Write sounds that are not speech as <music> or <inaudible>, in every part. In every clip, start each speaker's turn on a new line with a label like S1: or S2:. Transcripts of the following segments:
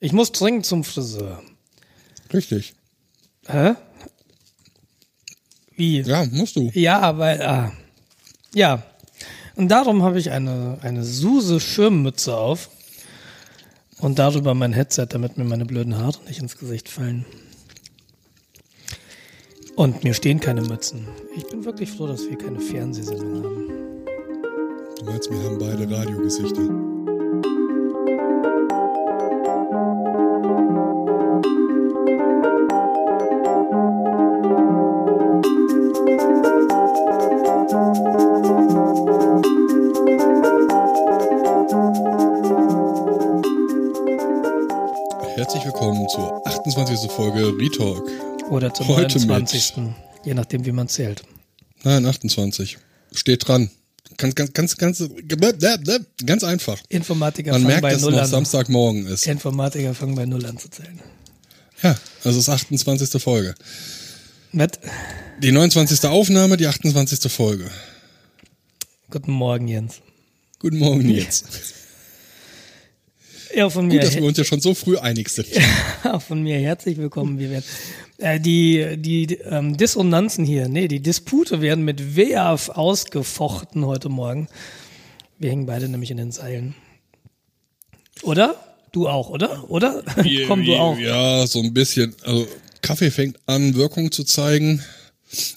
S1: Ich muss dringend zum Friseur.
S2: Richtig.
S1: Hä? Wie?
S2: Ja, musst du.
S1: Ja, weil, ah, ja. Und darum habe ich eine, eine Suse Schirmmütze auf. Und darüber mein Headset, damit mir meine blöden Haare nicht ins Gesicht fallen. Und mir stehen keine Mützen. Ich bin wirklich froh, dass wir keine Fernsehsendung haben.
S2: Du meinst, wir haben beide Radiogesichter. 20. Folge Retalk.
S1: Oder zum
S2: Heute
S1: 29. Mit. Je nachdem, wie man zählt.
S2: Nein, 28. Steht dran. Ganz, ganz, ganz, ganz, ganz einfach.
S1: Informatiker
S2: man merkt,
S1: bei
S2: dass es noch. Samstagmorgen ist.
S1: Informatiker fangen bei Null an zu zählen.
S2: Ja, also ist 28. Folge.
S1: Mit?
S2: Die 29. Aufnahme, die 28. Folge.
S1: Guten Morgen, Jens.
S2: Guten Morgen, Jens. <laughs>
S1: Ja, von mir.
S2: Gut, dass wir uns ja schon so früh einig sind. <laughs>
S1: Auch von mir herzlich willkommen. Wir werden äh, die die ähm, Dissonanzen hier, nee, die Dispute werden mit Werf ausgefochten heute Morgen. Wir hängen beide nämlich in den Seilen. Oder? Du auch, oder? Oder? <laughs> Komm du auch.
S2: Ja, so ein bisschen. Also Kaffee fängt an, Wirkung zu zeigen.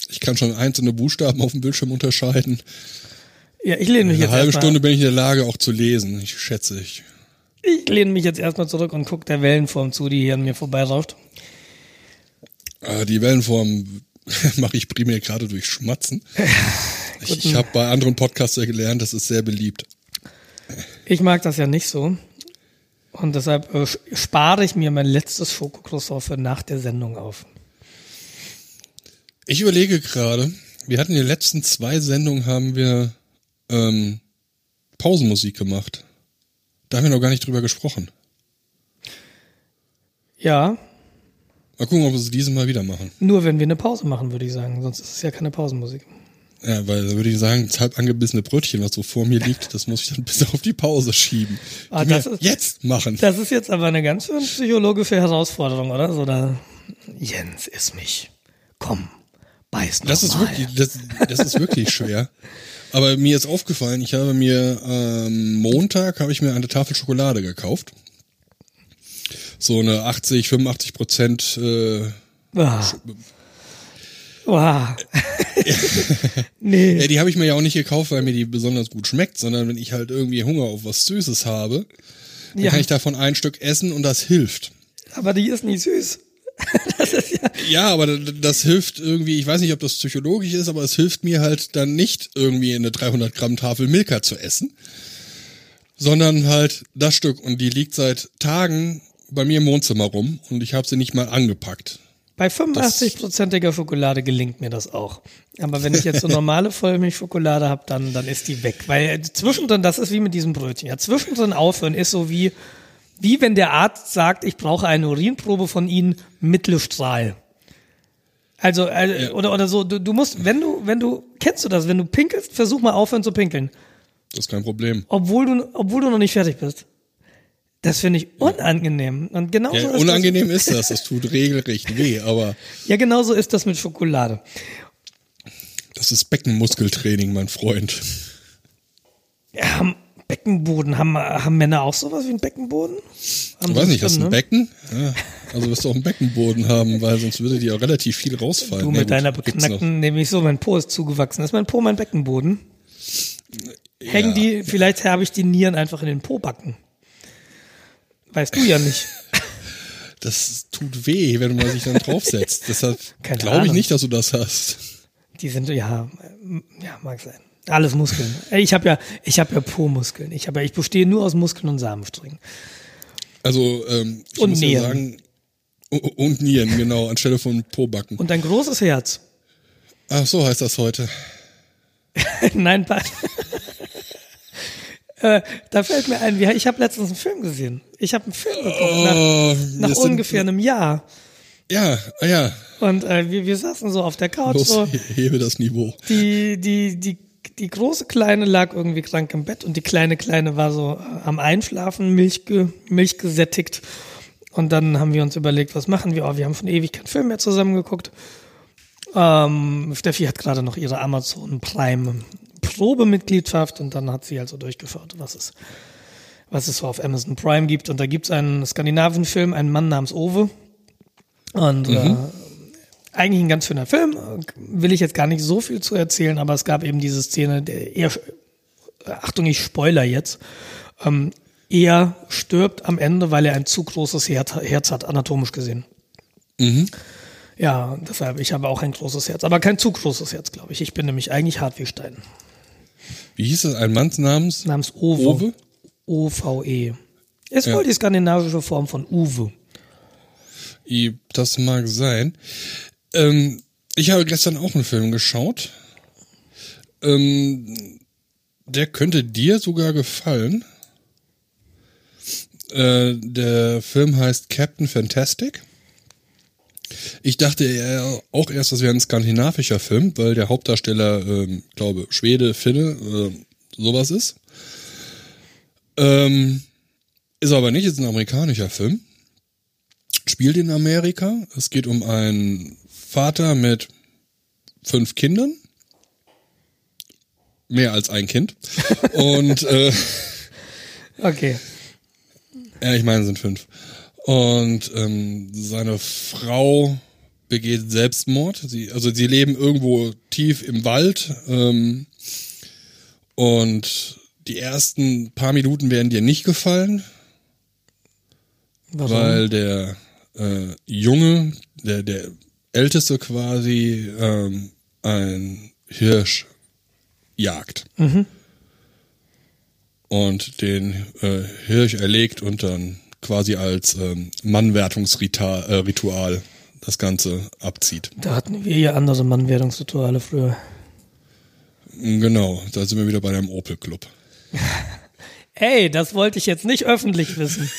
S2: Ich kann schon einzelne Buchstaben auf dem Bildschirm unterscheiden.
S1: Ja, ich lehne mich
S2: Eine
S1: jetzt
S2: halbe
S1: erstmal,
S2: Stunde bin ich in der Lage, auch zu lesen. Ich schätze ich.
S1: Ich lehne mich jetzt erstmal zurück und gucke der Wellenform zu, die hier an mir vorbeirauft.
S2: Äh, Die Wellenform <laughs> mache ich primär gerade durch Schmatzen. <laughs> Ich, ich habe bei anderen Podcasts ja gelernt, das ist sehr beliebt.
S1: Ich mag das ja nicht so. Und deshalb äh, spare ich mir mein letztes Schokocroissant für nach der Sendung auf.
S2: Ich überlege gerade, wir hatten in den letzten zwei Sendungen haben wir ähm, Pausenmusik gemacht. Da haben wir noch gar nicht drüber gesprochen.
S1: Ja,
S2: Mal gucken, ob wir es dieses Mal wieder machen.
S1: nur wenn wir eine Pause machen, würde ich sagen. Sonst ist es ja keine Pausenmusik.
S2: Ja, weil da würde ich sagen, das halb angebissene Brötchen, was so vor mir liegt, das muss ich dann bis auf die Pause schieben.
S1: Ah, das ist-
S2: jetzt machen.
S1: Das ist jetzt aber eine ganz schön psychologische Herausforderung, oder? So da, Jens, iss mich. Komm, beiß noch
S2: Das ist
S1: mal.
S2: wirklich, das, das ist wirklich schwer. <laughs> Aber mir ist aufgefallen, ich habe mir am Montag habe ich mir eine Tafel Schokolade gekauft. So eine 80, 85 Prozent. Äh,
S1: Ah. Wow. <laughs> nee.
S2: ja, die habe ich mir ja auch nicht gekauft, weil mir die besonders gut schmeckt, sondern wenn ich halt irgendwie Hunger auf was Süßes habe, dann
S1: Ja.
S2: kann ich davon ein Stück essen und das hilft.
S1: Aber die ist nicht süß. <laughs> Das ist ja.
S2: Ja, aber das hilft irgendwie, ich weiß nicht, ob das psychologisch ist, aber es hilft mir halt dann nicht irgendwie eine 300 Gramm Tafel Milka zu essen, sondern halt das Stück und die liegt seit Tagen bei mir im Wohnzimmer rum und ich habe sie nicht mal angepackt.
S1: Bei 85-prozentiger Schokolade gelingt mir das auch. Aber wenn ich jetzt so normale Vollmilchschokolade habe, dann, dann ist die weg. Weil zwischendrin, das ist wie mit diesem Brötchen. Ja, zwischendrin aufhören ist so wie, wie wenn der Arzt sagt, ich brauche eine Urinprobe von Ihnen, Mittelstrahl. Also, äh,
S2: Ja.
S1: oder, oder so, du, du musst, wenn du, wenn du, kennst du das, wenn du pinkelst, versuch mal aufhören zu pinkeln.
S2: Das ist kein Problem.
S1: Obwohl du, obwohl du noch nicht fertig bist. Das finde ich unangenehm. Und genauso
S2: Ja,
S1: ist
S2: unangenehm ist das, das tut regelrecht weh, aber
S1: das. Ja, genauso ist das mit Schokolade.
S2: das ist Beckenmuskeltraining, mein Freund.
S1: Ja, haben Beckenboden, haben, haben Männer auch sowas wie einen Beckenboden? Haben
S2: Ich weiß nicht, hast du ein
S1: ne?
S2: Becken? Ja, also wirst du auch einen Beckenboden haben, weil sonst würde dir auch relativ viel rausfallen.
S1: Du mit
S2: gut,
S1: deiner beknackten, nämlich so, mein Po ist zugewachsen. Ist mein Po mein Beckenboden? Hängen
S2: Ja.
S1: die, vielleicht habe ich die Nieren einfach in den Po-Backen. Weißt du ja nicht. <laughs>
S2: Das tut weh, wenn man sich dann draufsetzt. Deshalb <laughs> glaube ich nicht, dass du das hast.
S1: Die sind, ja, ja, mag sein. Alles Muskeln. Ich habe ja, ich habe ja Po-Muskeln. Ich habe ja, ich bestehe nur aus Muskeln und Samensträngen.
S2: Also, ähm, ich
S1: Und
S2: muss ja
S1: Nieren.
S2: sagen, u- und Nieren, genau, anstelle von Pobacken.
S1: Und ein großes Herz.
S2: Ach, so heißt das heute. <laughs>
S1: Nein, <laughs> äh, da fällt mir ein, ich habe letztens einen Film gesehen. Ich habe einen Film geguckt nach,
S2: Oh,
S1: nach
S2: sind-
S1: ungefähr einem Jahr.
S2: Ja, ah, ja,
S1: Und äh, wir, wir saßen so auf der Couch,
S2: los,
S1: so,
S2: he- hebe das Niveau.
S1: die, die, die, die große Kleine lag irgendwie krank im Bett und die kleine Kleine war so äh, am Einschlafen, Milch, ge, Milch gesättigt. Und dann haben wir uns überlegt, was machen wir? Oh, wir haben von ewig keinen Film mehr zusammengeguckt. Ähm, Steffi hat gerade noch ihre Amazon Prime Probemitgliedschaft und dann hat sie also durchgeschaut, was es, was es so auf Amazon Prime gibt. Und da gibt es einen skandinavischen Film, einen Mann namens Ove. Und mhm. äh, eigentlich ein ganz schöner Film, will ich jetzt gar nicht so viel zu erzählen, aber es gab eben diese Szene, der eher, Achtung, ich spoiler jetzt, ähm, er stirbt am Ende, weil er ein zu großes Herz, Herz hat, anatomisch gesehen. Mhm. Ja, deshalb, ich habe auch ein großes Herz, aber kein zu großes Herz, glaube ich. Ich bin nämlich eigentlich hart wie Stein.
S2: Wie hieß es? Ein Mann namens?
S1: Namens Ove. Ove? Ist ja. wohl die skandinavische Form von Uwe.
S2: Das mag sein. Ähm, ich habe gestern auch einen Film geschaut. Ähm, der könnte dir sogar gefallen. Äh, der Film heißt Captain Fantastic. Ich dachte ja auch erst, das wäre ein skandinavischer Film, weil der Hauptdarsteller, ähm, glaube, Schwede, Finne, äh, sowas ist. Ähm, ist aber nicht, ist ein amerikanischer Film. Spielt in Amerika. Es geht um einen Vater mit fünf Kindern. Mehr als ein Kind. <laughs> Und äh,
S1: okay.
S2: Ja, ich meine, sind fünf. Und ähm, seine Frau begeht Selbstmord. Sie, also sie leben irgendwo tief im Wald. Ähm, und die ersten paar Minuten werden dir nicht gefallen. Warum? Weil der äh, Junge, der, der Älteste quasi, ähm, ein Hirsch jagt. Mhm. Und den äh, Hirsch erlegt und dann quasi als ähm, Mannwertungsritual äh, das Ganze abzieht.
S1: Da hatten wir ja andere Mannwertungsrituale früher.
S2: Genau, da sind wir wieder bei deinem Opel-Club. <laughs>
S1: Ey, das wollte ich jetzt nicht öffentlich wissen.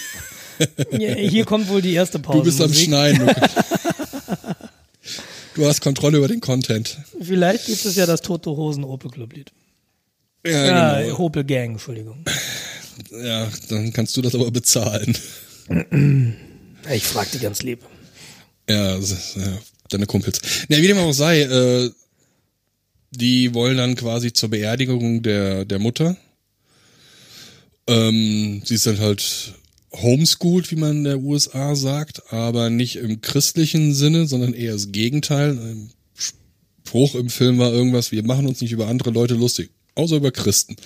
S1: <laughs> Hier kommt wohl die erste Pause.
S2: Du bist am Schneiden. <laughs> Du hast Kontrolle über den Content.
S1: Vielleicht gibt es ja das Tote Hosen Opel Club Lied.
S2: Ja, ja genau.
S1: Opel Gang, Entschuldigung.
S2: Ja, dann kannst du das aber bezahlen.
S1: Ich frag die ganz lieb.
S2: Ja, deine Kumpels. Ja, wie dem auch sei, äh, die wollen dann quasi zur Beerdigung der, der Mutter. Ähm, sie ist dann halt homeschooled, wie man in der USA sagt, aber nicht im christlichen Sinne, sondern eher das Gegenteil. Ein Spruch im Film war irgendwas, wir machen uns nicht über andere Leute lustig, außer über Christen.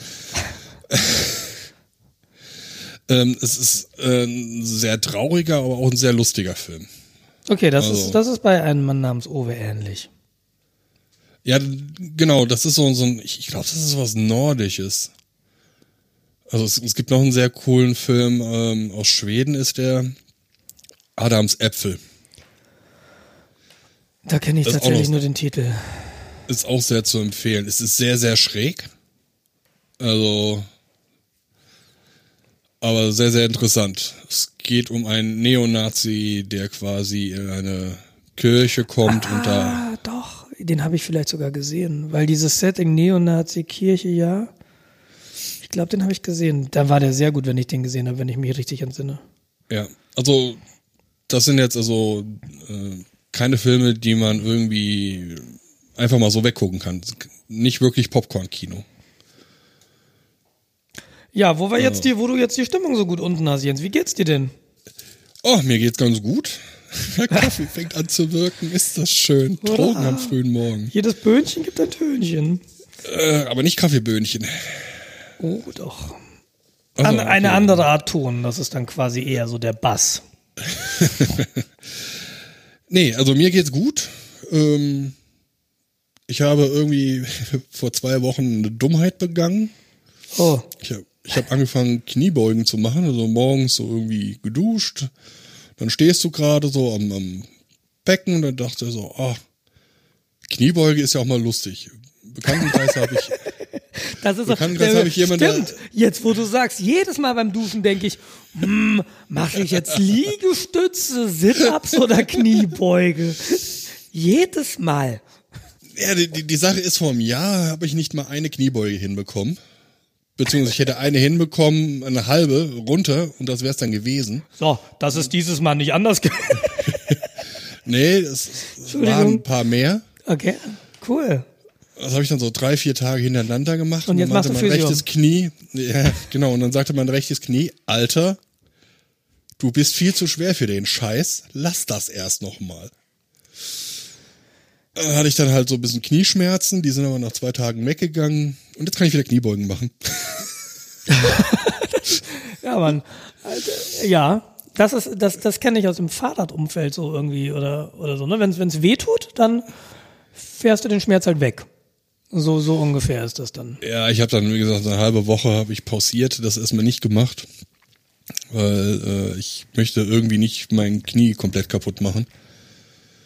S2: <laughs> ähm, es ist äh, ein sehr trauriger, aber auch ein sehr lustiger Film.
S1: Okay, das, also, ist, das ist bei einem Mann namens Owe ähnlich.
S2: Ja, genau, das ist so, so ein, ich glaube, das ist was Nordisches. Also es, es gibt noch einen sehr coolen Film ähm, aus Schweden, ist der Adams Äpfel.
S1: Da kenne ich das tatsächlich noch, nur den Titel.
S2: Ist auch sehr zu empfehlen. Es ist sehr, sehr schräg. Also, aber sehr, sehr interessant. Es geht um einen Neonazi, der quasi in eine Kirche kommt
S1: ah,
S2: und da.
S1: Ah, doch, den habe ich vielleicht sogar gesehen, weil dieses Setting Neonazi-Kirche, ja. Ich glaube, den habe ich gesehen. Da war der sehr gut, wenn ich den gesehen habe, wenn ich mich richtig entsinne.
S2: Ja, also das sind jetzt also äh, keine Filme, die man irgendwie einfach mal so weggucken kann. Nicht wirklich Popcorn-Kino.
S1: Ja, wo war jetzt die, wo du jetzt die Stimmung so gut unten hast, Jens? Wie geht's dir denn?
S2: Oh, mir geht's ganz gut. <laughs> Der Kaffee fängt an zu wirken. Ist das schön. Drogen am frühen Morgen.
S1: Jedes Böhnchen gibt ein Tönchen.
S2: Äh, aber nicht Kaffeeböhnchen.
S1: Oh, doch. Also, An, eine andere Art Ton, das ist dann quasi eher so der Bass. <laughs>
S2: nee, also mir geht's gut. Ähm, ich habe irgendwie <laughs> vor zwei Wochen eine Dummheit begangen.
S1: Oh.
S2: Ich habe hab angefangen, Kniebeugen zu machen, also morgens so irgendwie geduscht. Dann stehst du gerade so am, am Becken und dann dachte ich so, ah, Kniebeuge ist ja auch mal lustig. Bekanntenkreis habe ich
S1: Das ist
S2: habe ich jemanden.
S1: Stimmt. Jetzt, wo du sagst, jedes Mal beim Duschen denke ich, hm, mache ich jetzt Liegestütze, Sit-ups oder Kniebeuge? Jedes Mal.
S2: Ja, die, die, die Sache ist, vor einem Jahr habe ich nicht mal eine Kniebeuge hinbekommen. Beziehungsweise ich hätte eine hinbekommen, eine halbe runter und das wäre es dann gewesen.
S1: So, das ist dieses Mal nicht anders. ge- <laughs>
S2: Nee, es waren ein paar mehr.
S1: okay, cool.
S2: Das habe ich dann so drei, vier Tage hintereinander gemacht.
S1: Und jetzt
S2: dann
S1: machst
S2: meinte
S1: du
S2: mein
S1: Physio.
S2: rechtes Knie. Ja, genau. Und dann sagte mein rechtes Knie, Alter, du bist viel zu schwer für den Scheiß. Lass das erst noch mal. Dann hatte ich dann halt so ein bisschen Knieschmerzen. Die sind aber nach zwei Tagen weggegangen. Und jetzt kann ich wieder Kniebeugen machen. <laughs>
S1: Ja, Mann. Ja, das ist, das, das kenne ich aus dem Fahrradumfeld so irgendwie oder, oder so. Ne? Wenn es weh tut, dann fährst du den Schmerz halt weg. So, so ungefähr ist das dann.
S2: Ja, ich habe dann, wie gesagt, eine halbe Woche habe ich pausiert. Das erstmal nicht gemacht. Weil äh, ich möchte irgendwie nicht mein Knie komplett kaputt machen.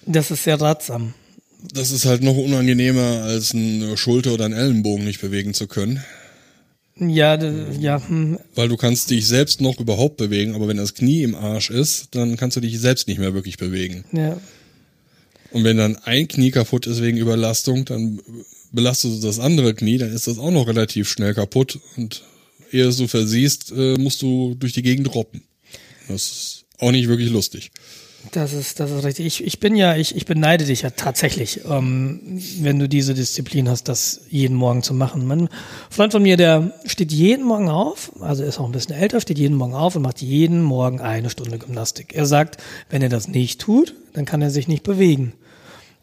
S1: Das ist sehr ratsam.
S2: Das ist halt noch unangenehmer, als eine Schulter oder einen Ellenbogen nicht bewegen zu können.
S1: Ja, ja, hm,
S2: Weil du kannst dich selbst noch überhaupt bewegen, aber wenn das Knie im Arsch ist, dann kannst du dich selbst nicht mehr wirklich bewegen.
S1: ja.
S2: Und wenn dann ein Knie kaputt ist wegen Überlastung, dann belastest du das andere Knie, dann ist das auch noch relativ schnell kaputt. Und ehe du versiehst, äh, musst du durch die Gegend robben. Das ist auch nicht wirklich lustig.
S1: Das ist, das ist richtig. Ich, ich bin ja, ich, ich beneide dich ja tatsächlich, ähm, wenn du diese Disziplin hast, das jeden Morgen zu machen. Mein Freund von mir, der steht jeden Morgen auf, also ist auch ein bisschen älter, steht jeden Morgen auf und macht jeden Morgen eine Stunde Gymnastik. Er sagt, wenn er das nicht tut, dann kann er sich nicht bewegen.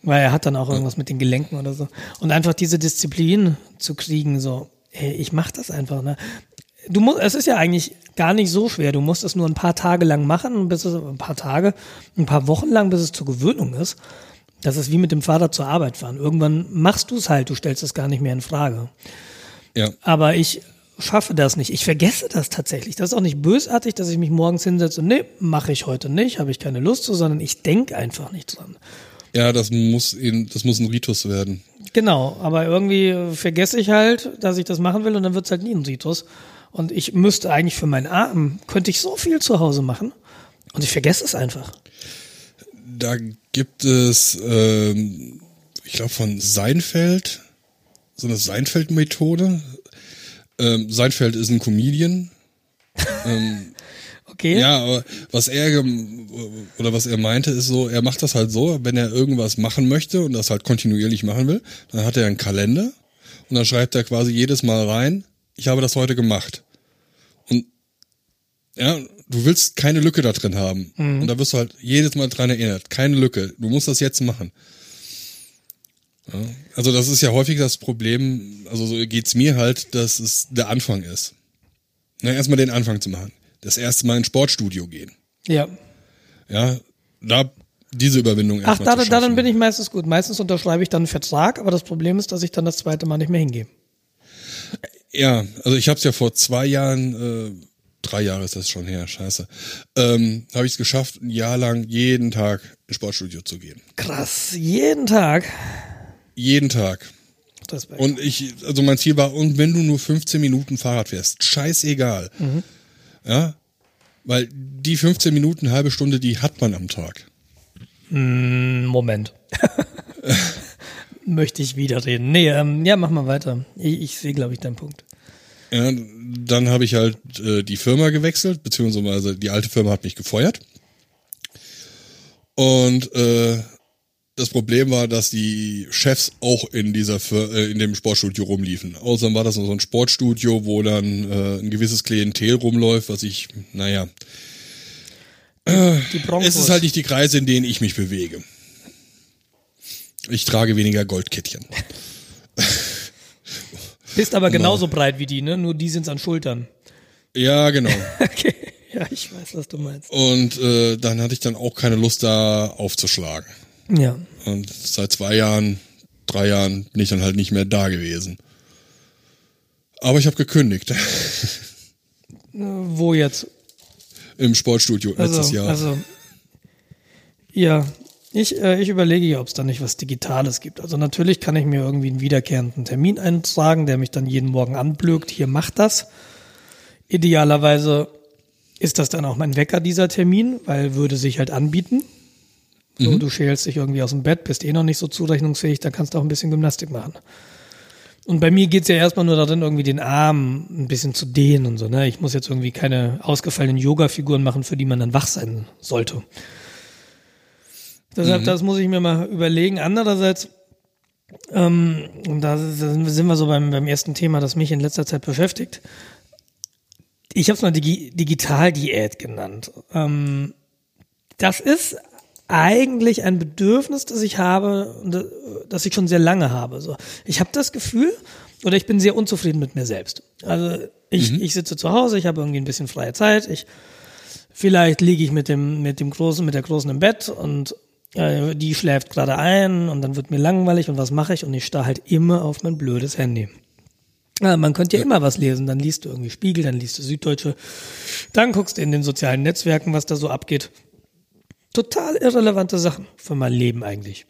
S1: Weil er hat dann auch irgendwas mit den Gelenken oder so. Und einfach diese Disziplin zu kriegen, so, ey, ich mach das einfach, ne? Du musst, es ist ja eigentlich gar nicht so schwer. Du musst es nur ein paar Tage lang machen, bis es ein paar Tage, ein paar Wochen lang, bis es zur Gewöhnung ist. Das ist wie mit dem Fahrrad zur Arbeit fahren. Irgendwann machst du es halt, du stellst es gar nicht mehr in Frage.
S2: Ja.
S1: Aber ich schaffe das nicht. Ich vergesse das tatsächlich. Das ist auch nicht bösartig, dass ich mich morgens hinsetze und nee, mache ich heute nicht, habe ich keine Lust zu, sondern ich denke einfach nicht dran.
S2: Ja, das muss in, das muss ein Ritus werden.
S1: Genau, aber irgendwie äh, vergesse ich halt, dass ich das machen will und dann wird's halt nie ein Ritus. Und ich müsste eigentlich für meinen Arm, könnte ich so viel zu Hause machen und ich vergesse es einfach.
S2: Da gibt es, ähm, ich glaube von Seinfeld, so eine Seinfeld-Methode. Ähm, Seinfeld ist ein Comedian. <laughs> ähm,
S1: Okay?
S2: ja, aber was er oder was er meinte, ist so, er macht das halt so, wenn er irgendwas machen möchte und das halt kontinuierlich machen will, dann hat er einen Kalender und dann schreibt er quasi jedes Mal rein, ich habe das heute gemacht. Und ja, du willst keine Lücke da drin haben. Und da wirst du halt jedes Mal dran erinnert. Keine Lücke. Du musst das jetzt machen. Ja, also das ist ja häufig das Problem, also so geht's mir halt, dass es der Anfang ist. Na, erstmal den Anfang zu machen. Das erste Mal ins Sportstudio gehen.
S1: Ja.
S2: Ja, da diese Überwindung
S1: Ach, da, darin bin ich meistens gut. Meistens unterschreibe ich dann einen Vertrag, aber das Problem ist, dass ich dann das zweite Mal nicht mehr hingehe.
S2: Ja, also ich habe es ja vor zwei Jahren, äh, drei Jahre ist das schon her, scheiße, ähm, habe ich es geschafft, ein Jahr lang jeden Tag ins Sportstudio zu gehen.
S1: Krass, jeden Tag.
S2: Jeden Tag.
S1: Respekt.
S2: Und ich, also mein Ziel war, und wenn du nur 15 Minuten Fahrrad fährst, scheißegal. Ja, weil die 15 Minuten, halbe Stunde, die hat man am Tag.
S1: Moment. <laughs> Möchte ich wieder reden. Nee, ähm, ja, mach mal weiter. Ich, ich sehe, glaube ich, deinen Punkt.
S2: Ja, dann habe ich halt äh, die Firma gewechselt, beziehungsweise die alte Firma hat mich gefeuert. Und äh, das Problem war, dass die Chefs auch in dieser äh, in dem Sportstudio rumliefen. Außerdem war das so ein Sportstudio, wo dann äh, ein gewisses Klientel rumläuft, was ich, naja,
S1: Die Broncos.
S2: es ist halt nicht die Kreise, in denen ich mich bewege. Ich trage weniger Goldkettchen. <laughs>
S1: Bist aber genauso breit wie die, ne? Nur die sind's an Schultern.
S2: Ja, genau. <laughs>
S1: Okay. Ja, ich weiß, was du meinst.
S2: Und äh, dann hatte ich dann auch keine Lust, da aufzuschlagen.
S1: Ja.
S2: Und seit zwei Jahren, drei Jahren bin ich dann halt nicht mehr da gewesen. Aber ich habe gekündigt
S1: Wo jetzt?
S2: im Sportstudio letztes
S1: Also,
S2: Jahr.
S1: also ja, ich, äh, ich überlege ja, ob es da nicht was Digitales gibt. Also natürlich kann ich mir irgendwie einen wiederkehrenden Termin eintragen, der mich dann jeden Morgen anblökt. Hier macht das. Idealerweise ist das dann auch mein Wecker, dieser Termin, weil würde sich halt anbieten. So, du schälst dich irgendwie aus dem Bett, bist eh noch nicht so zurechnungsfähig, dann kannst du auch ein bisschen Gymnastik machen. Und bei mir geht's ja erstmal nur darin, irgendwie den Arm ein bisschen zu dehnen und so. Ne? Ich muss jetzt irgendwie keine ausgefallenen Yoga-Figuren machen, für die man dann wach sein sollte. Deshalb, das muss ich mir mal überlegen. Andererseits, ähm, und da sind wir so beim, beim ersten Thema, das mich in letzter Zeit beschäftigt. Ich habe es mal Digi Digital-Diät genannt. Ähm, das ist eigentlich ein Bedürfnis, das ich habe, das ich schon sehr lange habe. So, ich habe das Gefühl, oder ich bin sehr unzufrieden mit mir selbst. Also ich, mhm. ich sitze zu Hause, ich habe irgendwie ein bisschen freie Zeit. Ich vielleicht liege ich mit dem mit dem großen, mit der großen im Bett und äh, die schläft gerade ein und dann wird mir langweilig und was mache ich und ich starre halt immer auf mein blödes Handy. Ja, man könnte ja, ja immer was lesen, dann liest du irgendwie Spiegel, dann liest du Süddeutsche, dann guckst du in den sozialen Netzwerken, was da so abgeht total irrelevante Sachen für mein Leben eigentlich.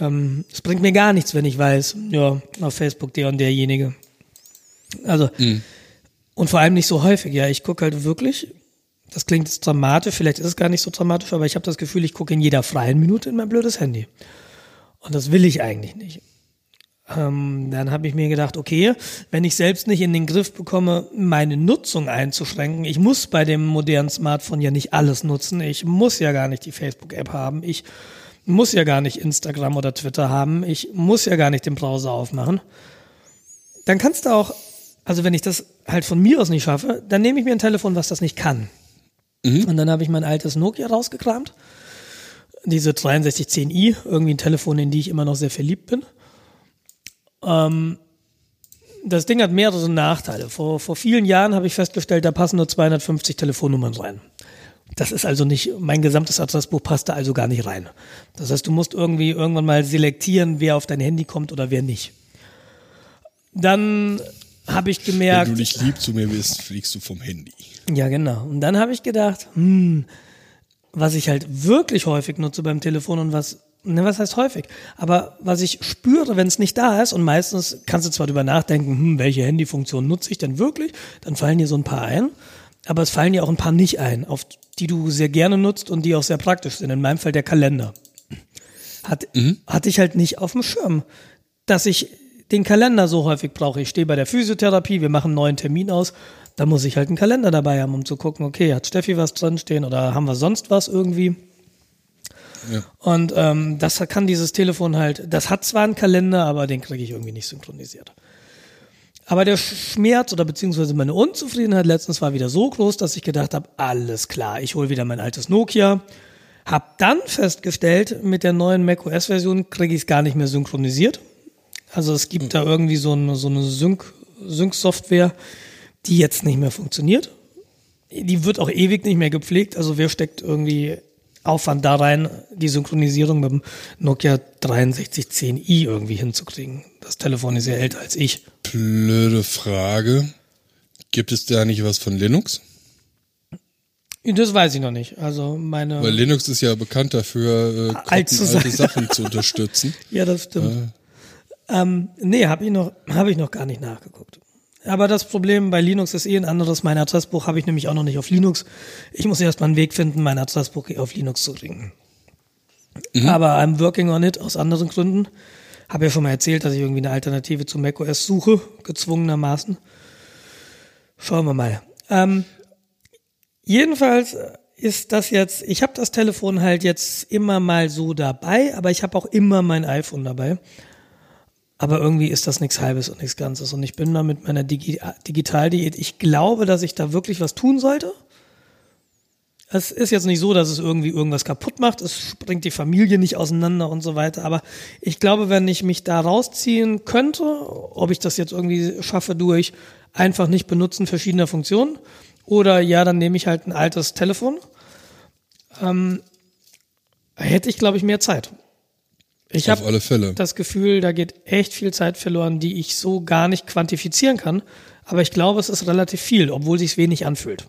S1: Ähm, es bringt mir gar nichts, wenn ich weiß, ja, auf Facebook der und derjenige. Also, mhm. und vor allem nicht so häufig, ja. Ich gucke halt wirklich, das klingt jetzt dramatisch, vielleicht ist es gar nicht so dramatisch, aber ich habe das Gefühl, ich gucke in jeder freien Minute in mein blödes Handy. Und das will ich eigentlich nicht. Ähm, dann habe ich mir gedacht, okay, wenn ich selbst nicht in den Griff bekomme, meine Nutzung einzuschränken, ich muss bei dem modernen Smartphone ja nicht alles nutzen, ich muss ja gar nicht die Facebook-App haben, ich muss ja gar nicht Instagram oder Twitter haben, ich muss ja gar nicht den Browser aufmachen. Dann kannst du auch, also wenn ich das halt von mir aus nicht schaffe, dann nehme ich mir ein Telefon, was das nicht kann. Mhm. Und dann habe ich mein altes Nokia rausgekramt, diese 6310i, irgendwie ein Telefon, in die ich immer noch sehr verliebt bin ähm, das Ding hat mehrere Nachteile. Vor, vor vielen Jahren habe ich festgestellt, da passen nur 250 Telefonnummern rein. Das ist also nicht, mein gesamtes Adressbuch passt da also gar nicht rein. Das heißt, du musst irgendwie irgendwann mal selektieren, wer auf dein Handy kommt oder wer nicht. Dann habe ich gemerkt.
S2: Wenn du nicht lieb zu mir bist, fliegst du vom Handy.
S1: Ja, genau. Und dann habe ich gedacht, hm, was ich halt wirklich häufig nutze beim Telefon und was ne, was heißt häufig? Aber was ich spüre, wenn es nicht da ist, und meistens kannst du zwar drüber nachdenken, hm, welche Handyfunktion nutze ich denn wirklich, dann fallen dir so ein paar ein, aber es fallen dir auch ein paar nicht ein, auf die du sehr gerne nutzt und die auch sehr praktisch sind. In meinem Fall der Kalender. Hat, mhm. Hatte ich halt nicht auf dem Schirm, dass ich den Kalender so häufig brauche. Ich stehe bei der Physiotherapie, wir machen einen neuen Termin aus, da muss ich halt einen Kalender dabei haben, um zu gucken, okay, hat Steffi was drinstehen oder haben wir sonst was irgendwie? Und ähm, das kann dieses Telefon halt, das hat zwar einen Kalender, aber den kriege ich irgendwie nicht synchronisiert. Aber der Schmerz oder beziehungsweise meine Unzufriedenheit letztens war wieder so groß, dass ich gedacht habe, alles klar, ich hole wieder mein altes Nokia. Hab dann festgestellt, mit der neuen macOS-Version kriege ich es gar nicht mehr synchronisiert. Also es gibt mhm. da irgendwie so eine, so eine Sync-Software, die jetzt nicht mehr funktioniert. Die wird auch ewig nicht mehr gepflegt. Also wer steckt irgendwie Aufwand da rein, die Synchronisierung mit dem Nokia 6310i irgendwie hinzukriegen. Das Telefon ist ja älter als ich.
S2: Blöde Frage. Gibt es da nicht was von Linux?
S1: Das weiß ich noch nicht. Also meine.
S2: Weil Linux ist ja bekannt dafür, äh,
S1: alt alte
S2: Sachen zu <laughs> unterstützen.
S1: ja, das stimmt. Äh. Ähm, nee, habe ich noch, habe ich noch gar nicht nachgeguckt. Aber das Problem bei Linux ist eh ein anderes. Mein Adressbuch habe ich nämlich auch noch nicht auf Linux. Ich muss erst mal einen Weg finden, mein Adressbuch auf Linux zu kriegen. Mhm. Aber I'm working on it aus anderen Gründen. Habe ja schon mal erzählt, dass ich irgendwie eine Alternative zu macOS suche, gezwungenermaßen. Schauen wir mal. Ähm, jedenfalls ist das jetzt, ich habe das Telefon halt jetzt immer mal so dabei, aber ich habe auch immer mein iPhone dabei. Aber irgendwie ist das nichts Halbes und nichts Ganzes. Und ich bin da mit meiner Digi Digitaldiät. Ich glaube, dass ich da wirklich was tun sollte. Es ist jetzt nicht so, dass es irgendwie irgendwas kaputt macht. Es springt die Familie nicht auseinander und so weiter. Aber ich glaube, wenn ich mich da rausziehen könnte, ob ich das jetzt irgendwie schaffe durch einfach nicht benutzen verschiedener Funktionen oder ja, dann nehme ich halt ein altes Telefon, ähm, hätte ich, glaube ich, mehr Zeit. Ich habe das Gefühl, da geht echt viel Zeit verloren, die ich so gar nicht quantifizieren kann. Aber ich glaube, es ist relativ viel, obwohl sich wenig anfühlt.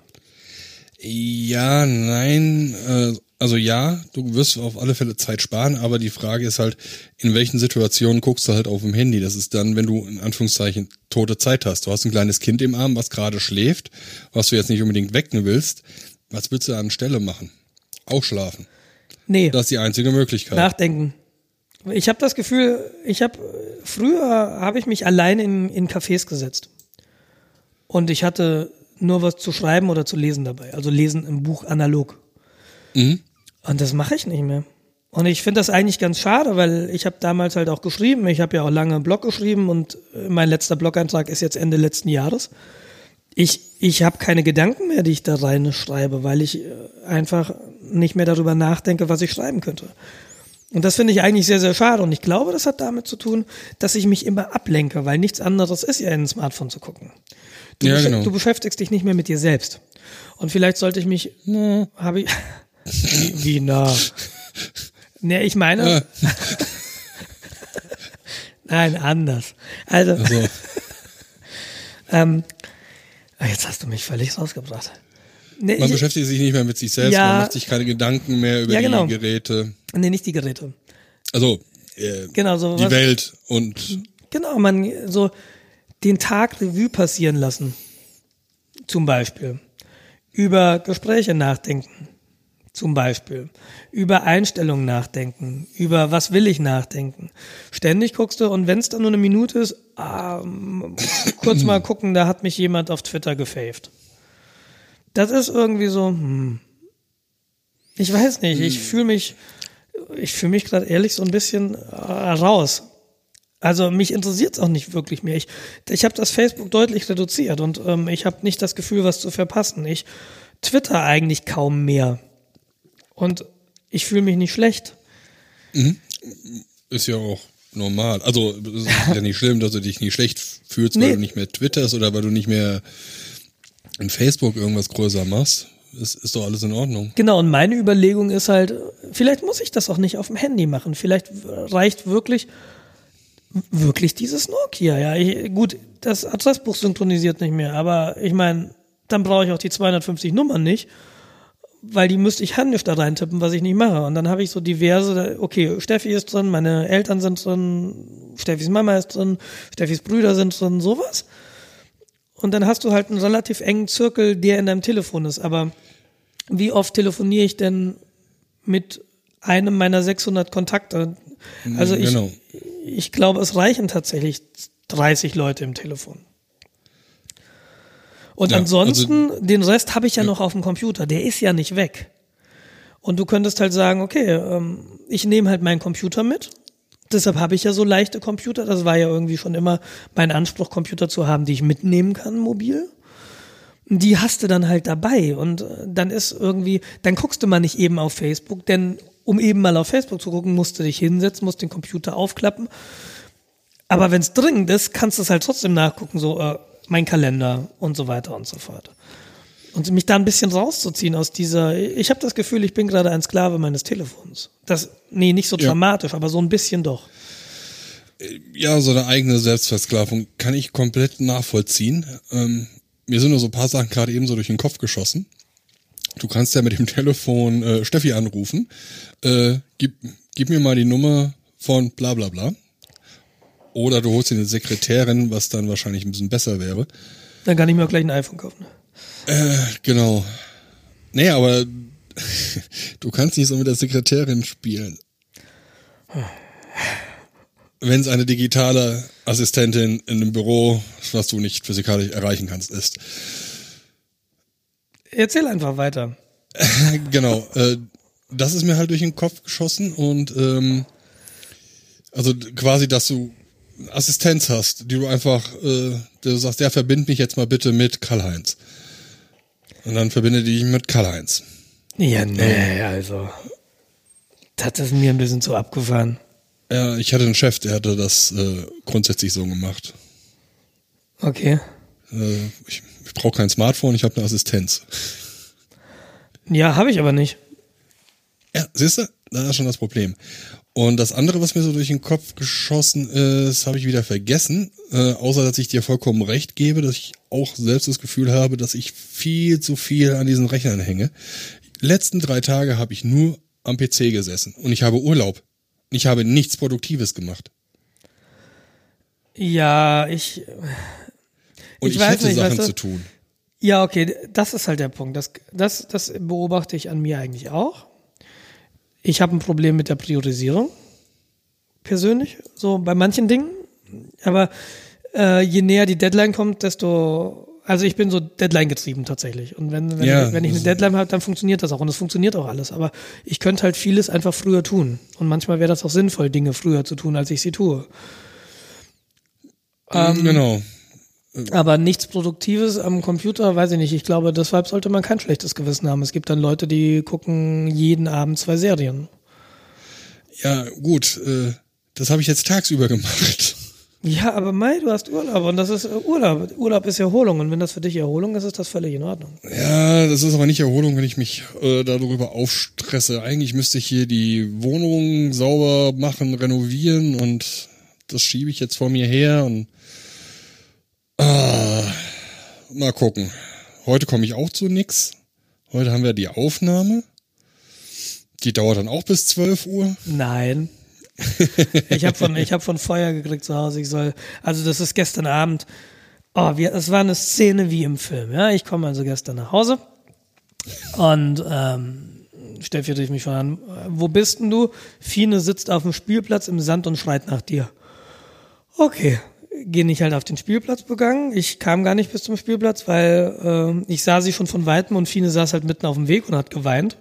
S2: Ja, nein, äh, also ja, du wirst auf alle Fälle Zeit sparen, aber die Frage ist halt, in welchen Situationen guckst du halt auf dem Handy? Das ist dann, wenn du in Anführungszeichen tote Zeit hast. Du hast ein kleines Kind im Arm, was gerade schläft, was du jetzt nicht unbedingt wecken willst. Was willst du an Stelle machen? Auch schlafen.
S1: Nee.
S2: Das ist die einzige Möglichkeit.
S1: Nachdenken. Ich habe das Gefühl, ich habe früher habe ich mich allein in, in Cafés gesetzt und ich hatte nur was zu schreiben oder zu lesen dabei, also lesen im Buch analog.
S2: Mhm.
S1: Und das mache ich nicht mehr. Und ich finde das eigentlich ganz schade, weil ich habe damals halt auch geschrieben, ich habe ja auch lange einen Blog geschrieben und mein letzter Blog-Eintrag ist jetzt Ende letzten Jahres. Ich, ich habe keine Gedanken mehr, die ich da rein schreibe, weil ich äh, einfach nicht mehr darüber nachdenke, was ich schreiben könnte. Und das finde ich eigentlich sehr, sehr schade. Und ich glaube, das hat damit zu tun, dass ich mich immer ablenke, weil nichts anderes ist ja in ein Smartphone zu gucken. Du,
S2: Ja, genau.
S1: du beschäftigst dich nicht mehr mit dir selbst. Und vielleicht sollte ich mich, ne, habe ich, wie, <laughs> wie na. Ne, ich meine,
S2: Ja. <laughs>
S1: nein, anders. Also,
S2: Also, <laughs>
S1: ähm, ah, jetzt hast du mich völlig rausgebracht. Nee,
S2: man
S1: ich,
S2: beschäftigt sich nicht mehr mit sich selbst,
S1: Ja.
S2: man macht sich keine Gedanken mehr über
S1: Ja, genau.
S2: die Geräte.
S1: nee, nicht die Geräte.
S2: Also, äh,
S1: Genau, so
S2: die
S1: was,
S2: Welt und
S1: Genau, man so den Tag Revue passieren lassen. Zum Beispiel. Über Gespräche nachdenken. Zum Beispiel. Über Einstellungen nachdenken. Über was will ich nachdenken. Ständig guckst du und wenn es dann nur eine Minute ist, ah, kurz <clears throat> mal gucken, da hat mich jemand auf Twitter gefaved. Das ist irgendwie so, hm. Ich weiß nicht, ich fühle mich, ich fühle mich gerade ehrlich so ein bisschen äh, raus. Also mich interessiert es auch nicht wirklich mehr. Ich, ich habe das Facebook deutlich reduziert und ähm, ich habe nicht das Gefühl, was zu verpassen. Ich twitter eigentlich kaum mehr. Und ich fühle mich nicht schlecht.
S2: ist ja auch normal. Also, es ist ja nicht schlimm, dass du dich nicht schlecht fühlst,
S1: Nee.
S2: weil du nicht mehr twitterst oder weil du nicht mehr in Facebook irgendwas größer machst. Ist, ist doch alles in Ordnung.
S1: Genau, und meine Überlegung ist halt, vielleicht muss ich das auch nicht auf dem Handy machen. Vielleicht reicht wirklich, wirklich dieses Nokia. Ja, ich, gut, das Adressbuch synchronisiert nicht mehr, aber ich meine, dann brauche ich auch die 250 Nummern nicht, weil die müsste ich händisch da reintippen, was ich nicht mache. Und dann habe ich so diverse, okay, Steffi ist drin, meine Eltern sind drin, Steffis Mama ist drin, Steffis Brüder sind drin, sowas. Und dann hast du halt einen relativ engen Zirkel, der in deinem Telefon ist. Aber wie oft telefoniere ich denn mit einem meiner 600 Kontakte? Also ich,
S2: Genau.
S1: ich glaube, es reichen tatsächlich 30 Leute im Telefon. Und
S2: Ja,
S1: ansonsten, den Rest habe ich ja noch auf dem Computer. Der ist ja nicht weg. Und du könntest halt sagen, okay, ähm, ich nehme halt meinen Computer mit. Deshalb habe ich ja so leichte Computer. Das war ja irgendwie schon immer mein Anspruch, Computer zu haben, die ich mitnehmen kann, mobil. Die hast du dann halt dabei. Und äh, dann ist irgendwie, dann guckst du mal nicht eben auf Facebook, denn um eben mal auf Facebook zu gucken, musst du dich hinsetzen, musst den Computer aufklappen. Aber wenn es dringend ist, kannst du es halt trotzdem nachgucken, so äh, mein Kalender und so weiter und so fort. Und mich da ein bisschen rauszuziehen aus dieser, ich habe das Gefühl, ich bin gerade ein Sklave meines Telefons. Das, nee, nicht so
S2: Ja.
S1: dramatisch, aber so ein bisschen doch.
S2: Ja, so eine eigene Selbstversklavung kann ich komplett nachvollziehen. Ähm, mir sind nur so ein paar Sachen gerade eben so durch den Kopf geschossen. Du kannst ja mit dem <laughs> Telefon äh, Steffi anrufen. Äh, gib, gib mir mal die Nummer von bla bla bla. Oder du holst dir eine Sekretärin, was dann wahrscheinlich ein bisschen besser wäre.
S1: Dann kann ich mir auch gleich ein iPhone kaufen.
S2: Genau. Nee, aber <laughs> du kannst nicht so mit der Sekretärin spielen. Wenn es eine digitale Assistentin in einem Büro, was du nicht physikalisch erreichen kannst, ist.
S1: Erzähl einfach weiter. <laughs>
S2: Genau. Äh, das ist mir halt durch den Kopf geschossen und ähm, also quasi, dass du Assistenz hast, die du einfach, äh, du sagst, ja, verbind mich jetzt mal bitte mit Karl-Heinz. Und dann verbinde die dich mit Karl-Heinz.
S1: Ja, nee, also. Das ist mir ein bisschen zu abgefahren.
S2: Ja, ich hatte einen Chef, der hatte das äh, grundsätzlich so gemacht.
S1: Okay.
S2: Äh, ich ich brauche kein Smartphone, ich habe eine Assistenz.
S1: Ja, habe ich aber nicht.
S2: Ja, siehst du, da ist schon das Problem. Und das andere, was mir so durch den Kopf geschossen ist, habe ich wieder vergessen. Äh, außer, dass ich dir vollkommen recht gebe, dass ich auch selbst das Gefühl habe, dass ich viel zu viel an diesen Rechnern hänge. Letzten drei Tage habe ich nur am PC gesessen und ich habe Urlaub. Ich habe nichts Produktives gemacht.
S1: Ja, ich.
S2: Und
S1: Ich
S2: ich,
S1: weiß
S2: hätte
S1: nicht,
S2: Sachen
S1: weißt du-
S2: zu tun.
S1: Ja, okay, das ist halt der Punkt. Das, das, das beobachte ich an mir eigentlich auch. Ich habe ein Problem mit der Priorisierung. persönlich, so bei manchen Dingen. Aber äh, je näher die Deadline kommt, desto, also ich bin so Deadline getrieben tatsächlich. Und wenn, wenn,
S2: Ja,
S1: ich, wenn ich eine Deadline habe, dann funktioniert das auch und es funktioniert auch alles. Aber ich könnte halt vieles einfach früher tun. Und manchmal wäre das auch sinnvoll, Dinge früher zu tun, als ich sie tue. Ähm,
S2: genau.
S1: Aber nichts Produktives am Computer, weiß ich nicht. Ich glaube, deshalb sollte man kein schlechtes Gewissen haben. Es gibt dann Leute, die gucken jeden Abend zwei Serien.
S2: Ja, gut. Äh, das habe ich jetzt tagsüber gemacht.
S1: Ja, aber Mai, du hast Urlaub und das ist äh, Urlaub. Urlaub ist Erholung und wenn das für dich Erholung ist, ist das völlig in Ordnung.
S2: Ja, das ist aber nicht Erholung, wenn ich mich äh, darüber aufstresse. Eigentlich müsste ich hier die Wohnung sauber machen, renovieren und das schiebe ich jetzt vor mir her und ah, mal gucken. Heute komme ich auch zu nix. Heute haben wir die Aufnahme. Die dauert dann auch bis 12 Uhr.
S1: Nein. ich habe von, ich hab von Feuer gekriegt zu Hause. Ich soll, also das ist gestern Abend. Oh, wir, es war eine Szene wie im Film. Ja, ich komme also gestern nach Hause und ähm, Steffi rief mich schon Wo bist denn du? Fine sitzt auf dem Spielplatz im Sand und schreit nach dir. Okay, gehe ich halt auf den Spielplatz begangen. Ich kam gar nicht bis zum Spielplatz, weil äh, ich sah sie schon von weitem und Fine saß halt mitten auf dem Weg und hat geweint.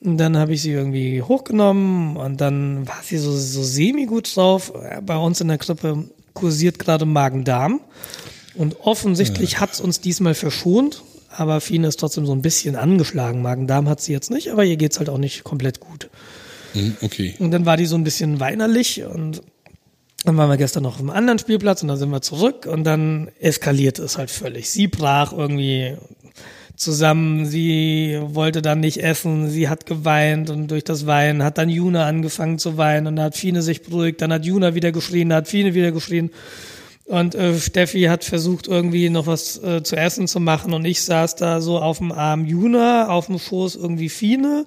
S1: Und dann habe ich sie irgendwie hochgenommen und dann war sie so, so semi-gut drauf. Bei uns in der Krippe kursiert gerade Magen-Darm. Und offensichtlich hat's uns diesmal verschont, aber Fine ist trotzdem so ein bisschen angeschlagen. Magen-Darm hat sie jetzt nicht, aber ihr geht's halt auch nicht komplett gut.
S2: Hm, okay.
S1: Und dann war die so ein bisschen weinerlich und dann waren wir gestern noch auf einem anderen Spielplatz und dann sind wir zurück und dann eskalierte es halt völlig. Sie brach irgendwie zusammen, sie wollte dann nicht essen, sie hat geweint und durch das Weinen hat dann Juna angefangen zu weinen und dann hat Fine sich beruhigt, dann hat Juna wieder geschrien, dann hat Fine wieder geschrien und äh, Steffi hat versucht irgendwie noch was äh, zu essen zu machen und ich saß da so auf dem Arm Juna, auf dem Schoß irgendwie Fine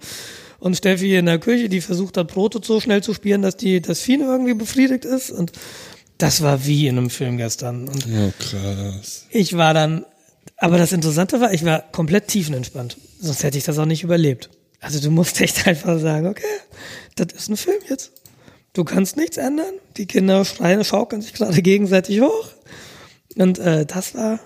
S1: und Steffi in der Küche, die versucht hat Brote so schnell zu spielen, dass die das Fine irgendwie befriedigt ist und das war wie in einem Film gestern und
S2: Oh, krass.
S1: ich war dann, aber das Interessante war, ich war komplett tiefenentspannt. Sonst hätte ich das auch nicht überlebt. Also du musst echt einfach sagen, okay, das ist ein Film jetzt. Du kannst nichts ändern. Die Kinder schreien, schaukeln sich gerade gegenseitig hoch. Und äh, das war,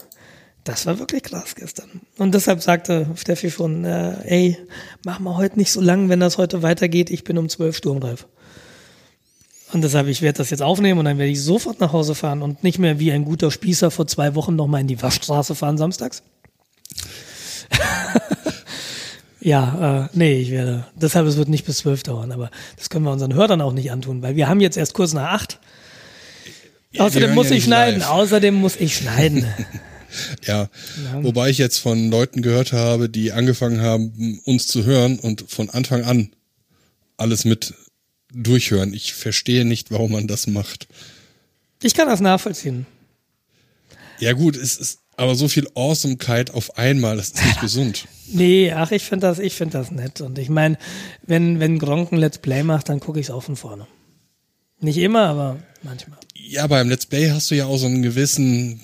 S1: das war wirklich krass gestern. Und deshalb sagte Steffi schon, äh, ey, mach mal heute nicht so lang, wenn das heute weitergeht. Ich bin um zwölf sturmreif. Und deshalb, ich werde das jetzt aufnehmen und dann werde ich sofort nach Hause fahren und nicht mehr wie ein guter Spießer vor zwei Wochen nochmal in die Waschstraße fahren samstags. <laughs> ja, äh, nee, ich werde. Deshalb, es wird nicht bis zwölf dauern, aber das können wir unseren Hörern auch nicht antun, weil wir haben jetzt erst kurz nach acht.
S2: wir
S1: Außerdem muss
S2: ja
S1: ich schneiden.
S2: live.
S1: Außerdem muss ich schneiden. <laughs>
S2: Ja, wobei ich jetzt von Leuten gehört habe, die angefangen haben, uns zu hören und von Anfang an alles mit durchhören. Ich verstehe nicht, warum man das macht.
S1: ich kann das nachvollziehen.
S2: Ja gut, es ist aber so viel Awesomekeit auf einmal, das ist nicht <laughs> gesund.
S1: Nee, ach, ich finde das, ich finde das nett. Und ich meine, wenn, wenn Gronk ein Let's Play macht, dann gucke ich es auch von vorne. Nicht immer, aber manchmal.
S2: Ja, beim Let's Play hast du ja auch so einen gewissen,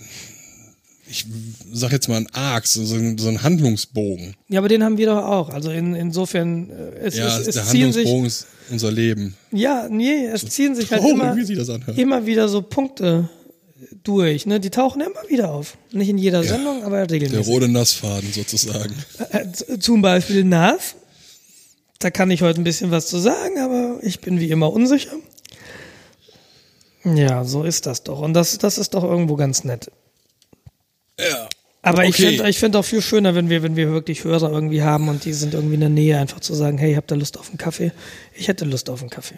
S2: ich sag jetzt mal einen Arc, so, so einen so einen Handlungsbogen.
S1: Ja, aber den haben wir doch auch. Also in, insofern, äh, es,
S2: Ja,
S1: es,
S2: der
S1: es ziehen sich,
S2: Handlungsbogen ist unser Leben.
S1: ja, nee, es ziehen sich halt immer,
S2: sich
S1: immer wieder so Punkte durch. Ne? Die tauchen immer wieder auf. Nicht in jeder Sendung, aber
S2: Der
S1: regelmäßig.
S2: rote Nassfaden sozusagen.
S1: Äh, z- Zum Beispiel Nas. Da kann ich heute ein bisschen was zu sagen, aber ich bin wie immer unsicher. Ja, so ist das doch. Und das, das ist doch irgendwo ganz nett.
S2: Ja.
S1: Aber ich
S2: Okay.
S1: finde ich find auch viel schöner, wenn wir, wenn wir wirklich Hörer irgendwie haben und die sind irgendwie in der Nähe, einfach zu sagen, hey, habt ihr Lust auf einen Kaffee? Ich hätte Lust auf einen Kaffee.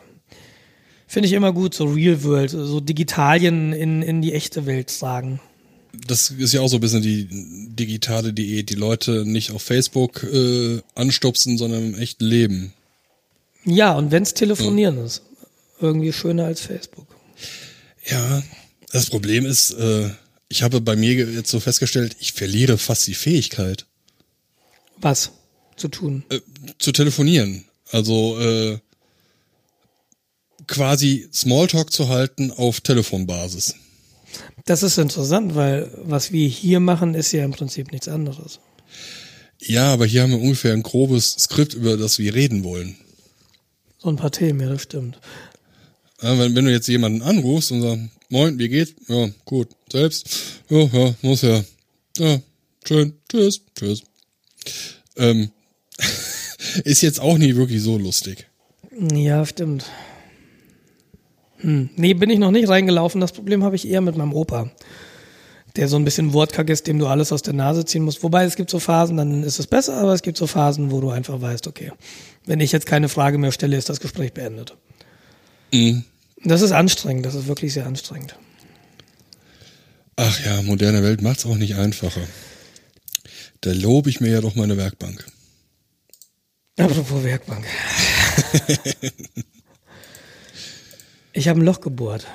S1: Finde ich immer gut, so Real World, so Digitalien in, in die echte Welt sagen.
S2: Das ist ja auch so ein bisschen die digitale Diät, die Leute nicht auf Facebook äh, anstupsen, sondern im echten Leben.
S1: Ja, und wenn's Telefonieren ist, irgendwie schöner als Facebook.
S2: Ja, das Problem ist, äh, ich habe bei mir jetzt so festgestellt, ich verliere fast die Fähigkeit
S1: Was zu tun?
S2: äh, zu telefonieren. Also äh, quasi Smalltalk zu halten auf Telefonbasis.
S1: Das ist interessant, weil was wir hier machen, ist ja im Prinzip nichts anderes.
S2: Ja, aber hier haben wir ungefähr ein grobes Skript, über das wir reden wollen.
S1: So ein paar Themen, ja, das stimmt.
S2: Ja, wenn, wenn du jetzt jemanden anrufst und sagst, moin, wie geht's? Ja, gut. Selbst? Ja, ja, muss ja. Ja, schön. Tschüss. Tschüss. Ähm, <laughs> ist jetzt auch nie wirklich so lustig.
S1: Ja, stimmt. Hm. Nee, bin ich noch nicht reingelaufen. Das Problem habe ich eher mit meinem Opa. Der so ein bisschen wortkack ist, dem du alles aus der Nase ziehen musst. Wobei es gibt so Phasen, dann ist es besser, aber es gibt so Phasen, wo du einfach weißt, okay, wenn ich jetzt keine Frage mehr stelle, ist das Gespräch beendet.
S2: Mhm.
S1: Das ist anstrengend, das ist wirklich sehr anstrengend.
S2: Ach ja, moderne Welt macht's auch nicht einfacher. Da lobe ich mir ja doch meine Werkbank.
S1: Apropos Werkbank. <laughs> ich habe ein Loch gebohrt.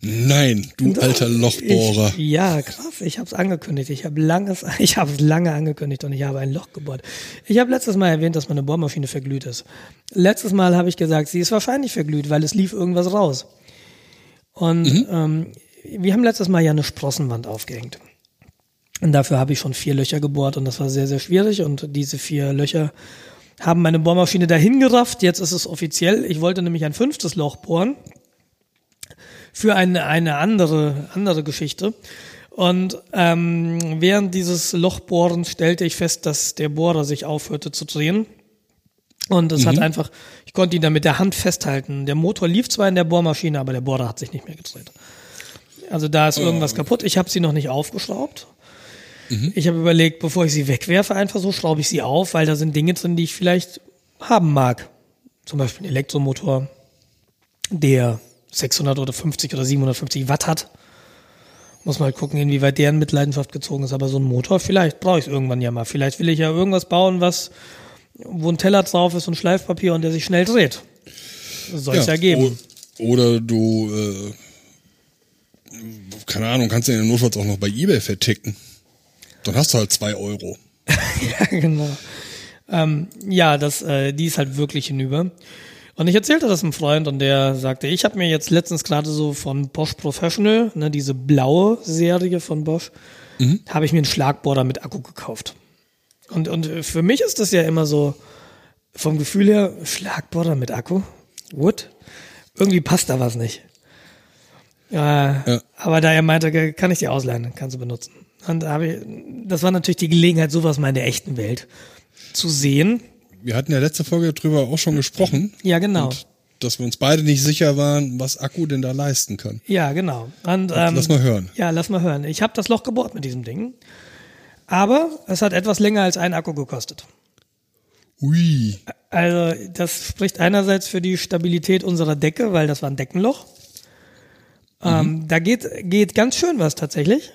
S2: Nein, du alter Lochbohrer.
S1: Ich, ja, krass. Ich habe es angekündigt. Ich habe langes, <laughs> ich habe es lange angekündigt und ich habe ein Loch gebohrt. Ich habe letztes Mal erwähnt, dass meine Bohrmaschine verglüht ist. Letztes Mal habe ich gesagt, sie ist wahrscheinlich verglüht, weil es lief irgendwas raus. Und mhm. ähm, wir haben letztes Mal ja eine Sprossenwand aufgehängt. Und dafür habe ich schon vier Löcher gebohrt und das war sehr, sehr schwierig. Und diese vier Löcher haben meine Bohrmaschine dahin gerafft. Jetzt ist es offiziell. Ich wollte nämlich ein fünftes Loch bohren für eine, eine andere, andere Geschichte. Und ähm, während dieses Lochbohrens stellte ich fest, dass der Bohrer sich aufhörte zu drehen. Und es mhm. hat einfach, ich konnte ihn da mit der Hand festhalten. Der Motor lief zwar in der Bohrmaschine, aber der Bohrer hat sich nicht mehr gedreht. Also da ist irgendwas oh. kaputt. Ich habe sie noch nicht aufgeschraubt. Mhm. Ich habe überlegt, bevor ich sie wegwerfe, einfach so schraube ich sie auf, weil da sind Dinge drin, die ich vielleicht haben mag. Zum Beispiel ein Elektromotor, der 600 oder 50 oder 750 Watt hat. Muss mal halt gucken, inwieweit der in Mitleidenschaft gezogen ist. Aber so ein Motor, vielleicht brauche ich es irgendwann ja mal. Vielleicht will ich ja irgendwas bauen, was, wo ein Teller drauf ist und Schleifpapier und der sich schnell dreht. Soll es ja, ja geben.
S2: Oder du, äh, keine Ahnung, kannst du den notfalls auch noch bei Ebay verticken. Dann hast du halt zwei Euro. <laughs>
S1: ja, genau. Ähm, ja, das, äh, die ist halt wirklich hinüber. Und ich erzählte das einem Freund und der sagte, ich habe mir jetzt letztens gerade so von Bosch Professional, ne, diese blaue Serie von Bosch, mhm. habe ich mir einen Schlagbohrer mit Akku gekauft. Und, und für mich ist das ja immer so, vom Gefühl her, Schlagbohrer mit Akku? What? Irgendwie passt da was nicht. Äh, ja. Aber da er meinte, kann ich dir ausleihen, kannst du benutzen. Und da habe ich, das war natürlich die Gelegenheit, sowas mal in der echten Welt zu sehen.
S2: Wir hatten ja letzte Folge darüber auch schon gesprochen.
S1: Ja, genau.
S2: Und dass wir uns beide nicht sicher waren, was Akku denn da leisten kann.
S1: Ja, genau. Und, ähm,
S2: lass mal hören.
S1: Ja, lass mal hören. Ich habe das Loch gebohrt mit diesem Ding. Aber es hat etwas länger als ein Akku gekostet.
S2: Ui.
S1: Also, das spricht einerseits für die Stabilität unserer Decke, weil das war ein Deckenloch. Ähm, mhm. Ähm, da geht, geht ganz schön was tatsächlich.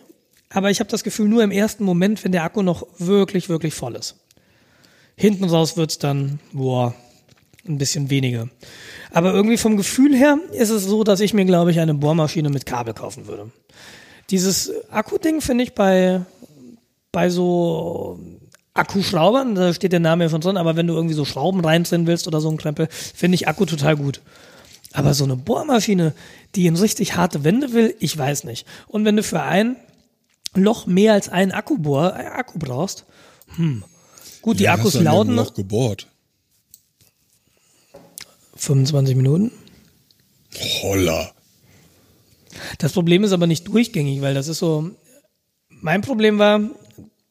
S1: Aber ich habe das Gefühl, nur im ersten Moment, wenn der Akku noch wirklich, wirklich voll ist. Hinten raus wird's dann, boah, ein bisschen weniger. Aber irgendwie vom Gefühl her ist es so, dass ich mir, glaube ich, eine Bohrmaschine mit Kabel kaufen würde. Dieses Akku-Ding finde ich bei, bei so Akkuschraubern, da steht der Name ja von drin, aber wenn du irgendwie so Schrauben reindrehen willst oder so ein Krempel, finde ich Akku total gut. Aber so eine Bohrmaschine, die in richtig harte Wände will, ich weiß nicht. Und wenn du für ein Loch mehr als einen Akkubohr, äh, Akku brauchst, hm. Gut, die Akkus lauten.
S2: Loch gebohrt.
S1: 25 Minuten.
S2: Holla.
S1: Das Problem ist aber nicht durchgängig, weil das ist so. Mein Problem war,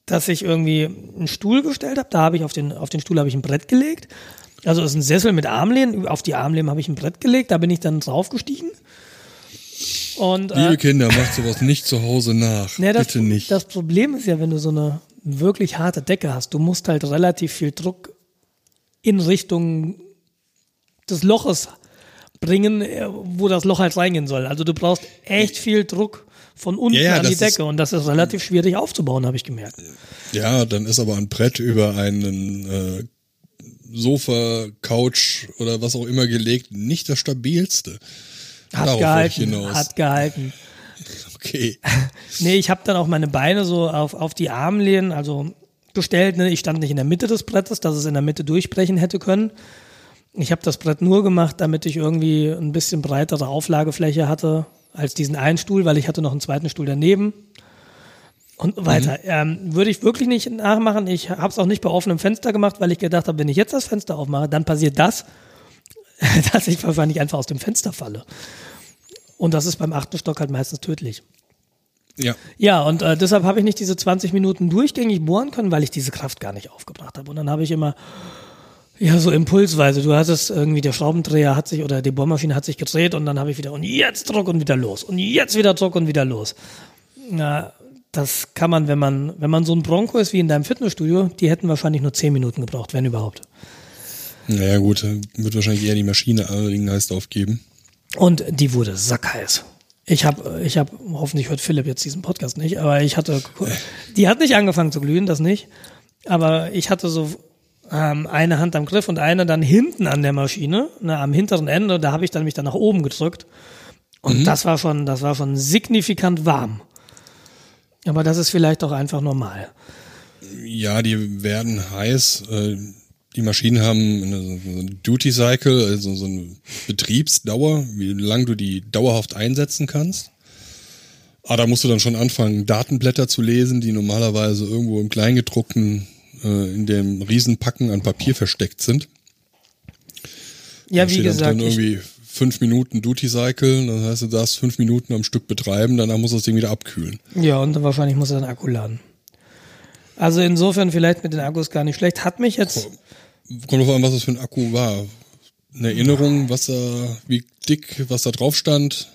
S1: dass ich irgendwie einen Stuhl gestellt habe. Da habe ich auf den, auf den Stuhl habe ich ein Brett gelegt. Also ist ein Sessel mit Armlehnen. Auf die Armlehnen habe ich ein Brett gelegt. Da bin ich dann draufgestiegen. Und,
S2: Liebe äh, Kinder, macht sowas nicht zu Hause nach. <laughs>
S1: Ne, das,
S2: Bitte nicht.
S1: Das Problem ist ja, wenn du so eine wirklich harte Decke hast, du musst halt relativ viel Druck in Richtung des Loches bringen, äh, wo das Loch halt reingehen soll. Also du brauchst echt viel Druck von unten ja, ja, an die Decke und das ist relativ schwierig aufzubauen, habe ich gemerkt.
S2: Ja, dann ist aber ein Brett über einen äh, Sofa, Couch oder was auch immer gelegt nicht das stabilste.
S1: Hat Darauf gehalten, hat gehalten.
S2: Okay. <laughs>
S1: nee, ich habe dann auch meine Beine so auf, auf die Armlehnen, also gestellt. Ne? Ich stand nicht in der Mitte des Brettes, dass es in der Mitte durchbrechen hätte können. Ich habe das Brett nur gemacht, damit ich irgendwie ein bisschen breitere Auflagefläche hatte als diesen einen Stuhl, weil ich hatte noch einen zweiten Stuhl daneben und weiter. Mhm. Ähm, würde ich wirklich nicht nachmachen. Ich habe es auch nicht bei offenem Fenster gemacht, weil ich gedacht habe, wenn ich jetzt das Fenster aufmache, dann passiert das. <laughs> dass ich wahrscheinlich einfach aus dem Fenster falle. Und das ist beim achten Stock halt meistens tödlich.
S2: Ja.
S1: Ja, und äh, deshalb habe ich nicht diese 20 Minuten durchgängig bohren können, weil ich diese Kraft gar nicht aufgebracht habe. Und dann habe ich immer, ja, so impulsweise, du hattest irgendwie, der Schraubendreher hat sich oder die Bohrmaschine hat sich gedreht und dann habe ich wieder, und jetzt Druck und wieder los. Und jetzt wieder Druck und wieder los. Na, das kann man, wenn man, wenn man so ein Bronco ist wie in deinem Fitnessstudio, die hätten wahrscheinlich nur 10 Minuten gebraucht, wenn überhaupt.
S2: Naja, gut, dann wird wahrscheinlich eher die Maschine allerdings heißt aufgeben.
S1: Und die wurde sackheiß. Ich habe, ich habe, hoffentlich hört Philipp jetzt diesen Podcast nicht, aber ich hatte, die hat nicht angefangen zu glühen, das nicht. Aber ich hatte so ähm, eine Hand am Griff und eine dann hinten an der Maschine, ne, am hinteren Ende, da habe ich dann mich dann nach oben gedrückt. Und das war schon, das war schon signifikant warm. Aber das ist vielleicht auch einfach normal.
S2: Ja, die werden heiß. Äh, Die Maschinen haben eine, so eine Duty Cycle, also so eine Betriebsdauer, wie lange du die dauerhaft einsetzen kannst. Aber da musst du dann schon anfangen, Datenblätter zu lesen, die normalerweise irgendwo im Kleingedruckten äh, in dem Riesenpacken an Papier versteckt sind.
S1: Ja,
S2: Da
S1: wie
S2: steht dann
S1: gesagt, ich,
S2: irgendwie fünf Minuten Duty Cycle, das heißt, du darfst fünf Minuten am Stück betreiben, danach muss das Ding wieder abkühlen.
S1: ja, und dann wahrscheinlich muss er den Akku laden. Also insofern vielleicht mit den Akkus gar nicht schlecht. Hat mich jetzt,
S2: Kommt drauf an, was das für ein Akku war. Eine Erinnerung, was da, wie dick, was da drauf stand.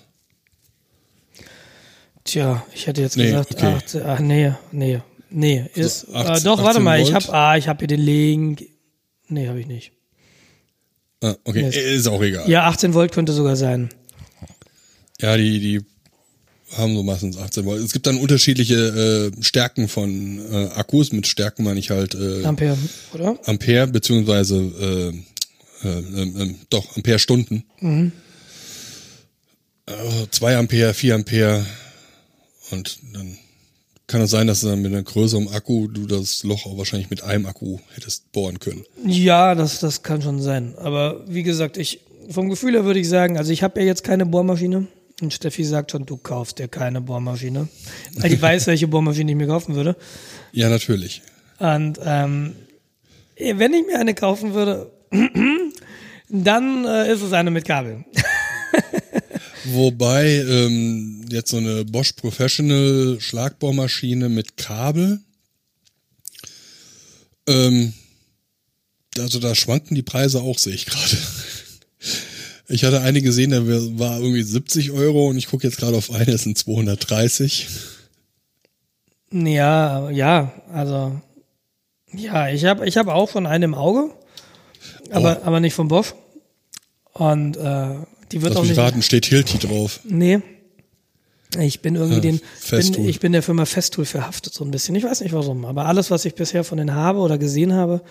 S1: tja, ich hätte jetzt
S2: Nee,
S1: gesagt,
S2: okay.
S1: ach, ach nee, nee, nee, ist,
S2: So, 18
S1: äh, doch, warte
S2: 18
S1: mal, ich
S2: Volt?
S1: habe, ah, ich habe hier den Link, nee, habe ich nicht.
S2: Ah, okay,
S1: Mist.
S2: ist auch egal.
S1: Ja, 18 Volt könnte sogar sein.
S2: Ja, die, die haben so meistens 18 Volt. Es gibt dann unterschiedliche äh, Stärken von äh, Akkus. Mit Stärken meine ich halt äh,
S1: Ampere, oder?
S2: Ampere, beziehungsweise äh, äh, äh, äh, doch, Ampere-Stunden.
S1: Mhm.
S2: Also 2 Ampere, 4 Ampere. Und dann kann es sein, dass dann mit einem größeren Akku du das Loch auch wahrscheinlich mit einem Akku hättest bohren können.
S1: Ja, das, das kann schon sein. Aber wie gesagt, ich, vom Gefühl her würde ich sagen, also ich habe ja jetzt keine Bohrmaschine. Und Steffi sagt schon, du kaufst dir keine Bohrmaschine. Weil die weiß, welche Bohrmaschine ich mir kaufen würde.
S2: Ja, natürlich.
S1: Und ähm, wenn ich mir eine kaufen würde, <clears throat> dann äh, ist es eine mit Kabel. <laughs>
S2: Wobei ähm, jetzt so eine Bosch Professional Schlagbohrmaschine mit Kabel, ähm, also da schwanken die Preise auch, sehe ich gerade. Ich hatte eine gesehen, da war irgendwie 70 Euro und ich gucke jetzt gerade auf eine, das sind 230.
S1: Ja, ja, also ja, ich habe ich hab auch schon eine im Auge, aber, aber nicht von Bosch. Und äh, die wird
S2: Lass
S1: auch
S2: mich
S1: nicht.
S2: raten, steht Hilti drauf.
S1: Nee. Ich bin irgendwie
S2: Ja,
S1: den, bin, ich bin der Firma Festool verhaftet so ein bisschen. Ich weiß nicht warum, aber alles, was ich bisher von denen habe oder gesehen habe,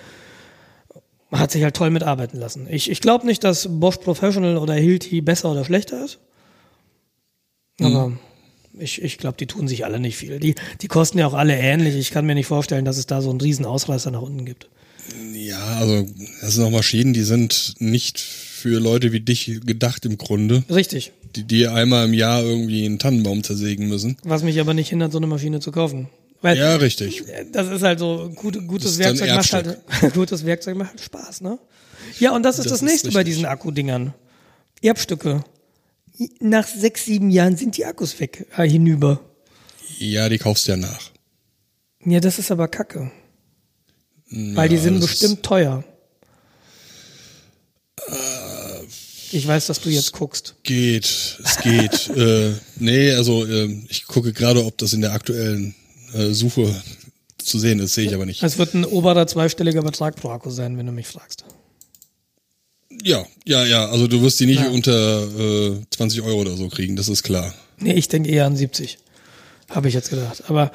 S1: hat sich halt toll mitarbeiten lassen. Ich, ich glaube nicht, dass Bosch Professional oder Hilti besser oder schlechter ist. Aber
S2: Mhm.
S1: ich, ich glaube, die tun sich alle nicht viel. Die, die kosten ja auch alle ähnlich. Ich kann mir nicht vorstellen, dass es da so einen riesen Ausreißer nach unten gibt.
S2: Ja, also das sind auch Maschinen, die sind nicht für Leute wie dich gedacht im Grunde,
S1: Richtig.
S2: die, die einmal im Jahr irgendwie einen Tannenbaum zersägen müssen.
S1: Was mich aber nicht hindert, so eine Maschine zu kaufen. Weil
S2: Ja, richtig.
S1: das ist halt so, gut, gutes
S2: ist
S1: Werkzeug macht halt, <laughs> gutes Werkzeug macht halt Spaß, ne? Ja, und das ist das,
S2: Das ist
S1: nächste bei
S2: richtig.
S1: diesen Akkudingern. Erbstücke. Nach sechs, sieben Jahren sind die Akkus weg, äh, hinüber.
S2: Ja, die kaufst du ja nach.
S1: Ja, das ist aber kacke. Weil die
S2: Ja,
S1: sind bestimmt teuer. Ich weiß, dass du jetzt guckst.
S2: Geht, es geht. <laughs> äh, nee, also äh, ich gucke gerade, ob das in der aktuellen äh, Suche zu sehen ist, sehe ich aber nicht.
S1: Es wird ein oberer zweistelliger Betrag pro Akku sein, wenn du mich fragst.
S2: Ja, ja, ja, also du wirst die nicht
S1: Ja.
S2: unter äh, 20 Euro oder so kriegen, das ist klar.
S1: Nee, ich denke eher an 70. Habe ich jetzt gedacht. Aber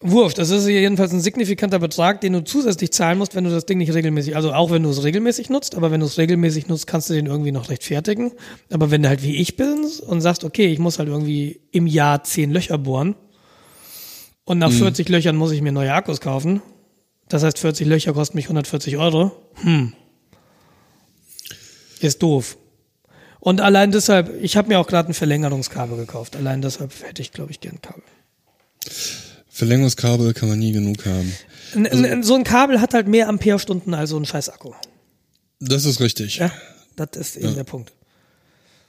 S1: wurscht, das ist jedenfalls ein signifikanter Betrag, den du zusätzlich zahlen musst, wenn du das Ding nicht regelmäßig, also auch wenn du es regelmäßig nutzt, aber wenn du es regelmäßig nutzt, kannst du den irgendwie noch rechtfertigen. Aber wenn du halt wie ich bist und sagst, okay, ich muss halt irgendwie im Jahr 10 Löcher bohren und nach 40 Löchern muss ich mir neue Akkus kaufen, das heißt 40 Löcher kosten mich 140 Euro, hm, ist doof. Und allein deshalb, ich habe mir auch gerade ein Verlängerungskabel gekauft. Allein deshalb hätte ich, glaube ich, gern Kabel.
S2: Verlängerungskabel kann man nie genug haben.
S1: N- n- so ein Kabel hat halt mehr Amperestunden als so ein scheiß Akku.
S2: Das ist richtig.
S1: Ja, das ist eben der Punkt.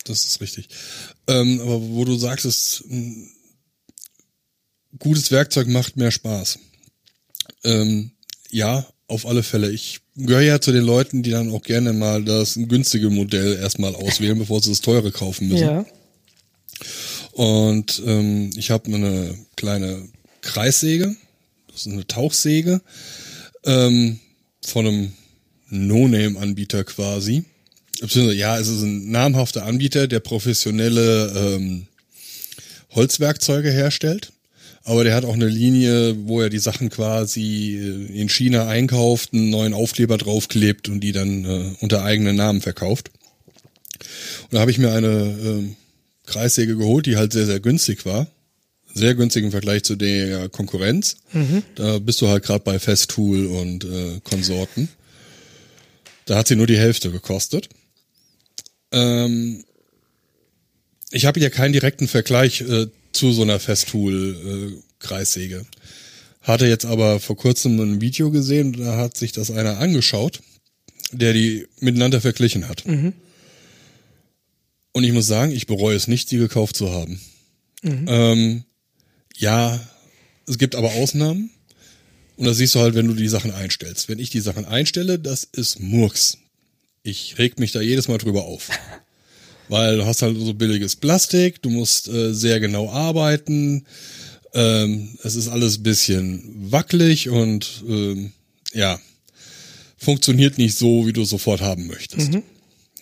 S2: Das ist richtig. Ähm, aber wo du sagst, es gutes Werkzeug macht mehr Spaß. Ähm, ja, auf alle Fälle. Ich gehöre ja zu den Leuten, die dann auch gerne mal das günstige Modell erstmal auswählen, bevor sie das teure kaufen müssen.
S1: Ja.
S2: Und ähm, ich habe eine kleine Kreissäge, das ist eine Tauchsäge, ähm, von einem No-Name-Anbieter quasi. Ja, es ist ein namhafter Anbieter, der professionelle ähm, Holzwerkzeuge herstellt. Aber der hat auch eine Linie, wo er die Sachen quasi äh, in China einkauft, einen neuen Aufkleber draufklebt und die dann äh, unter eigenen Namen verkauft. Und da habe ich mir eine äh, Kreissäge geholt, die halt sehr, sehr günstig war. Sehr günstig im Vergleich zu der Konkurrenz. Da bist du halt gerade bei Festool und äh, Konsorten. Da hat sie nur die Hälfte gekostet. Ähm, ich habe ja keinen direkten Vergleich äh, zu so einer Festool-Kreissäge. Hatte jetzt aber vor kurzem ein Video gesehen, da hat sich das einer angeschaut, der die miteinander verglichen hat. Und ich muss sagen, ich bereue es nicht, die gekauft zu haben. Ähm, ja, es gibt aber Ausnahmen. Und das siehst du halt, wenn du die Sachen einstellst. Wenn ich die Sachen einstelle, das ist Murks. Ich reg mich da jedes Mal drüber auf. <laughs> Weil du hast halt so billiges Plastik, du musst äh, sehr genau arbeiten. Ähm, es ist alles bisschen wackelig und ähm, ja, funktioniert nicht so, wie du es sofort haben möchtest.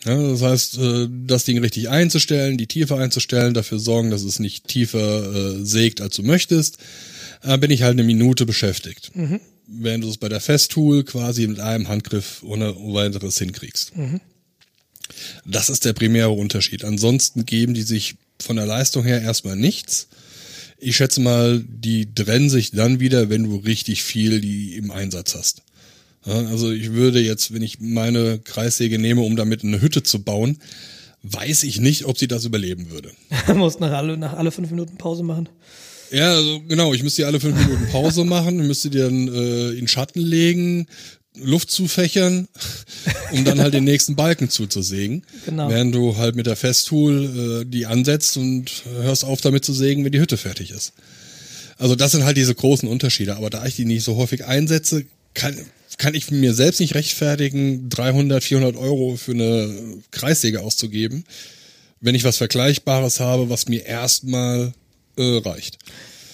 S2: Ja, das heißt, äh, das Ding richtig einzustellen, die Tiefe einzustellen, dafür sorgen, dass es nicht tiefer äh, sägt, als du möchtest, äh, bin ich halt eine Minute beschäftigt. Während du es bei der Festool quasi mit einem Handgriff ohne weiteres hinkriegst. Das ist der primäre Unterschied. Ansonsten geben die sich von der Leistung her erstmal nichts. Ich schätze mal, die trennen sich dann wieder, wenn du richtig viel die im Einsatz hast. Also ich würde jetzt, wenn ich meine Kreissäge nehme, um damit eine Hütte zu bauen, weiß ich nicht, ob sie das überleben würde. <laughs>
S1: Muss nach alle, nach alle fünf Minuten Pause machen.
S2: Ja, also genau, ich müsste die alle fünf Minuten Pause machen, ich müsste die dann äh, in Schatten legen, Luft zufächern, <laughs> um dann halt den nächsten Balken zuzusägen.
S1: Genau.
S2: Während du halt mit der Festool äh, die ansetzt und hörst auf damit zu sägen, wenn die Hütte fertig ist. Also das sind halt diese großen Unterschiede. Aber da ich die nicht so häufig einsetze, kann, kann ich mir selbst nicht rechtfertigen, 300, 400 Euro für eine Kreissäge auszugeben, wenn ich was Vergleichbares habe, was mir erstmal äh, reicht.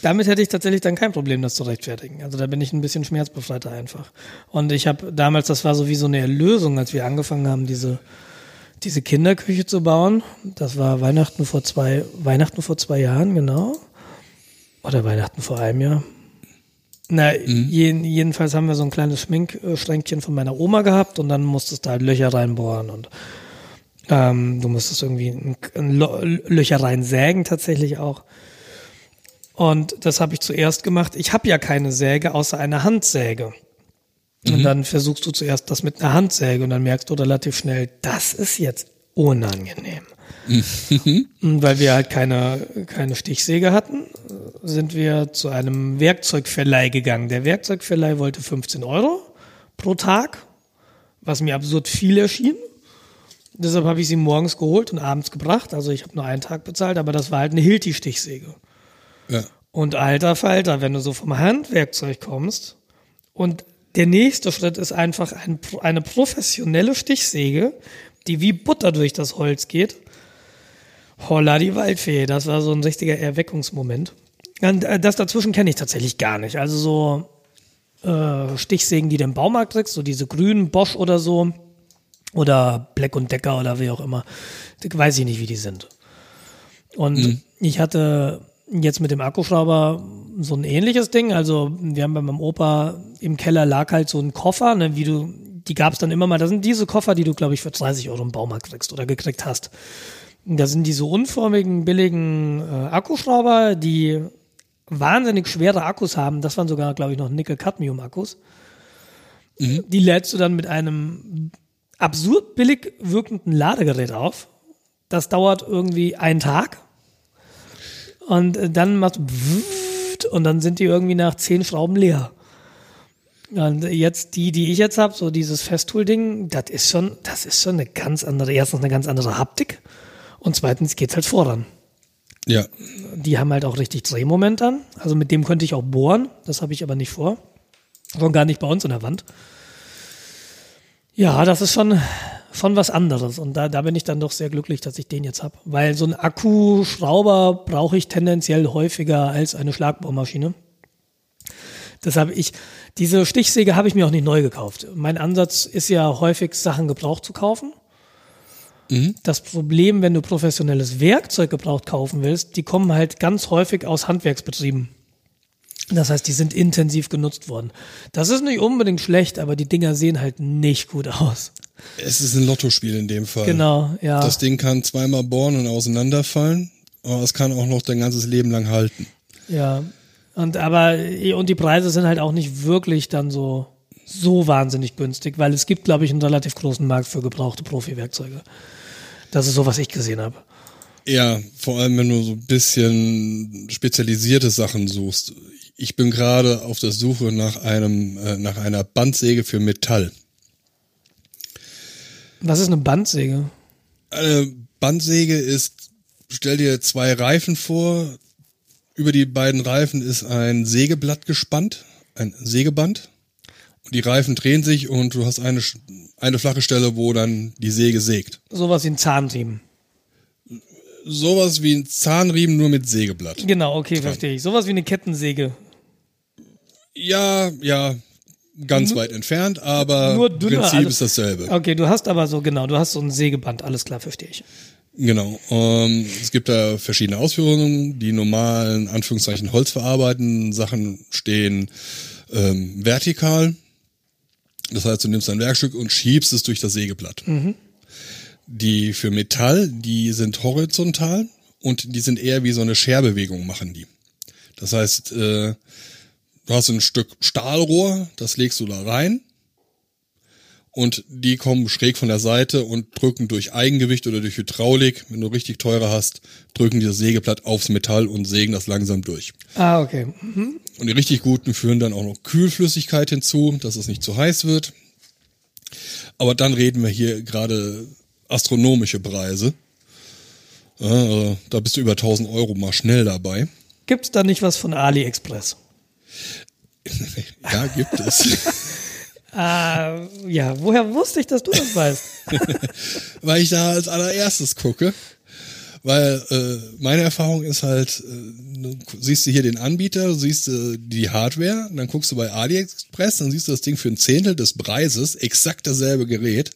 S1: Damit hätte ich tatsächlich dann kein Problem, das zu rechtfertigen. Also da bin ich ein bisschen schmerzbefreiter einfach. Und ich habe damals, das war so wie so eine Erlösung, als wir angefangen haben, diese, diese Kinderküche zu bauen. Das war Weihnachten vor zwei, Weihnachten vor zwei Jahren, genau. Oder Weihnachten vor einem Jahr. Na, jeden, jedenfalls haben wir so ein kleines Schminkschränkchen von meiner Oma gehabt und dann musstest du halt Löcher reinbohren und ähm, du musstest irgendwie ein, ein Löcher reinsägen tatsächlich auch. Und das habe ich zuerst gemacht. Ich habe ja keine Säge außer einer Handsäge. Und dann versuchst du zuerst das mit einer Handsäge und dann merkst du relativ schnell, das ist jetzt unangenehm. Und weil wir halt keine, keine Stichsäge hatten, sind wir zu einem Werkzeugverleih gegangen. Der Werkzeugverleih wollte 15 Euro pro Tag, was mir absurd viel erschien. Deshalb habe ich sie morgens geholt und abends gebracht. Also ich habe nur einen Tag bezahlt, aber das war halt eine Hilti-Stichsäge.
S2: Ja.
S1: Und alter Falter, wenn du so vom Handwerkzeug kommst und der nächste Schritt ist einfach ein, eine professionelle Stichsäge, die wie Butter durch das Holz geht. Holla die Waldfee, das war so ein richtiger Erweckungsmoment. Und äh, das dazwischen kenne ich tatsächlich gar nicht. Also so äh, Stichsägen, die du im Baumarkt kriegst, so diese grünen Bosch oder so, oder Black und Decker oder wie auch immer, weiß ich nicht, wie die sind. Und ich hatte jetzt mit dem Akkuschrauber so ein ähnliches Ding. Also wir haben bei meinem Opa im Keller lag halt so ein Koffer, ne, wie du, die gab es dann immer mal. Das sind diese Koffer, die du, glaube ich, für 30 Euro im Baumarkt kriegst oder gekriegt hast. Da sind diese unförmigen, billigen äh, Akkuschrauber, die wahnsinnig schwere Akkus haben. Das waren sogar, glaube ich, noch Nickel-Cadmium-Akkus. Die lädst du dann mit einem absurd billig wirkenden Ladegerät auf. Das dauert irgendwie einen Tag. Und dann machst du und dann sind die irgendwie nach zehn Schrauben leer. Und jetzt die, die ich jetzt habe, so dieses Festool-Ding, das ist schon, das ist schon eine ganz andere, erstens eine ganz andere Haptik und zweitens geht's halt voran.
S2: Ja.
S1: Die haben halt auch richtig Drehmoment an. Also mit dem könnte ich auch bohren. Das habe ich aber nicht vor. Schon gar nicht bei uns in der Wand. Ja, das ist schon, schon was anderes. Und da, da bin ich dann doch sehr glücklich, dass ich den jetzt habe. Weil so ein Akkuschrauber brauche ich tendenziell häufiger als eine Schlagbohrmaschine. Deshalb ich, diese Stichsäge habe ich mir auch nicht neu gekauft. Mein Ansatz ist ja häufig Sachen gebraucht zu kaufen. Das Problem, wenn du professionelles Werkzeug gebraucht kaufen willst, die kommen halt ganz häufig aus Handwerksbetrieben. Das heißt, die sind intensiv genutzt worden. Das ist nicht unbedingt schlecht, aber die Dinger sehen halt nicht gut aus.
S2: Es ist ein Lottospiel in dem Fall.
S1: Genau, ja.
S2: Das Ding kann zweimal bohren und auseinanderfallen, aber es kann auch noch dein ganzes Leben lang halten.
S1: Ja. Und aber und die Preise sind halt auch nicht wirklich dann so so wahnsinnig günstig, weil es gibt, glaube ich, einen relativ großen Markt für gebrauchte Profi-Werkzeuge. Das ist so, was ich gesehen habe.
S2: Ja, vor allem wenn du so ein bisschen spezialisierte Sachen suchst. Ich bin gerade auf der Suche nach einem äh, nach einer Bandsäge für Metall.
S1: Was ist eine Bandsäge?
S2: Eine Bandsäge ist, stell dir zwei Reifen vor. Über die beiden Reifen ist ein Sägeblatt gespannt, ein Sägeband. Und die Reifen drehen sich und du hast eine, eine flache Stelle, wo dann die Säge sägt.
S1: Sowas wie ein Zahnriemen.
S2: Sowas wie ein Zahnriemen nur mit Sägeblatt.
S1: Genau, okay, verstehe ich. Sowas wie eine Kettensäge.
S2: Ja, ja, ganz weit entfernt, aber
S1: nur
S2: im
S1: dünner,
S2: Prinzip
S1: also-
S2: ist dasselbe.
S1: Okay, du hast aber so, genau, du hast so ein Sägeband, alles klar, verstehe ich.
S2: Genau. Ähm, es gibt da verschiedene Ausführungen. Die normalen, Anführungszeichen, holzverarbeitenden Sachen stehen ähm, vertikal. Das heißt, du nimmst ein Werkstück und schiebst es durch das Sägeblatt. Die für Metall, die sind horizontal und die sind eher wie so eine Scherbewegung machen die. Das heißt, äh, du hast ein Stück Stahlrohr, das legst du da rein und die kommen schräg von der Seite und drücken durch Eigengewicht oder durch Hydraulik, wenn du richtig teure hast, drücken dieses Sägeblatt aufs Metall und sägen das langsam durch.
S1: Ah, okay.
S2: Und die richtig guten führen dann auch noch Kühlflüssigkeit hinzu, dass es nicht zu heiß wird. Aber dann reden wir hier gerade astronomische Preise. Also da bist du über 1000 Euro mal schnell dabei.
S1: Gibt's da nicht was von AliExpress? <laughs>
S2: Ja, gibt es. <laughs>
S1: Ah, ja, woher wusste ich, dass du das weißt? <laughs>
S2: weil ich da als allererstes gucke. Weil äh, meine Erfahrung ist halt, äh, du siehst du hier den Anbieter, du siehst äh, die Hardware, dann guckst du bei AliExpress, dann siehst du das Ding für ein Zehntel des Preises, exakt dasselbe Gerät,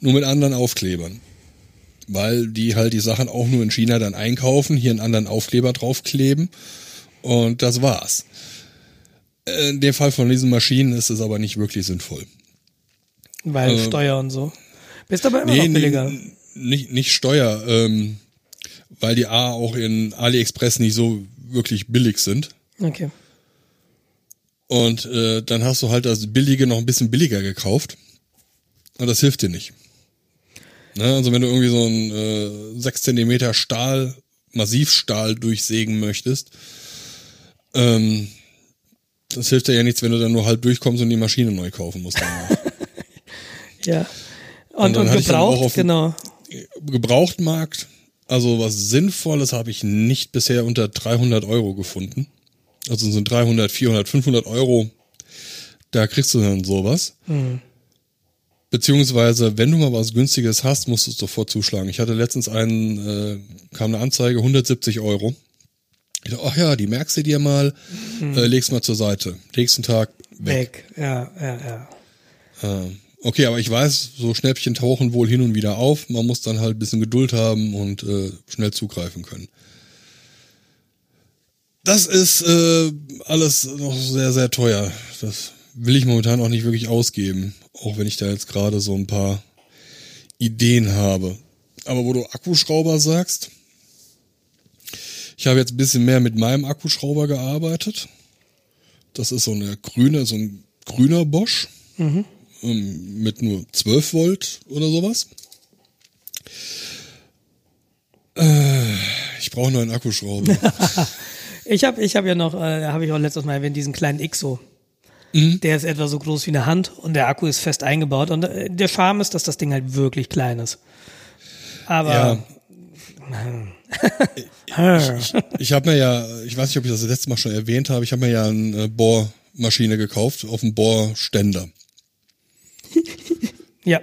S2: nur mit anderen Aufklebern. Weil die halt die Sachen auch nur in China dann einkaufen, hier einen anderen Aufkleber draufkleben und das war's. Äh, In dem Fall von diesen Maschinen ist es aber nicht wirklich sinnvoll.
S1: Weil
S2: Ähm,
S1: Steuer und so. Bist aber immer
S2: Nee,
S1: noch billiger.
S2: nicht, nicht Steuer, ähm, weil die A auch in AliExpress nicht so wirklich billig sind.
S1: Okay.
S2: Und äh, dann hast du halt das Billige noch ein bisschen billiger gekauft. Und das hilft dir nicht. Ne? Also wenn du irgendwie so ein äh, 6 Zentimeter Stahl, Massivstahl durchsägen möchtest, ähm, das hilft dir ja nichts, wenn du dann nur halb durchkommst und die Maschine neu kaufen musst. <laughs>
S1: Ja.
S2: Und
S1: Und,
S2: dann
S1: und, gebraucht, genau.
S2: Gebrauchtmarkt, also was Sinnvolles habe ich nicht bisher unter 300 Euro gefunden. Also so 300, 400, 500 Euro, da kriegst du dann sowas. Beziehungsweise, wenn du mal was Günstiges hast, musst du es sofort zuschlagen. Ich hatte letztens einen, äh, kam eine Anzeige, 170 Euro. Ich dachte, ach ja, die merkst du dir mal, äh, legst mal zur Seite. Nächsten Tag weg.
S1: Weg. Ja, ja, ja.
S2: Äh, okay, aber ich weiß, so Schnäppchen tauchen wohl hin und wieder auf. Man muss dann halt ein bisschen Geduld haben und äh, schnell zugreifen können. Das ist äh, alles noch sehr, sehr teuer. Das will ich momentan auch nicht wirklich ausgeben. Auch wenn ich da jetzt gerade so ein paar Ideen habe. Aber wo du Akkuschrauber sagst, ich habe jetzt ein bisschen mehr mit meinem Akkuschrauber gearbeitet. Das ist so eine grüne, so ein grüner Bosch ähm, mit nur 12 Volt oder sowas. Äh, ich brauche nur einen Akkuschrauber. <laughs>
S1: Ich habe ich hab ja noch, äh, habe ich auch letztes Mal erwähnt, diesen kleinen Ixo. Der ist etwa so groß wie eine Hand und der Akku ist fest eingebaut. Und äh, der Charme ist, dass das Ding halt wirklich klein ist. Aber
S2: Ja, ich, <laughs> ich habe mir ja, ich weiß nicht, ob ich das letzte Mal schon erwähnt habe, ich habe mir ja eine Bohrmaschine gekauft auf dem Bohrständer. <laughs>
S1: ja,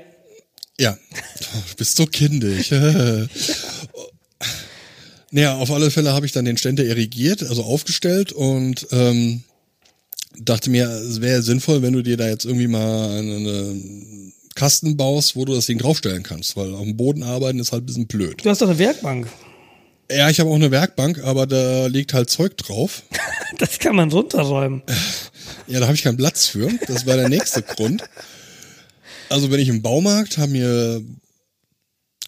S2: Ja, du bist so kindisch. <laughs> naja, auf alle Fälle habe ich dann den Ständer irrigiert, also aufgestellt und ähm, dachte mir, es wäre sinnvoll, wenn du dir da jetzt irgendwie mal einen Kasten baust, wo du das Ding draufstellen kannst, weil auf dem Boden arbeiten ist halt ein bisschen blöd.
S1: du hast doch eine Werkbank.
S2: Ja, ich habe auch eine Werkbank, aber da liegt halt Zeug drauf. <laughs>
S1: Das kann man runterräumen.
S2: Ja, da habe ich keinen Platz für. Das war der nächste <laughs> Grund. Also wenn ich im Baumarkt habe mir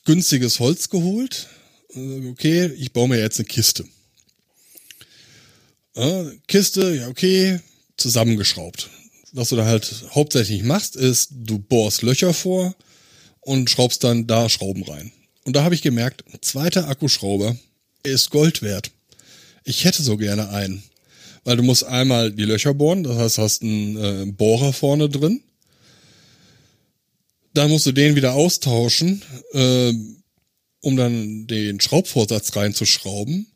S2: günstiges Holz geholt. Äh, Okay, ich baue mir jetzt eine Kiste. Ja, Kiste, ja okay, zusammengeschraubt. Was du da halt hauptsächlich machst, ist, du bohrst Löcher vor und schraubst dann da Schrauben rein. Und da habe ich gemerkt, zweiter Akkuschrauber ist Gold wert. Ich hätte so gerne einen. Weil du musst einmal die Löcher bohren, das heißt, hast einen äh, Bohrer vorne drin. Dann musst du den wieder austauschen, äh, um dann den Schraubvorsatz reinzuschrauben.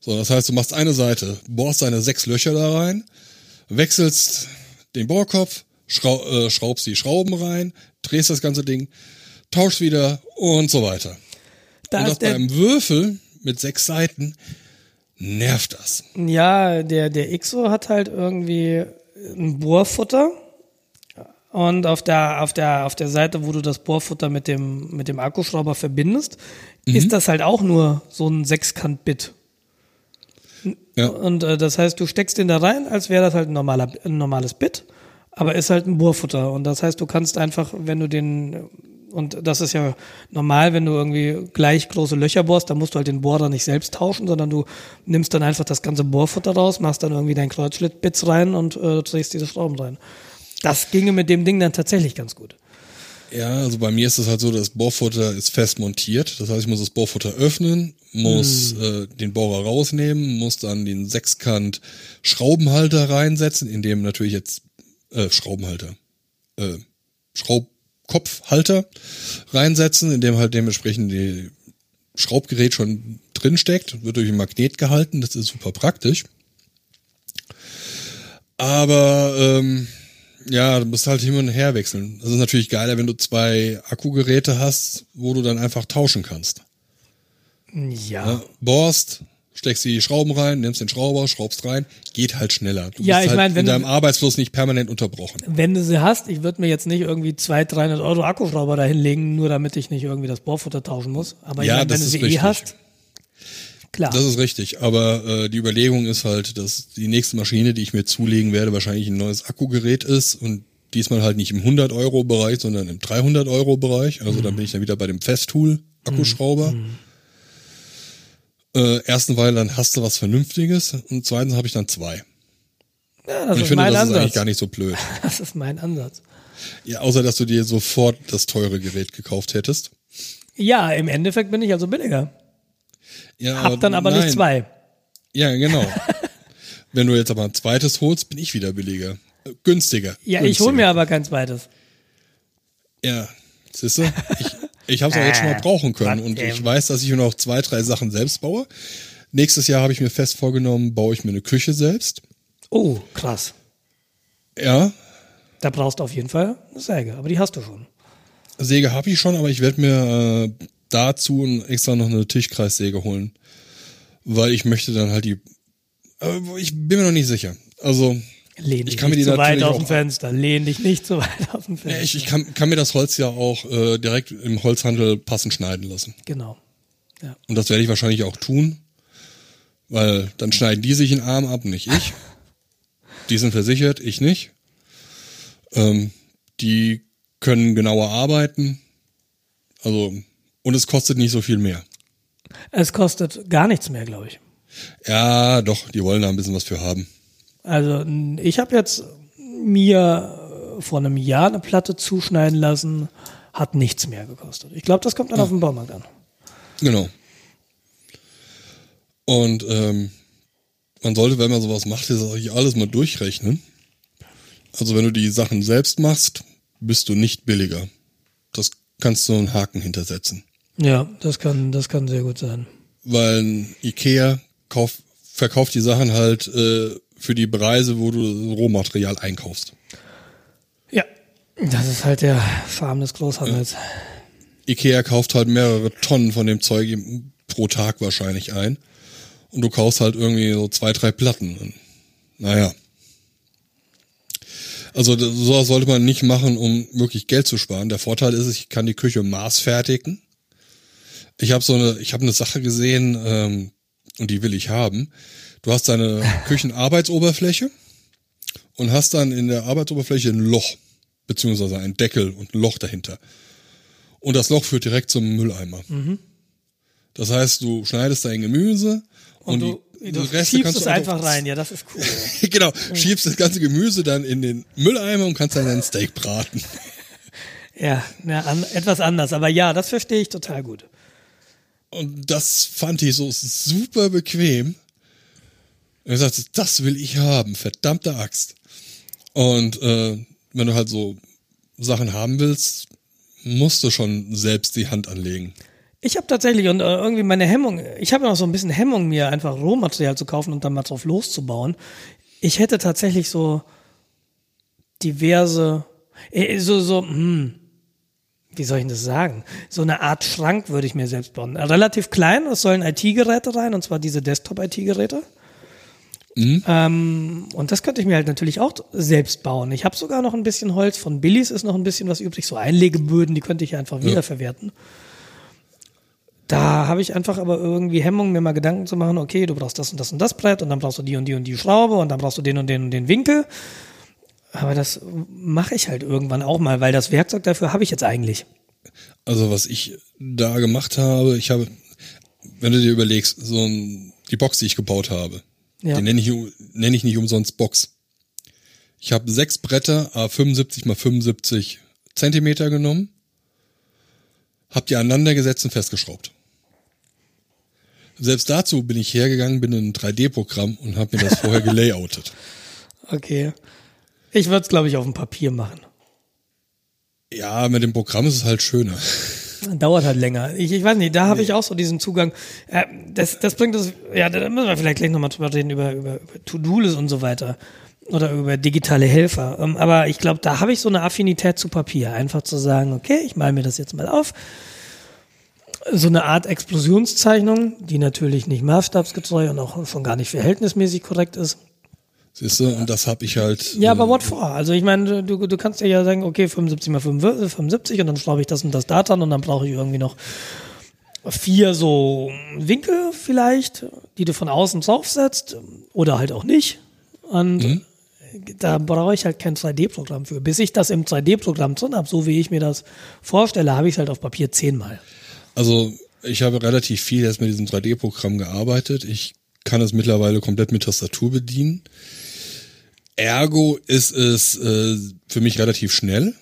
S2: So, das heißt, du machst eine Seite, bohrst deine sechs Löcher da rein, wechselst den Bohrkopf, schrau äh, schraubst die Schrauben rein, drehst das ganze Ding, tauschst wieder und so weiter.
S1: Da
S2: und
S1: der,
S2: beim Würfel mit sechs Seiten nervt das.
S1: ja, der, der Ixo hat halt irgendwie ein Bohrfutter. Und auf der, auf der, auf der Seite, wo du das Bohrfutter mit dem, mit dem Akkuschrauber verbindest, ist das halt auch nur so ein Sechskant-Bit.
S2: Ja.
S1: Und äh, das heißt, du steckst den da rein, als wäre das halt ein, normaler, ein normales Bit, aber ist halt ein Bohrfutter. Und das heißt, du kannst einfach, wenn du den, und das ist ja normal, wenn du irgendwie gleich große Löcher bohrst, dann musst du halt den Bohrer nicht selbst tauschen, sondern du nimmst dann einfach das ganze Bohrfutter raus, machst dann irgendwie dein Kreuzschlittbits rein und äh, drehst diese Schrauben rein. Das ginge mit dem Ding dann tatsächlich ganz gut.
S2: Ja, also bei mir ist es halt so, das Bohrfutter ist fest montiert. Das heißt, ich muss das Bohrfutter öffnen, muss äh, den Bohrer rausnehmen, muss dann den Sechskant Schraubenhalter reinsetzen, in dem natürlich jetzt äh, Schraubenhalter, äh, Schraubkopfhalter reinsetzen, in dem halt dementsprechend die Schraubgerät schon drin steckt, wird durch ein Magnet gehalten, das ist super praktisch. Aber ähm, ja, du musst halt hin und her wechseln. Das ist natürlich geiler, wenn du zwei Akkugeräte hast, wo du dann einfach tauschen kannst.
S1: Ja.
S2: Ja, bohrst, steckst die Schrauben rein, nimmst den Schrauber, schraubst rein, geht halt schneller. Du
S1: Ja,
S2: bist
S1: ich
S2: halt
S1: mein, wenn
S2: in
S1: du-
S2: deinem Arbeitsfluss nicht permanent unterbrochen.
S1: Wenn du sie hast, ich würde mir jetzt nicht irgendwie 200, 300 Euro Akkuschrauber dahinlegen, nur damit ich nicht irgendwie das Bohrfutter tauschen muss. Aber ich
S2: Ja,
S1: mein, wenn du sie eh
S2: richtig.
S1: hast, klar.
S2: Das ist richtig, aber äh, die Überlegung ist halt, dass die nächste Maschine, die ich mir zulegen werde, wahrscheinlich ein neues Akkugerät ist und diesmal halt nicht im 100-Euro-Bereich, sondern im 300-Euro-Bereich. Also dann bin ich dann wieder bei dem Festool-Akkuschrauber. Äh, ersten, weil dann hast du was Vernünftiges und zweitens habe ich dann zwei.
S1: ja, das
S2: Und ich
S1: ist
S2: finde,
S1: mein
S2: das ist eigentlich
S1: Ansatz.
S2: gar nicht so blöd. <laughs>
S1: Das ist mein Ansatz.
S2: Ja, außer dass du dir sofort das teure Gerät gekauft hättest.
S1: Ja, im Endeffekt bin ich also billiger.
S2: Ja,
S1: Hab dann aber
S2: nein.
S1: nicht zwei.
S2: Ja, genau. <laughs> Wenn du jetzt aber ein zweites holst, bin ich wieder billiger. Äh, günstiger.
S1: Ja, ich hole mir aber kein zweites.
S2: Ja, siehst du? Ich, ich habe es auch jetzt schon mal <laughs> brauchen können und ich weiß, dass ich mir noch zwei, drei Sachen selbst baue. Nächstes Jahr habe ich mir fest vorgenommen, baue ich mir eine Küche selbst.
S1: Oh, krass.
S2: Ja,
S1: Da brauchst du auf jeden Fall eine Säge, aber die hast du schon.
S2: Säge habe ich schon, aber ich werde mir äh, dazu extra noch eine Tischkreissäge holen, weil ich möchte dann halt die. Aber ich bin mir noch nicht sicher. Also
S1: Lehn
S2: Ich
S1: dich
S2: kann mir
S1: nicht zu weit aus dem Fenster. Lehn dich nicht zu weit aus dem Fenster.
S2: ich, ich kann, kann mir das Holz ja auch äh, direkt im Holzhandel passend schneiden lassen.
S1: genau. Ja.
S2: Und das werde ich wahrscheinlich auch tun, weil dann schneiden die sich den Arm ab, nicht ich. <laughs> Die sind versichert, ich nicht. Ähm, die können genauer arbeiten. Also, und es kostet nicht so viel mehr.
S1: Es kostet gar nichts mehr, glaube ich.
S2: Ja, doch, die wollen da ein bisschen was für haben.
S1: Also ich habe jetzt mir vor einem Jahr eine Platte zuschneiden lassen, hat nichts mehr gekostet. Ich glaube, das kommt dann auf dem Baumarkt an.
S2: Genau. Und ähm, man sollte, wenn man sowas macht, das eigentlich alles mal durchrechnen. Also wenn du die Sachen selbst machst, bist du nicht billiger. Das kannst du einen Haken hintersetzen.
S1: Ja, das kann, das kann sehr gut sein.
S2: Weil Ikea kauf, verkauft die Sachen halt äh, für die Preise, wo du Rohmaterial einkaufst.
S1: Ja, das ist halt der Farm des Großhandels. Ja.
S2: Ikea kauft halt mehrere Tonnen von dem Zeug pro Tag wahrscheinlich ein. Und du kaufst halt irgendwie so zwei, drei Platten. Naja. Also sowas sollte man nicht machen, um wirklich Geld zu sparen. Der Vorteil ist, ich kann die Küche maßfertigen. Ich habe so eine, ich habe eine Sache gesehen ähm, und die will ich haben. Du hast deine <laughs> Küchenarbeitsoberfläche und hast dann in der Arbeitsoberfläche ein Loch beziehungsweise ein Deckel und ein Loch dahinter. Und das Loch führt direkt zum Mülleimer. Mhm. Das heißt, du schneidest dein Gemüse und, und du, die,
S1: du Reste kannst du einfach rein. <laughs> Ja, das ist cool.
S2: genau, schiebst das ganze Gemüse dann in den Mülleimer und kannst dann dein Steak braten. <laughs>
S1: ja, na, an, etwas anders, aber ja, das verstehe ich total gut.
S2: Und das fand ich so super bequem. Und ich sagte, das will ich haben, verdammte Axt. Und äh, wenn du halt so Sachen haben willst, musst du schon selbst die Hand anlegen.
S1: Ich habe tatsächlich und äh, irgendwie meine Hemmung, ich habe noch so ein bisschen Hemmung, mir einfach Rohmaterial zu kaufen und dann mal drauf loszubauen. Ich hätte tatsächlich so diverse, äh, so, so, hm, wie soll ich das sagen? So eine Art Schrank würde ich mir selbst bauen. Relativ klein, es sollen IT-Geräte rein, und zwar diese Desktop-IT-Geräte. Mhm. Ähm, und das könnte ich mir halt natürlich auch selbst bauen. Ich habe sogar noch ein bisschen Holz. Von Billys ist noch ein bisschen was übrig. So Einlegeböden, die könnte ich einfach ja. wiederverwerten. Da habe ich einfach aber irgendwie Hemmung, mir mal Gedanken zu machen, okay, du brauchst das und das und das Brett und dann brauchst du die und die und die Schraube und dann brauchst du den und den und den Winkel. Aber das mache ich halt irgendwann auch mal, weil das Werkzeug dafür habe ich jetzt eigentlich.
S2: Also was ich da gemacht habe, ich habe, wenn du dir überlegst, so ein, die Box, die ich gebaut habe, ja. Die nenne ich, nenn ich nicht umsonst Box. Ich habe sechs Bretter, a 75 mal 75 Zentimeter genommen, habe die aneinander gesetzt und festgeschraubt. Selbst dazu bin ich hergegangen, bin in ein 3D-Programm und habe mir das vorher <laughs> gelayoutet.
S1: Okay. Ich würde es, glaube ich, auf dem Papier machen.
S2: Ja, mit dem Programm ist es halt schöner. <laughs>
S1: Dauert halt länger. Ich, ich weiß nicht, da habe nee. ich auch so diesen Zugang. Äh, das, das bringt uns, ja, da müssen wir vielleicht gleich nochmal drüber reden, über, über, über To-Do-List und so weiter. Oder über digitale Helfer. Ähm, aber ich glaube, da habe ich so eine Affinität zu Papier. Einfach zu sagen, okay, ich male mir das jetzt mal auf. So eine Art Explosionszeichnung, die natürlich nicht maßstabsgetreu und auch schon gar nicht verhältnismäßig korrekt ist.
S2: Siehst du, und das habe ich halt.
S1: Ja, aber äh, what for? Also ich meine, du, du kannst ja sagen, okay, 75 mal 75 und dann schraube ich das und das da dran und dann brauche ich irgendwie noch vier so Winkel vielleicht, die du von außen draufsetzt oder halt auch nicht. Und mhm. da brauche ich halt kein 3D-Programm für. Bis ich das im 3D-Programm drin habe, so wie ich mir das vorstelle, habe ich es halt auf Papier zehnmal.
S2: Also ich habe relativ viel jetzt mit diesem 3D-Programm gearbeitet. Ich kann es mittlerweile komplett mit Tastatur bedienen. Ergo ist es äh, für mich relativ schnell.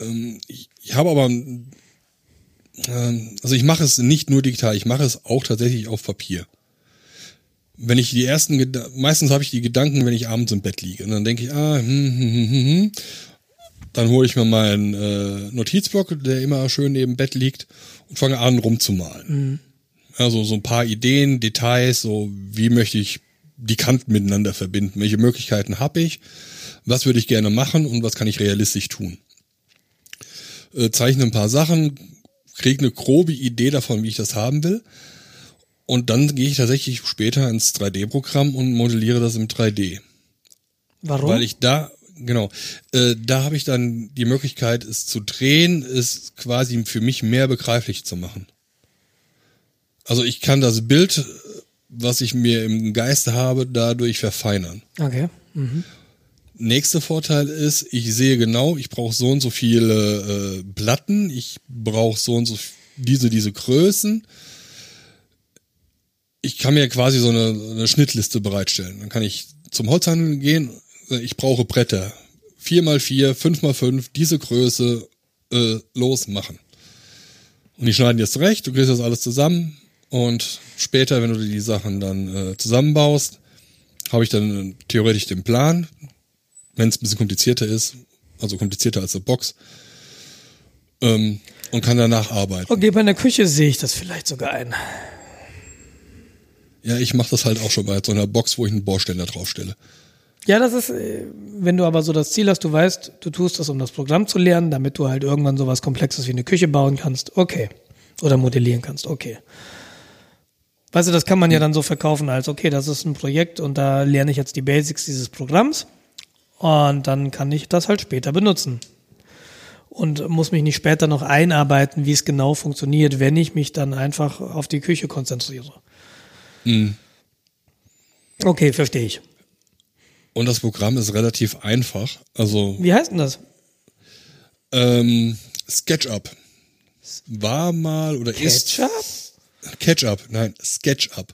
S2: Ähm, ich, ich habe aber, äh, also ich mache es nicht nur digital, ich mache es auch tatsächlich auf Papier. Wenn ich die ersten, meistens habe ich die Gedanken, wenn ich abends im Bett liege. Und dann denke ich, ah, hm, hm, hm, hm, hm. dann hole ich mir meinen äh, Notizblock, der immer schön neben Bett liegt, und fange an rumzumalen. Mhm. Also so ein paar Ideen, Details, so wie möchte ich die Kanten miteinander verbinden. Welche Möglichkeiten habe ich? Was würde ich gerne machen und was kann ich realistisch tun? Äh, zeichne ein paar Sachen, kriege eine grobe Idee davon, wie ich das haben will. Und dann gehe ich tatsächlich später ins 3D-Programm und modelliere das im 3D.
S1: Warum?
S2: Weil ich da, genau, äh, da habe ich dann die Möglichkeit, es zu drehen, es quasi für mich mehr begreiflich zu machen. Also ich kann das Bild was ich mir im Geiste habe, dadurch verfeinern.
S1: Okay. Mhm.
S2: Nächster Vorteil ist, ich sehe genau, ich brauche so und so viele äh, Platten, ich brauche so und so diese, diese Größen. Ich kann mir quasi so eine, eine Schnittliste bereitstellen. Dann kann ich zum Holzhandel gehen, ich brauche Bretter. 4 mal 4 5 mal 5 diese Größe, äh, losmachen. Und die schneiden jetzt recht, du kriegst das alles zusammen, und später, wenn du die Sachen dann äh, zusammenbaust, habe ich dann äh, theoretisch den Plan, wenn es ein bisschen komplizierter ist, also komplizierter als eine Box, ähm, und kann danach arbeiten.
S1: Okay, bei einer Küche sehe ich das vielleicht sogar ein.
S2: Ja, ich mache das halt auch schon bei so einer Box, wo ich einen Bohrständer draufstelle.
S1: Ja, das ist, äh, wenn du aber so das Ziel hast, du weißt, du tust das, um das Programm zu lernen, damit du halt irgendwann sowas Komplexes wie eine Küche bauen kannst, okay. Oder modellieren kannst, okay. Weißt du, das kann man ja dann so verkaufen als, okay, das ist ein Projekt und da lerne ich jetzt die Basics dieses Programms und dann kann ich das halt später benutzen. Und muss mich nicht später noch einarbeiten, wie es genau funktioniert, wenn ich mich dann einfach auf die Küche konzentriere.
S2: Mhm.
S1: Okay, verstehe ich.
S2: Und das Programm ist relativ einfach. Also
S1: Wie heißt denn das?
S2: ähm, SketchUp war mal oder ist
S1: Ketchup?
S2: Catch-up, nein, SketchUp.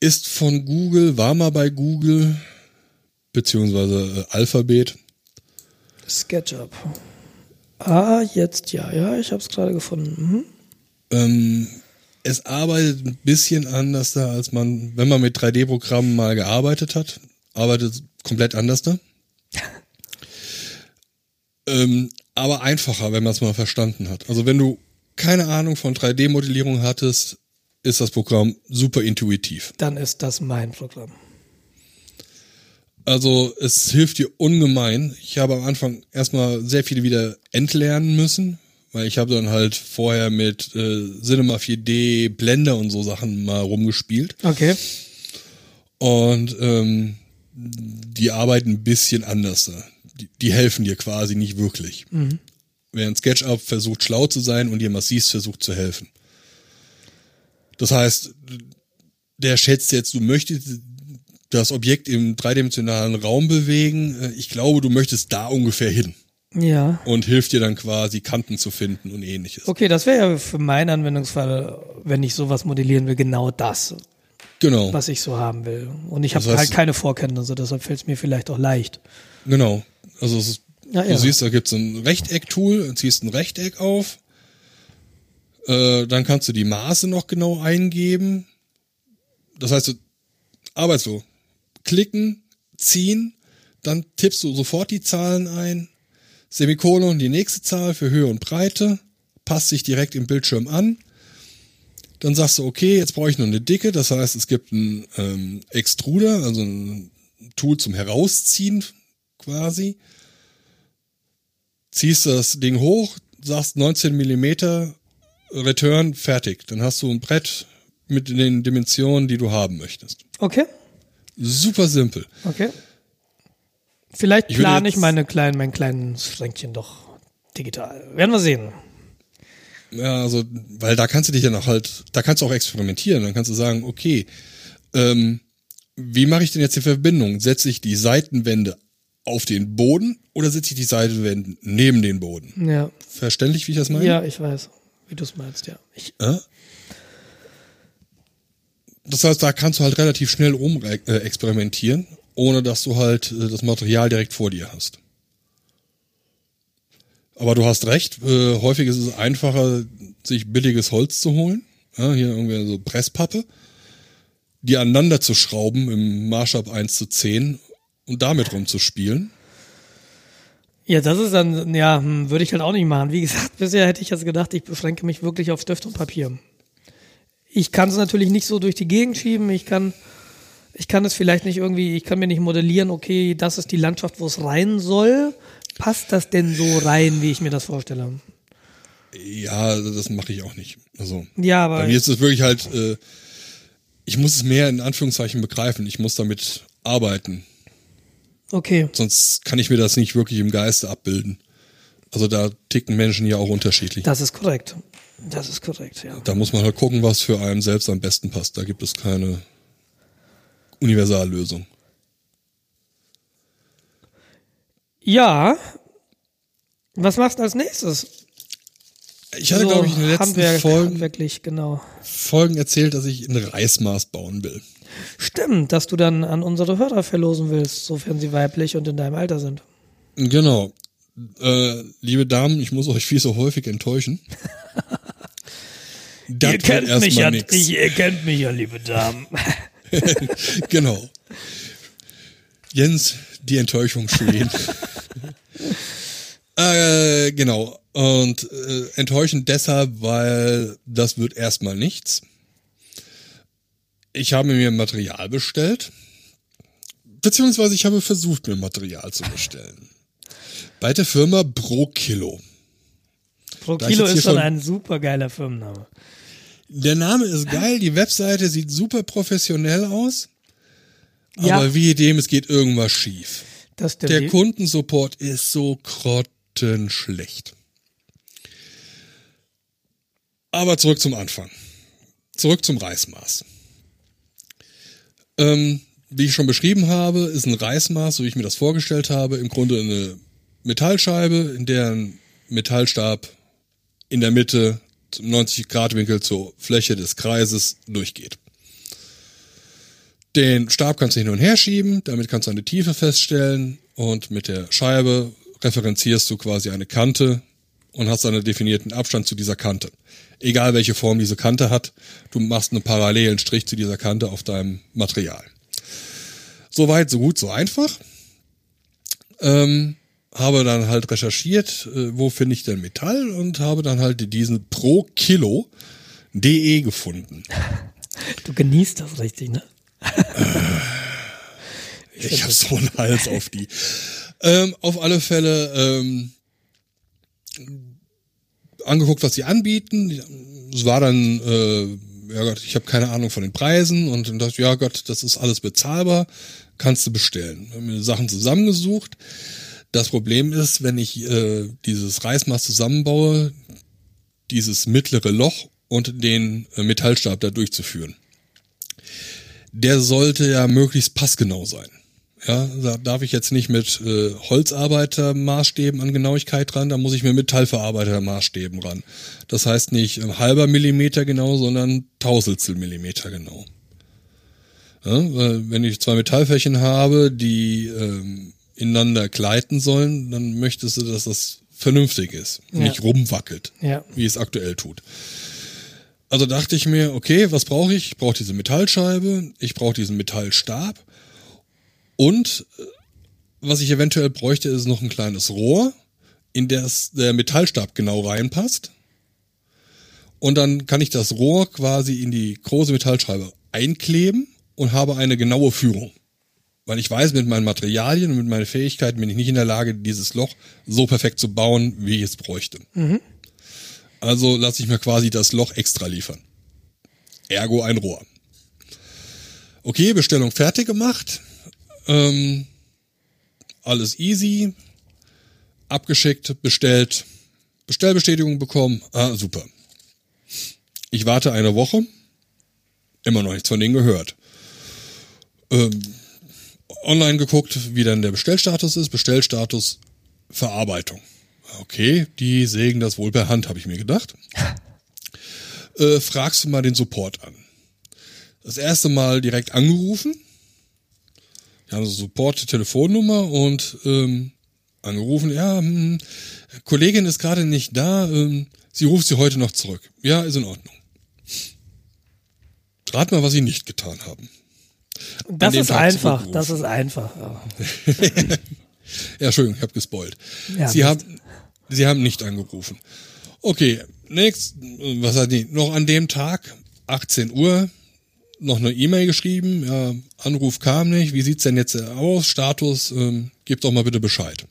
S2: Ist von Google, war mal bei Google, beziehungsweise äh, Alphabet.
S1: SketchUp. Ah, jetzt ja, ja, ich habe es gerade gefunden. Mhm.
S2: Ähm, es arbeitet ein bisschen anders da, als man, wenn man mit 3D-Programmen mal gearbeitet hat, arbeitet komplett anders da. <laughs> ähm, aber einfacher, wenn man es mal verstanden hat. Also wenn du keine Ahnung von 3D-Modellierung hattest, ist das Programm super intuitiv.
S1: Dann ist das mein Programm.
S2: Also es hilft dir ungemein. Ich habe am Anfang erstmal sehr viele wieder entlernen müssen, weil ich habe dann halt vorher mit äh, Cinema 4D, Blender und so Sachen mal rumgespielt.
S1: Okay.
S2: Und ähm, die arbeiten ein bisschen anders da. Die, die helfen dir quasi nicht wirklich. Während SketchUp versucht schlau zu sein und dir massiv versucht zu helfen. Das heißt, der schätzt jetzt, du möchtest das Objekt im dreidimensionalen Raum bewegen. Ich glaube, du möchtest da ungefähr hin
S1: Ja.
S2: und hilft dir dann quasi Kanten zu finden und ähnliches.
S1: Okay, das wäre ja für meinen Anwendungsfall, wenn ich sowas modellieren will, genau das,
S2: Genau,
S1: was ich so haben will. Und ich habe halt keine Vorkenntnisse, deshalb fällt es mir vielleicht auch leicht.
S2: genau. Also es ist,
S1: Ja,
S2: du
S1: ja.
S2: siehst, da gibt's ein Rechteck-Tool, ziehst ein Rechteck auf, äh, dann kannst du die Maße noch genau eingeben. Das heißt, du arbeitest so, klicken, ziehen, dann tippst du sofort die Zahlen ein, Semikolon, die nächste Zahl für Höhe und Breite, passt sich direkt im Bildschirm an. Dann sagst du, okay, jetzt brauche ich noch eine Dicke. Das heißt, es gibt einen ähm, Extruder, also ein Tool zum Herausziehen quasi. Ziehst das Ding hoch, sagst 19 Millimeter, Return, fertig. Dann hast du ein Brett mit den Dimensionen, die du haben möchtest.
S1: Okay,
S2: Super simpel.
S1: okay. Vielleicht
S2: Ich
S1: plane ich
S2: jetzt-
S1: meine kleinen, mein kleines Schränkchen doch digital. Werden wir sehen.
S2: Ja, also, weil da kannst du dich ja noch halt, da kannst du auch experimentieren. Dann kannst du sagen, okay, ähm, wie mache ich denn jetzt die Verbindung? Setze ich die Seitenwände auf den Boden oder setze ich die Seitenwände neben den Boden?
S1: Ja,
S2: Verständlich, wie ich das meine?
S1: ja, ich weiß, wie du es meinst, ja. Ich,
S2: Ja? Das heißt, da kannst du halt relativ schnell rum äh, experimentieren, ohne dass du halt äh, das Material direkt vor dir hast. Aber du hast recht, äh, häufig ist es einfacher, sich billiges Holz zu holen. Ja, hier irgendwie so Presspappe, die aneinander zu schrauben im Maßstab 1 zu 10 und damit rumzuspielen.
S1: Ja, das ist dann, ja, hm, würde ich halt auch nicht machen. Wie gesagt, <laughs> bisher hätte ich jetzt gedacht, ich beschränke mich wirklich auf Stift und Papier. Ich kann es natürlich nicht so durch die Gegend schieben. Ich kann, ich kann es vielleicht nicht irgendwie, ich kann mir nicht modellieren, okay, das ist die Landschaft, wo es rein soll. Passt das denn so rein, wie ich mir das vorstelle?
S2: Ja, das mache ich auch nicht. Also
S1: Ja, aber
S2: Bei mir ist es wirklich halt, äh, ich muss es mehr in Anführungszeichen begreifen. Ich muss damit arbeiten.
S1: Okay.
S2: Sonst kann ich mir das nicht wirklich im Geiste abbilden. Also da ticken Menschen ja auch unterschiedlich.
S1: Das ist korrekt. Das ist korrekt, ja.
S2: Da muss man halt gucken, was für einen selbst am besten passt. Da gibt es keine Universallösung.
S1: Ja. Was machst du als nächstes?
S2: Ich hatte,
S1: So,
S2: glaube ich, in den letzten
S1: Handwerk,
S2: Folgen,
S1: genau.
S2: Folgen erzählt, dass ich ein Reismaß bauen will.
S1: Stimmt, dass du dann an unsere Hörer verlosen willst, sofern sie weiblich und in deinem Alter sind.
S2: Genau. Äh, liebe Damen, ich muss euch viel so häufig enttäuschen. <laughs> Das wird erstmal nix.
S1: ihr kennt mich ja, liebe Damen. <laughs>
S2: genau. Jens, die Enttäuschung stehen. <laughs> äh, genau. Und äh, enttäuschend deshalb, weil das wird erstmal nichts. Ich habe mir Material bestellt. Beziehungsweise ich habe versucht, mir Material zu bestellen. Bei der Firma Pro Kilo.
S1: Pro
S2: Da ich
S1: Kilo
S2: jetzt hier
S1: ist schon ein super geiler Firmenname.
S2: Der Name ist geil, die Webseite sieht super professionell aus.
S1: Ja.
S2: Aber wie dem, es geht irgendwas schief. Der Kundensupport ist so grottenschlecht. Aber zurück zum Anfang. Zurück zum Reißmaß. Ähm, wie ich schon beschrieben habe, ist ein Reißmaß, so wie ich mir das vorgestellt habe, im Grunde eine Metallscheibe, in der ein Metallstab in der Mitte zum 90 Grad Winkel zur Fläche des Kreises durchgeht. Den Stab kannst du hin und her schieben, damit kannst du eine Tiefe feststellen und mit der Scheibe referenzierst du quasi eine Kante und hast einen definierten Abstand zu dieser Kante. Egal welche Form diese Kante hat, du machst einen parallelen Strich zu dieser Kante auf deinem Material. Soweit, so gut, so einfach. Ähm, habe dann halt recherchiert, äh, wo finde ich denn Metall und habe dann halt diesen pro Kilo DE gefunden. <laughs>
S1: Du genießt das richtig, ne? <laughs>
S2: Ich habe so einen Hals auf die. Ähm, auf alle Fälle ähm, angeguckt, was sie anbieten. Es war dann, äh, ja Gott, ich habe keine Ahnung von den Preisen und dann dachte ja Gott, das ist alles bezahlbar, kannst du bestellen. Hab mir Sachen zusammengesucht. Das Problem ist, wenn ich äh, dieses Reißmaß zusammenbaue, dieses mittlere Loch und den äh, Metallstab da durchzuführen. Der sollte ja möglichst passgenau sein. Ja, da darf ich jetzt nicht mit äh, Holzarbeitermaßstäben an Genauigkeit ran, da muss ich mit Metallverarbeitermaßstäben ran. Das heißt nicht äh, halber Millimeter genau, sondern Tausendstel Millimeter genau. Ja, weil wenn ich zwei Metallflächen habe, die ähm, ineinander gleiten sollen, dann möchtest du, dass das vernünftig ist,
S1: Ja.
S2: nicht rumwackelt,
S1: Ja.
S2: wie es aktuell tut. Also dachte ich mir, okay, was brauche ich? Ich brauche diese Metallscheibe, ich brauche diesen Metallstab und äh, was ich eventuell bräuchte, ist noch ein kleines Rohr, in das der Metallstab genau reinpasst. Und dann kann ich das Rohr quasi in die große Metallscheibe einkleben und habe eine genaue Führung. Weil ich weiß, mit meinen Materialien und mit meinen Fähigkeiten bin ich nicht in der Lage, dieses Loch so perfekt zu bauen, wie ich es bräuchte. Also lasse ich mir quasi das Loch extra liefern. Ergo ein Rohr. Okay, Bestellung fertig gemacht. Ähm, alles easy. Abgeschickt, bestellt. Bestellbestätigung bekommen. Ah, super. Ich warte eine Woche. Immer noch nichts von denen gehört. Ähm, online geguckt, wie dann der Bestellstatus ist. Bestellstatus Verarbeitung. Okay, die sägen das wohl per Hand, habe ich mir gedacht. <laughs> Äh, fragst du mal den Support an. Das erste Mal direkt angerufen. Haben so Support-Telefonnummer und ähm, angerufen. Ja, hm, Kollegin ist gerade nicht da. Ähm, sie ruft sie heute noch zurück. Ja, ist in Ordnung. Rat mal, was sie nicht getan haben.
S1: Das ist
S2: Tag
S1: einfach. Das ist einfach. Ja. <laughs>
S2: Ja, Entschuldigung, ich habe gespoilt.
S1: Ja,
S2: Sie haben, Sie haben nicht angerufen. Okay, nächst, was hat die? Noch an dem Tag, 18 Uhr, noch eine E-Mail geschrieben. Ja, Anruf kam nicht. Wie sieht's denn jetzt aus? Status, ähm, gebt doch mal bitte Bescheid.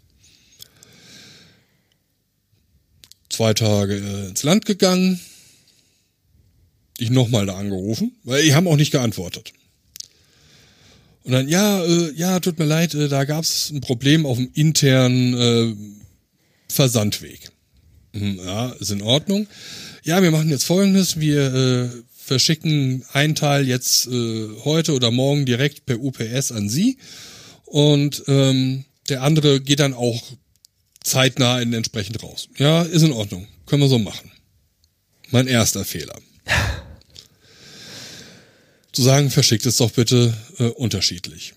S2: Zwei Tage äh, ins Land gegangen. Ich nochmal da angerufen, weil die haben auch nicht geantwortet. Und dann, ja, äh, ja, tut mir leid, äh, da gab es ein Problem auf dem internen äh, Versandweg. Hm, Ja, ist in Ordnung. Ja, wir machen jetzt folgendes, wir äh, verschicken einen Teil jetzt äh, heute oder morgen direkt per UPS an Sie und ähm, der andere geht dann auch zeitnah in entsprechend raus. Ja, ist in Ordnung. Können wir so machen. Mein erster Fehler. <laughs> Zu sagen, verschickt es doch bitte äh, unterschiedlich.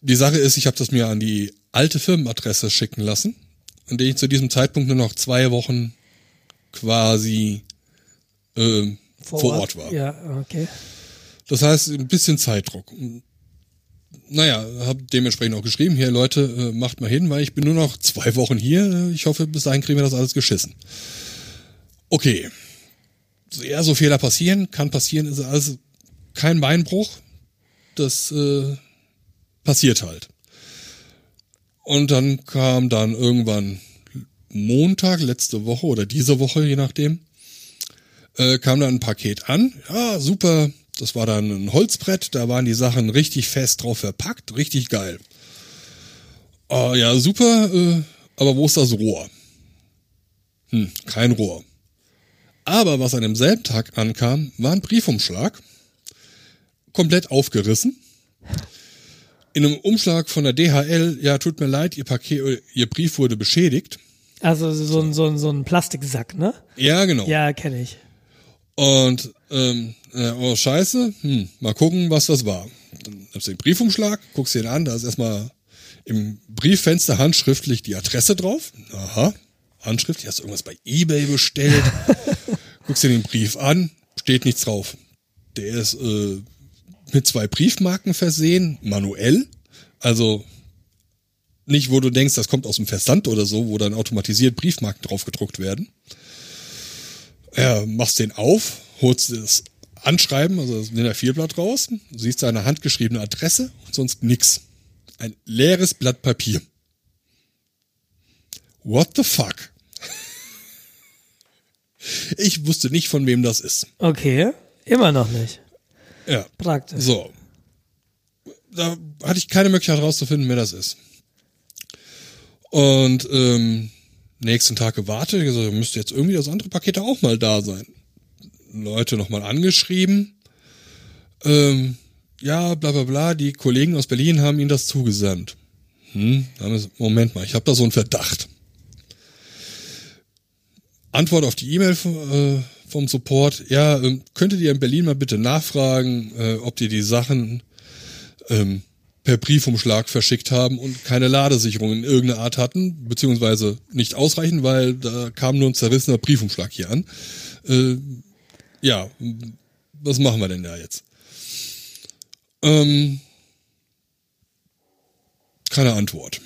S2: Die Sache ist, ich habe das mir an die alte Firmenadresse schicken lassen, an der ich zu diesem Zeitpunkt nur noch zwei Wochen quasi äh, vor, Ort. war.
S1: Ja, okay.
S2: Das heißt, ein bisschen Zeitdruck. naja, habe dementsprechend auch geschrieben, hier Leute, äh, macht mal hin, weil ich bin nur noch zwei Wochen hier. Ich hoffe, bis dahin kriegen wir das alles geschissen. Okay. Ja, so Fehler passieren, kann passieren, ist also kein Beinbruch. Das äh, passiert halt. Und dann kam dann irgendwann Montag, letzte Woche oder diese Woche, je nachdem, äh, kam dann ein Paket an. Ja, super. Das war dann ein Holzbrett, da waren die Sachen richtig fest drauf verpackt, richtig geil. Äh, ja, super, äh, aber wo ist das Rohr? Hm, kein Rohr. Aber was an demselben Tag ankam, war ein Briefumschlag. Komplett aufgerissen. In einem Umschlag von der DHL, ja, tut mir leid, ihr Paket, ihr Brief wurde beschädigt.
S1: Also so ein, so ein, so ein Plastiksack, ne?
S2: Ja, genau.
S1: Ja, kenne ich.
S2: Und ähm, äh, oh scheiße, hm, mal gucken, was das war. Dann nimmst du den Briefumschlag, guckst den an, da ist erstmal im Brieffenster handschriftlich die Adresse drauf. Aha, handschriftlich, hast du irgendwas bei Ebay bestellt? <laughs> guckst dir den Brief an, steht nichts drauf. Der ist äh, mit zwei Briefmarken versehen, manuell. Also nicht, wo du denkst, das kommt aus dem Versand oder so, wo dann automatisiert Briefmarken drauf gedruckt werden. Ja, machst den auf, holst das Anschreiben, also das DIN A4-Blatt raus, siehst seine handgeschriebene Adresse und sonst nix. Ein leeres Blatt Papier. What the fuck? <laughs> Ich wusste nicht, von wem das ist.
S1: Okay, immer noch nicht.
S2: Ja.
S1: Praktisch.
S2: So. Da hatte ich keine Möglichkeit rauszufinden, wer das ist. Und ähm, nächsten Tag gewartet, gesagt, müsste jetzt irgendwie das andere Paket auch mal da sein. Leute nochmal angeschrieben. Ähm, ja, bla bla bla, die Kollegen aus Berlin haben ihnen das zugesandt. Hm, Moment mal, ich habe da so einen Verdacht. Antwort auf die E-Mail äh, vom Support, ja, ähm, könntet ihr in Berlin mal bitte nachfragen, äh, ob die die Sachen ähm, per Briefumschlag verschickt haben und keine Ladesicherung in irgendeiner Art hatten, beziehungsweise nicht ausreichend, weil da kam nur ein zerrissener Briefumschlag hier an. Äh, ja, was machen wir denn da jetzt? Ähm, keine Antwort.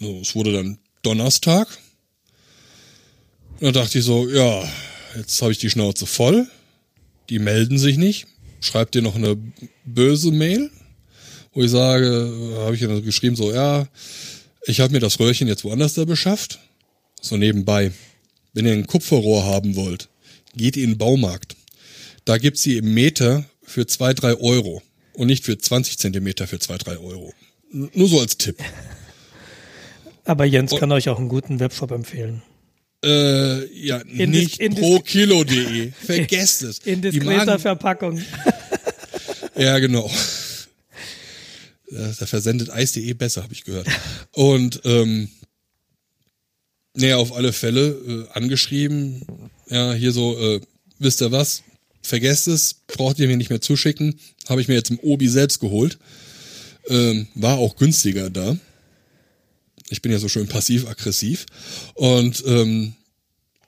S2: So, es wurde dann Donnerstag. Da dachte ich so, ja, jetzt habe ich die Schnauze voll. Die melden sich nicht schreibt dir noch eine böse Mail, wo ich sage, habe ich ja geschrieben, so, ja, ich habe mir das Röhrchen jetzt woanders da beschafft. So nebenbei. Wenn ihr ein Kupferrohr haben wollt, geht in den Baumarkt. Da gibt's sie im Meter für zwei drei Euro und nicht für 20 Zentimeter für zwei drei Euro. Nur so als Tipp.
S1: Aber Jens kann euch auch einen guten Webshop empfehlen.
S2: Äh, ja, in nicht prokilo.de. <laughs> Vergesst es.
S1: In diskreter Verpackung. <laughs>
S2: ja, genau. Da versendet Eis.de besser, habe ich gehört. Und ähm, naja, auf alle Fälle äh, angeschrieben, ja, hier so, äh, wisst ihr was, vergesst es, braucht ihr mir nicht mehr zuschicken, habe ich mir jetzt im Obi selbst geholt. Ähm, war auch günstiger da. Ich bin ja so schön passiv-aggressiv. Und ähm,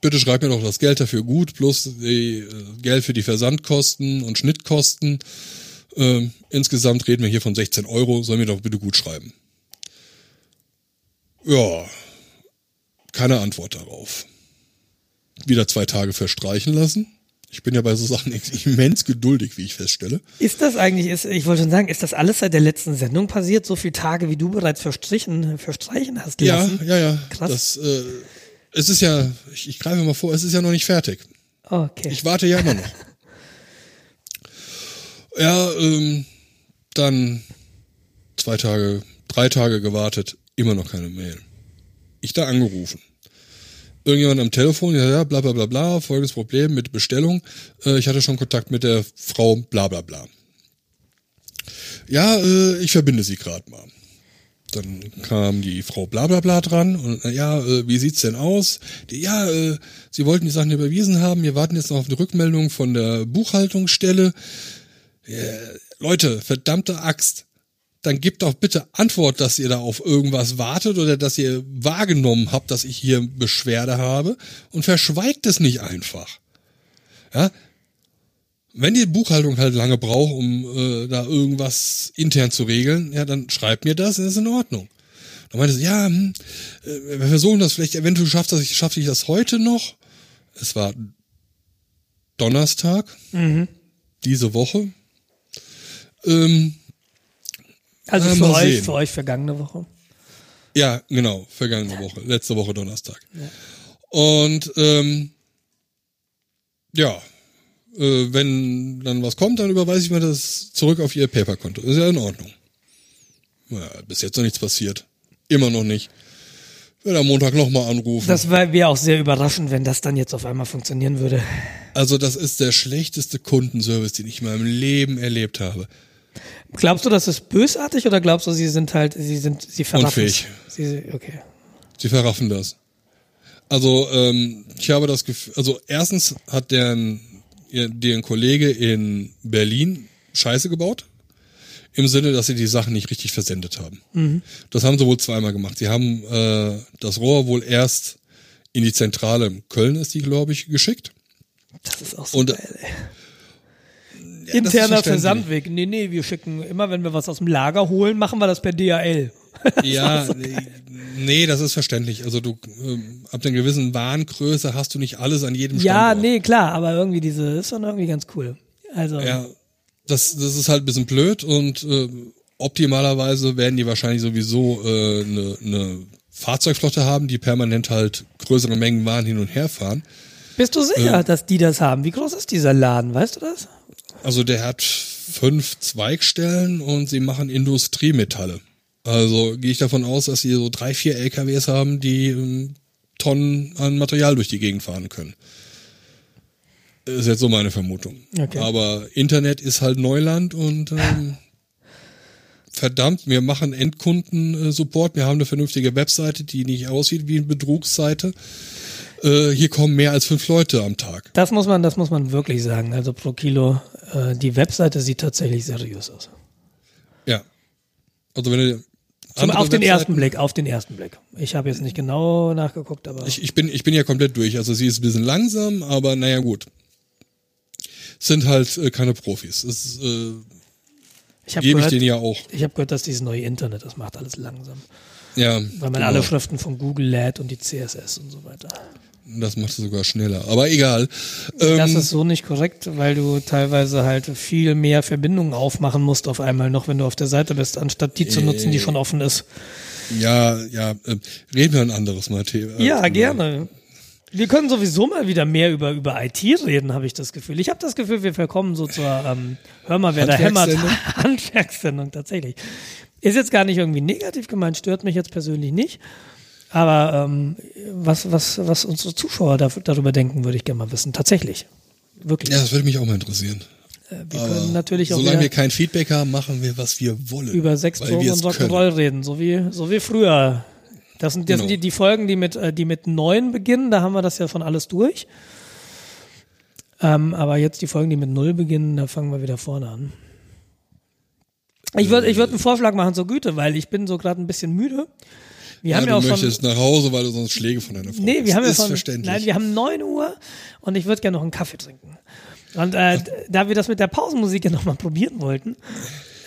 S2: bitte schreib mir doch das Geld dafür gut, plus die, äh, Geld für die Versandkosten und Schnittkosten. Ähm, insgesamt reden wir hier von 16 Euro, soll mir doch bitte gut schreiben. Ja, keine Antwort darauf. Wieder zwei Tage verstreichen lassen. Ich bin ja bei so Sachen <laughs> immens geduldig, wie ich feststelle.
S1: Ist das eigentlich, ist, ich wollte schon sagen, ist das alles seit der letzten Sendung passiert? So viele Tage, wie du bereits verstrichen, verstreichen hast
S2: lassen? Ja, ja, ja. Krass. Das, äh, es ist ja, ich, ich greife mal vor, es ist ja noch nicht fertig.
S1: Okay.
S2: Ich warte ja immer noch. ja, ähm, dann zwei Tage, drei Tage gewartet, immer noch keine Mail. Ich da angerufen irgendjemand am Telefon, ja, ja, bla bla bla bla, folgendes Problem mit Bestellung. Äh, ich hatte schon Kontakt mit der Frau bla bla bla. Ja, äh, ich verbinde sie gerade mal. Dann kam die Frau bla bla bla dran und äh, ja, äh, wie sieht's denn aus? Die, ja, äh, sie wollten die Sachen überwiesen haben, wir warten jetzt noch auf eine Rückmeldung von der Buchhaltungsstelle. Äh, Leute, verdammte Axt dann gebt doch bitte Antwort, dass ihr da auf irgendwas wartet oder dass ihr wahrgenommen habt, dass ich hier Beschwerde habe und verschweigt es nicht einfach. Ja? Wenn die Buchhaltung halt lange braucht, um äh, da irgendwas intern zu regeln, ja, dann schreibt mir das, das ist in Ordnung. Dann meinte sie, ja, hm, äh, wir versuchen das vielleicht, eventuell schafft das, schaffe ich das heute noch. Es war Donnerstag,
S1: Mhm.
S2: diese Woche. Ähm,
S1: Also
S2: Ja,
S1: für euch,
S2: sehen.
S1: für euch vergangene Woche.
S2: Ja, genau, vergangene Woche, letzte Woche Donnerstag. Und ähm, ja, äh, wenn dann was kommt, dann überweise ich mir das zurück auf ihr Paperkonto. Ist ja in Ordnung. Ja, bis jetzt noch nichts passiert. Immer noch nicht. Ich werde am Montag nochmal anrufen.
S1: Das wäre auch sehr überraschend, wenn das dann jetzt auf einmal funktionieren würde.
S2: also das ist der schlechteste Kundenservice, den ich in meinem Leben erlebt habe.
S1: Glaubst du, das ist bösartig oder glaubst du, sie sind halt, sie sind, sie verraffen
S2: Unfähig.
S1: Sie, okay.
S2: Sie verraffen das. Also ähm, ich habe das Gefühl, also erstens hat deren, deren Kollege in Berlin Scheiße gebaut. Im Sinne, dass sie die Sachen nicht richtig versendet haben. Das haben sie wohl zweimal gemacht. Sie haben äh, das Rohr wohl erst in die Zentrale in Köln ist die, glaube ich, geschickt.
S1: Das ist auch so
S2: Und-
S1: geil, ey.
S2: Ja,
S1: Interner. Versandweg. Nee, nee, wir schicken immer, wenn wir was aus dem Lager holen, machen wir das per DHL. <laughs>
S2: Ja, nee, nee, das ist verständlich. Also du ähm, ab einer gewissen Warengröße hast du nicht alles an jedem
S1: Ja,
S2: Standort.
S1: nee, klar, aber irgendwie diese ist schon irgendwie ganz cool. Also,
S2: Ja, das, das ist halt ein bisschen blöd und äh, optimalerweise werden die wahrscheinlich sowieso eine äh, ne ne Fahrzeugflotte haben, die permanent halt größere Mengen Waren hin und her fahren.
S1: bist du sicher, dass die das haben? Wie groß ist dieser Laden? Weißt du das?
S2: Also der hat fünf Zweigstellen und sie machen Industriemetalle. Also gehe ich davon aus, dass sie so drei, vier LKWs haben, die ähm, Tonnen an Material durch die Gegend fahren können. Ist jetzt so meine Vermutung.
S1: Okay.
S2: Aber Internet ist halt Neuland und ähm, <laughs> verdammt, wir machen Endkunden-Support. Wir haben eine vernünftige Webseite, die nicht aussieht wie eine Betrugsseite. Äh, hier kommen mehr als fünf Leute am Tag.
S1: Das muss man, das muss man wirklich sagen. Also pro Kilo, äh, die Webseite sieht tatsächlich seriös aus.
S2: Ja. Also wenn du
S1: Zum, auf den
S2: Webseiten-
S1: ersten Blick, auf den ersten Blick. Ich habe jetzt nicht genau nachgeguckt, aber
S2: Ich, ich, bin, ich bin ja komplett durch. Also sie ist ein bisschen langsam, aber naja gut. Sind halt äh, keine Profis. Das äh,
S1: ich habe
S2: gebe ich
S1: gehört,
S2: denen ja auch.
S1: ich hab gehört, dass dieses neue Internet, das macht alles langsam.
S2: Ja,
S1: Weil man
S2: genau.
S1: alle Schriften von Google lädt und die CSS und so weiter.
S2: Das macht es sogar schneller. Aber egal. Ähm,
S1: Das ist so nicht korrekt, weil du teilweise halt viel mehr Verbindungen aufmachen musst auf einmal noch, wenn du auf der Seite bist, anstatt die zu nutzen, die schon offen ist.
S2: ja, ja, äh, reden wir ein anderes Mal. Thema.
S1: Ja, gerne. Wir können sowieso mal wieder mehr über, über IT reden, habe ich das Gefühl. Ich habe das Gefühl, wir verkommen so zur, ähm, hör mal, wer da hämmert?
S2: Handwerkssendung <laughs>
S1: tatsächlich. Ist jetzt gar nicht irgendwie negativ gemeint, stört mich jetzt persönlich nicht. Aber ähm, was, was, was unsere Zuschauer da, darüber denken, würde ich gerne mal wissen. Tatsächlich. Wirklich.
S2: Ja, das würde mich auch mal interessieren.
S1: Äh, wir können natürlich auch
S2: Solange wir kein Feedback haben, machen wir, was wir wollen.
S1: über Sex,
S2: weil
S1: Drogen und. Rock'n'Roll reden, so wie, so wie früher. Das sind, das
S2: Genau.
S1: sind die, die Folgen, die mit, äh, die mit neun beginnen, da haben wir das ja schon alles durch. Ähm, aber jetzt die Folgen, die mit null beginnen, da fangen wir wieder vorne an. Ich würde ich würd einen Vorschlag machen zur Güte, weil ich bin so gerade ein bisschen müde. Wir
S2: Ja,
S1: haben ja
S2: du
S1: auch schon.
S2: möchtest nach Hause, weil du sonst Schläge von deiner Frau
S1: Nee, wir haben ja
S2: ist
S1: schon.
S2: verständlich.
S1: Nein, wir haben 9 Uhr und ich würde gerne noch einen Kaffee trinken. Und äh, da wir das mit der Pausenmusik ja nochmal probieren wollten,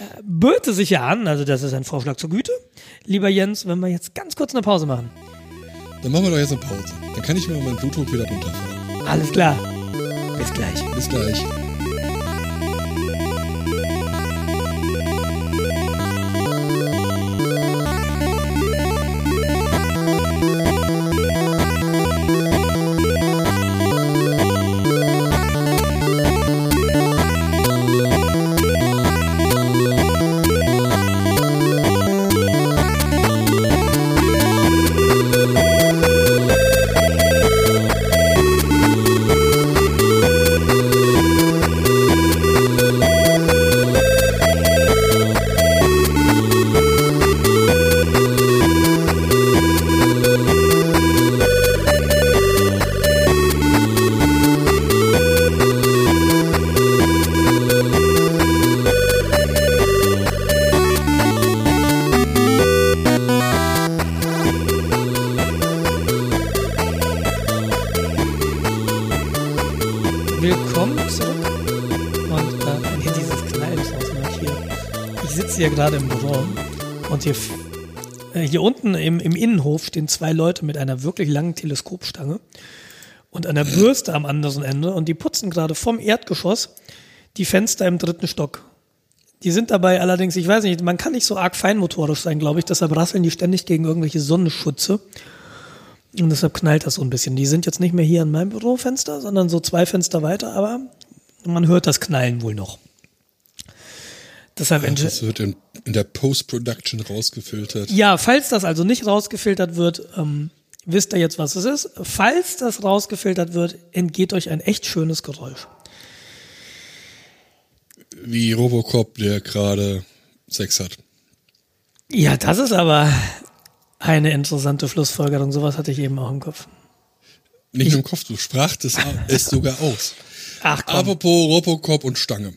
S1: äh, böte sich ja an, also das ist ein Vorschlag zur Güte. Lieber Jens, wenn wir jetzt ganz kurz eine Pause machen.
S2: Dann machen wir doch jetzt eine Pause. Dann kann ich mir meinen Blutdruck wieder runterfahren.
S1: Alles klar. Bis gleich.
S2: Bis gleich.
S1: Hier gerade im Büro und hier, äh, hier unten im, im Innenhof stehen zwei Leute mit einer wirklich langen Teleskopstange und einer Bürste am anderen Ende und die putzen gerade vom Erdgeschoss die Fenster im dritten Stock. Die sind dabei allerdings, ich weiß nicht, man kann nicht so arg feinmotorisch sein, glaube ich, deshalb rasseln die ständig gegen irgendwelche Sonnenschutze. Und deshalb knallt das so ein bisschen. Die sind jetzt nicht mehr hier an meinem Bürofenster, sondern so zwei Fenster weiter, aber man hört das Knallen wohl noch. Deshalb
S2: Ja, das wird in, in der Post-Production rausgefiltert.
S1: ja, falls das also nicht rausgefiltert wird, ähm, wisst ihr jetzt, was es ist. Falls das rausgefiltert wird, entgeht euch ein echt schönes Geräusch.
S2: Wie Robocop, der gerade Sex hat.
S1: Ja, das ist aber eine interessante Schlussfolgerung. Sowas hatte ich eben auch im Kopf.
S2: Nicht nur im Kopf, du sprachst es, es <laughs> sogar aus.
S1: Ach komm.
S2: Apropos Robocop und Stange.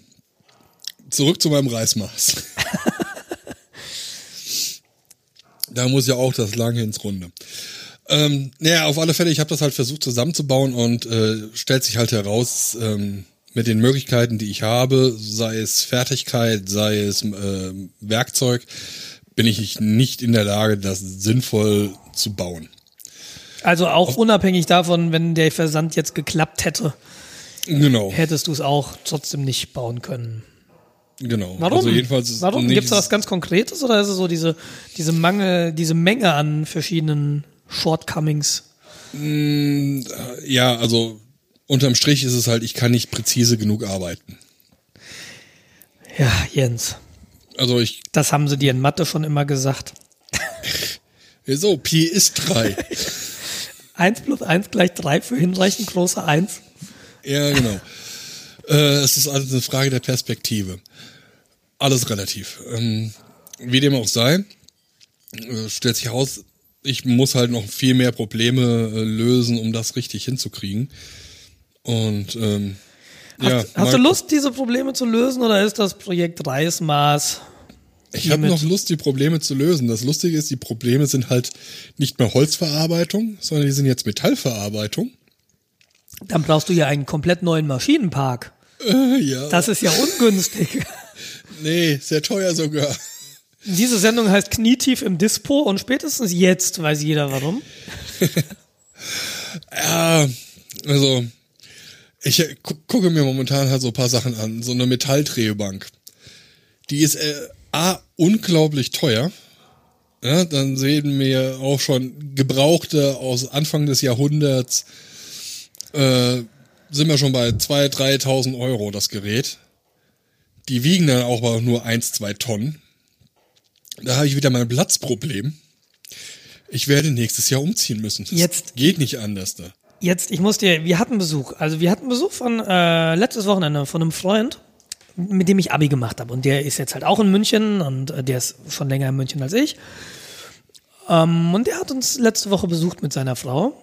S2: Zurück zu meinem Reismaß. da muss ja auch das lange ins Runde. Ähm, naja, auf alle Fälle, ich habe das halt versucht zusammenzubauen und äh, stellt sich halt heraus, ähm, mit den Möglichkeiten, die ich habe, sei es Fertigkeit, sei es äh, Werkzeug, bin ich nicht in der Lage, das sinnvoll zu bauen.
S1: Also auch unabhängig davon, wenn der Versand jetzt geklappt hätte,
S2: Genau,
S1: hättest du es auch trotzdem nicht bauen können.
S2: Genau.
S1: Warum?
S2: Also jedenfalls
S1: Warum? Gibt es da was ganz Konkretes oder ist es so diese, diese Mangel, diese Menge an verschiedenen Shortcomings?
S2: Ja, also unterm Strich ist es halt, ich kann nicht präzise genug arbeiten.
S1: Ja, Jens,
S2: Also ich,
S1: das haben sie dir in Mathe schon immer gesagt. <laughs>
S2: so, Pi ist drei. <laughs>
S1: Eins plus eins gleich drei für hinreichend große Eins.
S2: ja, genau. Äh, es ist alles eine Frage der Perspektive. Alles relativ. Ähm, wie dem auch sei, äh, stellt sich heraus, ich muss halt noch viel mehr Probleme äh, lösen, um das richtig hinzukriegen. Und ähm,
S1: Hast,
S2: ja,
S1: hast du Lust, diese Probleme zu lösen oder ist das Projekt Reismaß?
S2: Ich habe noch Lust, die Probleme zu lösen. Das Lustige ist, die Probleme sind halt nicht mehr Holzverarbeitung, sondern die sind jetzt Metallverarbeitung.
S1: Dann brauchst du ja einen komplett neuen Maschinenpark.
S2: Äh, ja.
S1: Das ist ja ungünstig. <laughs>
S2: nee, sehr teuer sogar.
S1: Diese Sendung heißt Knietief im Dispo und spätestens jetzt weiß jeder warum. <laughs>
S2: Ja, also ich äh, gu gucke mir momentan halt so ein paar Sachen an. So eine Metalldrehbank. Die ist äh, A, unglaublich teuer. Ja, dann sehen wir auch schon Gebrauchte aus Anfang des Jahrhunderts. Äh, sind wir schon bei 2.000, 3.000 Euro das Gerät. Die wiegen dann auch aber nur 1, 2 Tonnen. Da habe ich wieder mein Platzproblem. Ich werde nächstes Jahr umziehen müssen. Das
S1: Jetzt-
S2: geht nicht anders da.
S1: Jetzt, ich muss dir, wir hatten Besuch. Also wir hatten Besuch von äh, letztes Wochenende von einem Freund, mit dem ich Abi gemacht habe. Und der ist jetzt halt auch in München und äh, der ist schon länger in München als ich. Ähm, und der hat uns letzte Woche besucht mit seiner Frau.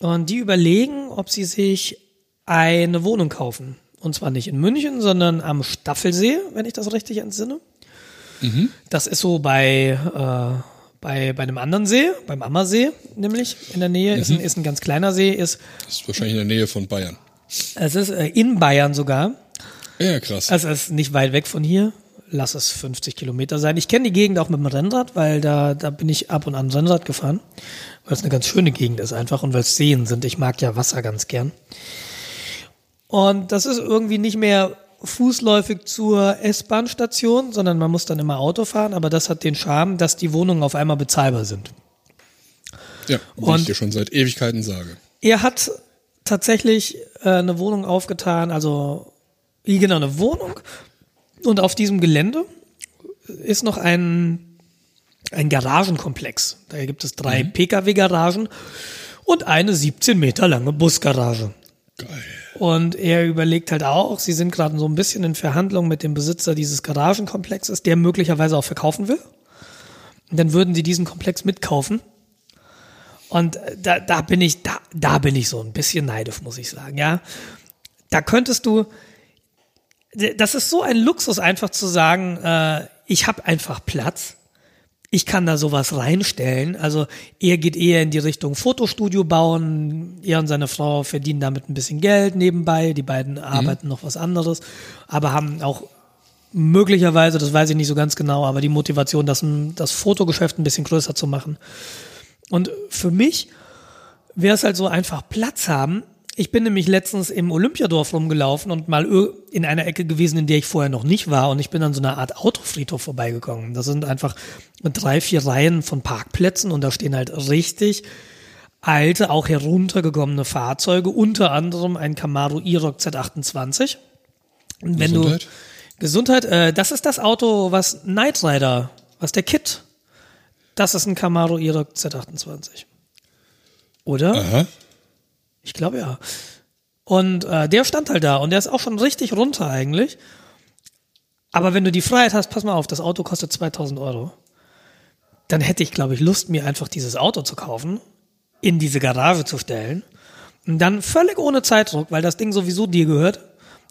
S1: Und die überlegen, ob sie sich eine Wohnung kaufen. Und zwar nicht in München, sondern am Staffelsee, wenn ich das richtig entsinne. Das ist so bei, äh, bei, bei einem anderen See, beim Ammersee nämlich in der Nähe. Ist, ein, ist ein ganz kleiner See, ist,
S2: Das ist wahrscheinlich in der Nähe von Bayern.
S1: es ist äh, in Bayern sogar.
S2: Ja, krass.
S1: Also es ist nicht weit weg von hier. Lass es 50 Kilometer sein. Ich kenne die Gegend auch mit dem Rennrad, weil da, da bin ich ab und an Rennrad gefahren. Weil es eine ganz schöne Gegend ist einfach und weil es Seen sind. Ich mag ja Wasser ganz gern. Und das ist irgendwie nicht mehr fußläufig zur S-Bahn-Station, sondern man muss dann immer Auto fahren. Aber das hat den Charme, dass die Wohnungen auf einmal bezahlbar sind.
S2: ja, wie
S1: und-
S2: ich dir schon seit Ewigkeiten sage.
S1: Er hat tatsächlich äh, eine Wohnung aufgetan, also wie genau eine Wohnung. Und auf diesem Gelände ist noch ein, ein Garagenkomplex. Da gibt es drei Pkw-Garagen und eine 17 Meter lange Busgarage.
S2: Geil.
S1: Und er überlegt halt auch, sie sind gerade so ein bisschen in Verhandlung mit dem Besitzer dieses Garagenkomplexes, der möglicherweise auch verkaufen will. Und dann würden sie diesen Komplex mitkaufen. Und äh, da, da bin ich, da, da bin ich so ein bisschen neidisch, muss ich sagen, ja. Da könntest du, das ist so ein Luxus, einfach zu sagen, äh, ich habe einfach Platz. Ich kann da sowas reinstellen. Also er geht eher in die Richtung Fotostudio bauen. Er und seine Frau verdienen damit ein bisschen Geld nebenbei. Die beiden arbeiten noch was anderes, aber haben auch möglicherweise, das weiß ich nicht so ganz genau, aber die Motivation, das, das Fotogeschäft ein bisschen größer zu machen. Und für mich wäre es halt so einfach Platz haben. Ich bin nämlich letztens im Olympiadorf rumgelaufen und mal in einer Ecke gewesen, in der ich vorher noch nicht war. Und ich bin an so einer Art Autofriedhof vorbeigekommen. Das sind einfach drei, vier Reihen von Parkplätzen und da stehen halt richtig alte, auch heruntergekommene Fahrzeuge, unter anderem ein Camaro E-Rock Z28. Und wenn Gesundheit? du Gesundheit, äh, das ist das Auto, was Knight Rider, was der Kit, das ist ein Camaro E-Rock Z28. Oder? Aha. Ich glaube ja. Und äh, der stand halt da und der ist auch schon richtig runter eigentlich. Aber wenn du die Freiheit hast, pass mal auf, das Auto kostet 2000 Euro. Dann hätte ich, glaube ich, Lust, mir einfach dieses Auto zu kaufen in diese Garage zu stellen und dann völlig ohne Zeitdruck, weil das Ding sowieso dir gehört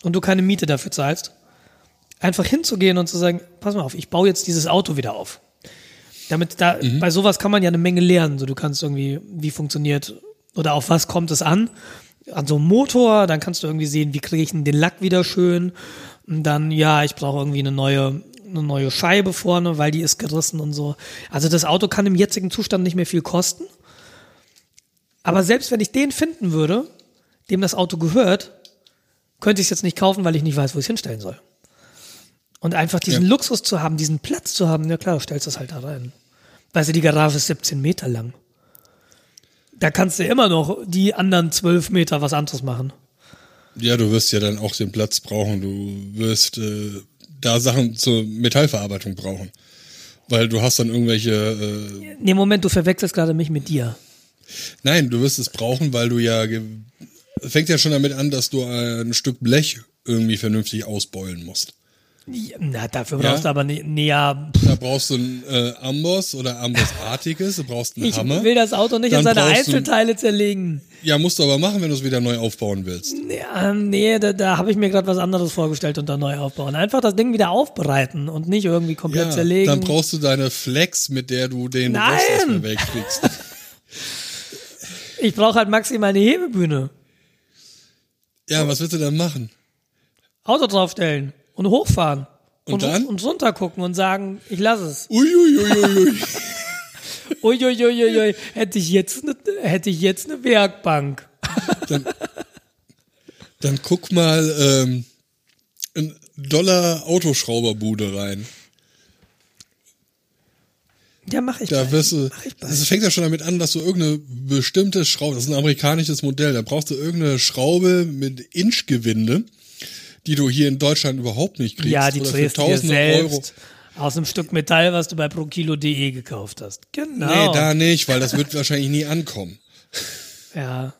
S1: und du keine Miete dafür zahlst, einfach hinzugehen und zu sagen, pass mal auf, ich baue jetzt dieses Auto wieder auf. Damit da, mhm. bei sowas kann man ja eine Menge lernen. So, du kannst irgendwie, wie funktioniert oder auf was kommt es an? An so einem Motor, dann kannst du irgendwie sehen, wie kriege ich denn den Lack wieder schön. Und dann, ja, ich brauche irgendwie eine neue, eine neue Scheibe vorne, weil die ist gerissen und so. Also das Auto kann im jetzigen Zustand nicht mehr viel kosten. Aber selbst wenn ich den finden würde, dem das Auto gehört, könnte ich es jetzt nicht kaufen, weil ich nicht weiß, wo ich es hinstellen soll. Und einfach diesen ja. Luxus zu haben, diesen Platz zu haben, ja klar, du stellst das halt da rein. Weißt du, die Garage ist 17 Meter lang. Da kannst du immer noch die anderen 12 Meter was anderes machen.
S2: Ja, du wirst ja dann auch den Platz brauchen. Du wirst äh, da Sachen zur Metallverarbeitung brauchen. Weil du hast dann irgendwelche. Äh
S1: nee, Moment, du verwechselst gerade mich mit dir.
S2: Nein, du wirst es brauchen, weil du ja fängt ja schon damit an, dass du ein Stück Blech irgendwie vernünftig ausbeulen musst.
S1: Na, dafür brauchst ja? du aber nicht näher.
S2: Da brauchst du ein äh, Amboss oder Ambossartiges, du brauchst einen
S1: ich
S2: Hammer.
S1: Ich will das Auto nicht in seine Einzelteile zerlegen.
S2: Ja, musst du aber machen, wenn du es wieder neu aufbauen willst.
S1: Ja, nee, da, da habe ich mir gerade was anderes vorgestellt unter neu aufbauen. Einfach das Ding wieder aufbereiten und nicht irgendwie komplett ja, zerlegen.
S2: Dann brauchst du deine Flex, mit der du den Nein! Rost erstmal wegkriegst. <laughs>
S1: Ich brauche halt maximal eine Hebebühne.
S2: Ja, was willst du dann machen?
S1: Auto draufstellen und hochfahren.
S2: Und, und dann?
S1: Und runter gucken und sagen, ich lasse es.
S2: Uiuiuiui. <laughs>
S1: Uiuiuiui. Hätte ich jetzt eine, hätte ich jetzt eine Werkbank.
S2: Dann, dann guck mal ähm, in Dollar Autoschrauberbude rein.
S1: Ja, mach ich.
S2: Da bald. wirst du. Es fängt ja schon damit an, dass du irgendeine bestimmte Schraube, das ist ein amerikanisches Modell, da brauchst du irgendeine Schraube mit Inchgewinde, die du hier in Deutschland überhaupt nicht kriegst.
S1: Ja, die du dir selbst. Euro. Aus einem Stück Metall, was du bei prokilo.de gekauft hast. Genau.
S2: Nee, da nicht, weil das wird <laughs> wahrscheinlich nie ankommen.
S1: Ja.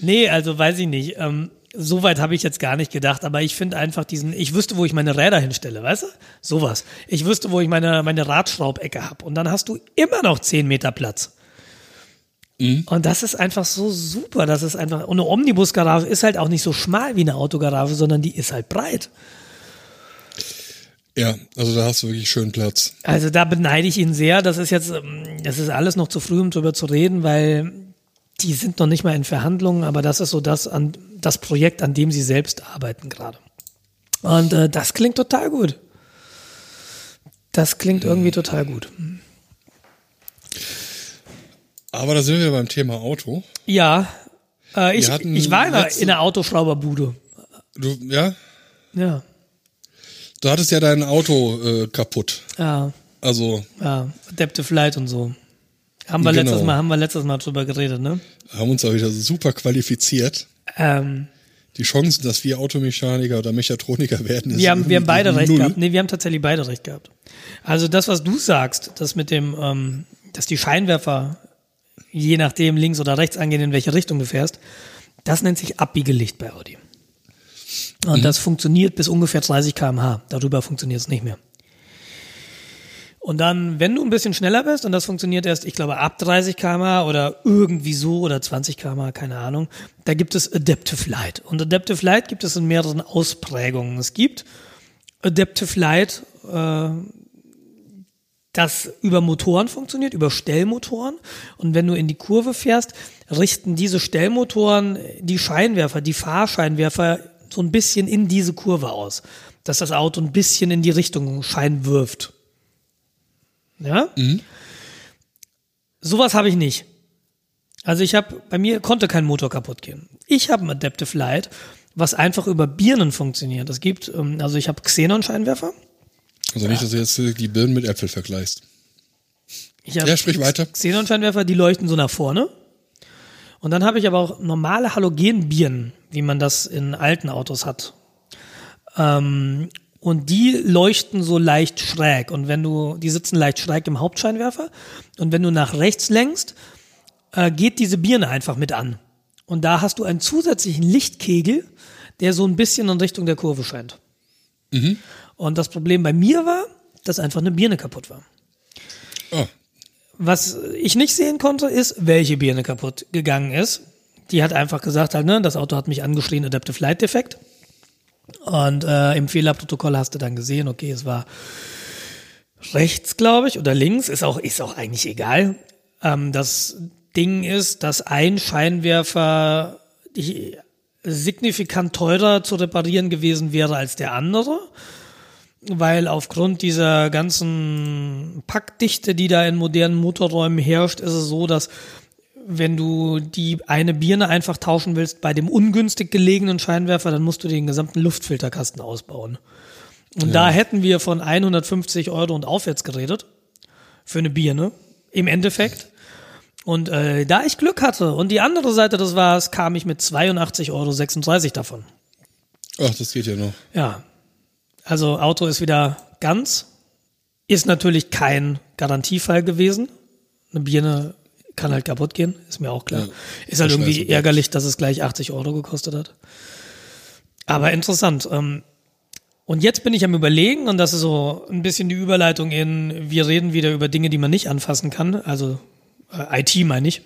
S1: Nee, also weiß ich nicht. Ähm, so weit habe ich jetzt gar nicht gedacht, aber ich finde einfach diesen, ich wüsste, wo ich meine Räder hinstelle, weißt du? Sowas. Ich wüsste, wo ich meine, meine Radschraubecke habe. Und dann hast du immer noch zehn Meter Platz. Mhm. Und das ist einfach so super. Das ist einfach, und eine Omnibusgarage ist halt auch nicht so schmal wie eine Autogarage, sondern die ist halt breit.
S2: Ja, also da hast du wirklich schön Platz.
S1: Also da beneide ich ihn sehr. Das ist jetzt, ähm, das ist alles noch zu früh, um drüber zu reden, weil die sind noch nicht mal in Verhandlungen, aber das ist so das, an, das Projekt, an dem sie selbst arbeiten gerade. Und äh, das klingt total gut. Das klingt irgendwie total gut.
S2: Aber da sind wir beim Thema Auto.
S1: Ja, äh, ich, ich war in einer, in einer Autoschrauberbude.
S2: Du, ja?
S1: Ja.
S2: Du hattest ja dein Auto äh, kaputt.
S1: Ja.
S2: Also.
S1: Ja, Adaptive Light und so. Haben wir, genau. letztes Mal, haben wir letztes Mal drüber geredet, ne?
S2: Haben uns auch wieder super qualifiziert.
S1: Ähm,
S2: die Chancen, dass wir Automechaniker oder Mechatroniker werden,
S1: ist Wir haben, wir haben beide recht gehabt. Nee, wir haben tatsächlich beide recht gehabt. Also das, was du sagst, das mit dem, ähm, dass die Scheinwerfer je nachdem links oder rechts angehen, in welche Richtung du fährst, das nennt sich Abbiegelicht bei Audi. Und mhm. das funktioniert bis ungefähr 30 km/h. Darüber funktioniert es nicht mehr. Und dann, wenn du ein bisschen schneller bist, und das funktioniert erst, ich glaube, ab 30 km oder irgendwie so oder 20 km, keine Ahnung, da gibt es Adaptive Light. Und Adaptive Light gibt es in mehreren Ausprägungen. Es gibt Adaptive Light, äh, das über Motoren funktioniert, über Stellmotoren. Und wenn du in die Kurve fährst, richten diese Stellmotoren die Scheinwerfer, die Fahrscheinwerfer so ein bisschen in diese Kurve aus. dass das Auto ein bisschen in die Richtung Schein wirft. Ja?
S2: Mhm.
S1: Sowas habe ich nicht. Also ich habe, bei mir konnte kein Motor kaputt gehen. Ich habe ein Adaptive Light, was einfach über Birnen funktioniert. Es gibt, ähm, also ich habe Xenon-Scheinwerfer.
S2: Also nicht, dass du jetzt die Birnen mit Äpfel vergleichst. Ja, sprich weiter.
S1: Xenon-Scheinwerfer, die leuchten so nach vorne. Und dann habe ich aber auch normale Halogenbirnen, wie man das in alten Autos hat. Ähm, und die leuchten so leicht schräg. Und wenn du, die sitzen leicht schräg im Hauptscheinwerfer. Und wenn du nach rechts lenkst, äh, geht diese Birne einfach mit an. Und da hast du einen zusätzlichen Lichtkegel, der so ein bisschen in Richtung der Kurve scheint. Und das Problem bei mir war, dass einfach eine Birne kaputt war.
S2: Oh,
S1: Was ich nicht sehen konnte, ist, welche Birne kaputt gegangen ist. Die hat einfach gesagt, halt, ne, das Auto hat mich angeschrien, Adaptive Light Defekt. Und äh, im Fehlerprotokoll hast du dann gesehen, okay, es war rechts, glaube ich, oder links, ist auch, ist auch eigentlich egal. Ähm, das Ding ist, dass ein Scheinwerfer signifikant teurer zu reparieren gewesen wäre als der andere weil aufgrund dieser ganzen Packdichte, die da in modernen Motorräumen herrscht, ist es so, dass wenn du die eine Birne einfach tauschen willst bei dem ungünstig gelegenen Scheinwerfer, dann musst du den gesamten Luftfilterkasten ausbauen. Und da hätten wir von 150 Euro und aufwärts geredet für eine Birne im Endeffekt. Und äh, da ich Glück hatte und die andere Seite des Wahres kam ich mit 82,36 Euro davon.
S2: ach, das geht ja noch.
S1: Ja. Also Auto ist wieder ganz. Ist natürlich kein Garantiefall gewesen. Eine Birne kann halt kaputt gehen, ist mir auch klar.
S2: Ja,
S1: ist halt irgendwie ärgerlich, dass es gleich 80 Euro gekostet hat. Aber interessant. Ähm, und jetzt bin ich am überlegen, und das ist so ein bisschen die Überleitung in, wir reden wieder über Dinge, die man nicht anfassen kann, also äh, IT meine ich.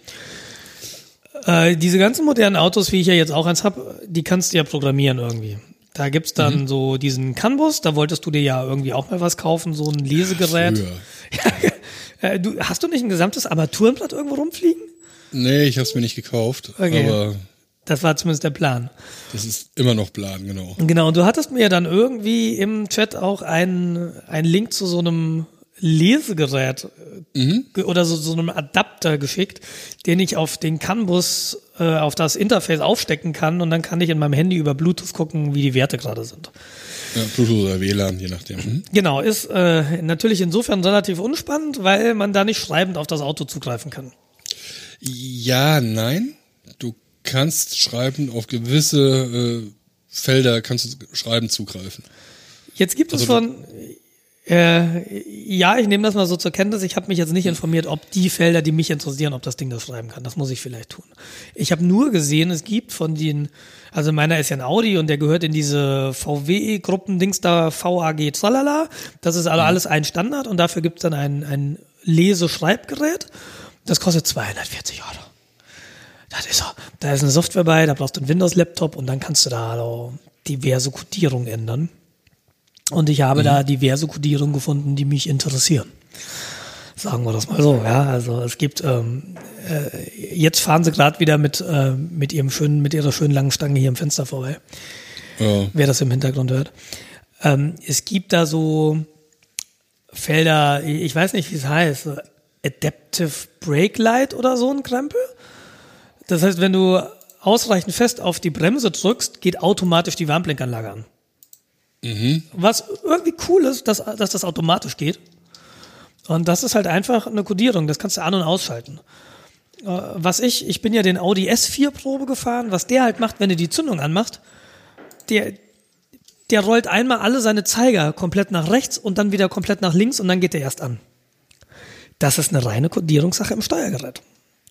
S1: Äh, diese ganzen modernen Autos, wie ich ja jetzt auch eins habe, die kannst du ja programmieren irgendwie. Da gibt's dann
S2: Mhm.
S1: so diesen CAN-Bus, da wolltest du dir ja irgendwie auch mal was kaufen, so ein Lesegerät.
S2: Früher. <laughs>
S1: Äh, du, hast du nicht ein gesamtes Armaturenblatt irgendwo rumfliegen?
S2: Nee, ich habe es mir nicht gekauft,
S1: Okay.
S2: aber
S1: Das war zumindest der Plan.
S2: das ist immer noch Plan, genau.
S1: Genau, und du hattest mir dann irgendwie im Chat auch einen, einen Link zu so einem Lesegerät äh, ge- oder so, so einem Adapter geschickt, den ich auf den CAN-Bus, äh, auf das Interface aufstecken kann und dann kann ich in meinem Handy über Bluetooth gucken, wie die Werte gerade sind.
S2: Ja, Bluetooth oder WLAN, je nachdem. Mhm.
S1: Genau, ist äh, natürlich insofern relativ unspannend, weil man da nicht schreibend auf das Auto zugreifen kann.
S2: Ja, nein. Du kannst schreiben auf gewisse äh, Felder kannst du schreiben zugreifen.
S1: Jetzt gibt es
S2: Also
S1: von, äh, ja, ich nehme das mal so zur Kenntnis. Ich habe mich jetzt nicht informiert, ob die Felder, die mich interessieren, ob das Ding das schreiben kann. Das muss ich vielleicht tun. Ich habe nur gesehen, es gibt von den, also meiner ist ja ein Audi und der gehört in diese VW-Gruppen-Dings da, VAG, tralala. Das ist also alles ein Standard und dafür gibt es dann ein, ein Leseschreibgerät. Das kostet 240 Euro. Das ist so. Da ist eine Software bei, da brauchst du einen Windows-Laptop und dann kannst du da so diverse Codierungen ändern. Und ich habe da diverse Codierungen gefunden, die mich interessieren. Sagen wir das mal so, ja. Also es gibt, ähm, äh, jetzt fahren sie gerade wieder mit, äh, mit ihrem schönen, mit ihrer schönen langen Stange hier im Fenster vorbei,
S2: Ja,
S1: wer das im Hintergrund hört. Ähm, es gibt da so Felder, ich weiß nicht, wie es heißt, Adaptive Brake Light oder so ein Krempel. Das heißt, wenn du ausreichend fest auf die Bremse drückst, geht automatisch die Warnblinkanlage an. Was irgendwie cool ist, dass, dass das automatisch geht. Und das ist halt einfach eine Codierung, das kannst du an- und ausschalten. Äh, Was ich, ich bin ja den Audi S4 Probe gefahren, was der halt macht, wenn du die Zündung anmachst, der, der rollt einmal alle seine Zeiger komplett nach rechts und dann wieder komplett nach links und dann geht der erst an. Das ist eine reine Codierungssache im Steuergerät.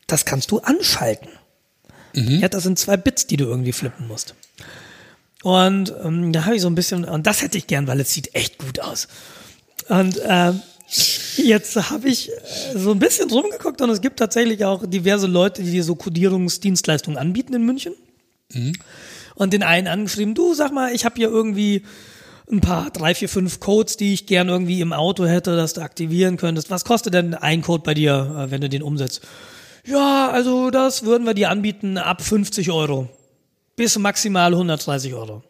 S1: Das kannst du anschalten. Ja, das sind zwei Bits, die du irgendwie flippen musst. Und ähm, da habe ich so ein bisschen, und das hätte ich gern, weil es sieht echt gut aus. Und äh, jetzt habe ich äh, so ein bisschen rumgeguckt und es gibt tatsächlich auch diverse Leute, die dir so Codierungsdienstleistungen anbieten in München. Und den einen angeschrieben, du sag mal, ich habe hier irgendwie ein paar, drei, vier, fünf Codes, die ich gern irgendwie im Auto hätte, dass du aktivieren könntest. Was kostet denn ein Code bei dir, äh, wenn du den umsetzt? Ja, also das würden wir dir anbieten ab 50 Euro bis maximal 130 Euro.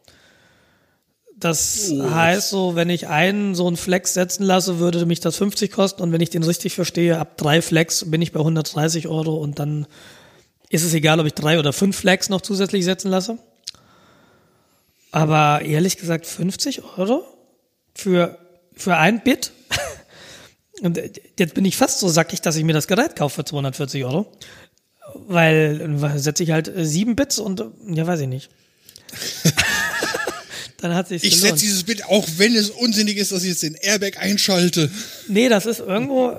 S1: Das heißt so, wenn ich einen so einen Flex setzen lasse, würde mich das 50 kosten und wenn ich den richtig verstehe, ab drei Flex bin ich bei 130 Euro und dann ist es egal, ob ich drei oder fünf Flex noch zusätzlich setzen lasse. Aber ehrlich gesagt, 50 Euro für, für ein Bit? <laughs> Und jetzt bin ich fast so sackig, dass ich mir das Gerät kaufe für 240 Euro. Weil dann setze ich halt sieben Bits und ja, weiß ich nicht. <laughs> dann hat sich
S2: Ich setze dieses Bit, auch wenn es unsinnig ist, dass ich jetzt den Airbag einschalte.
S1: Nee, das ist irgendwo.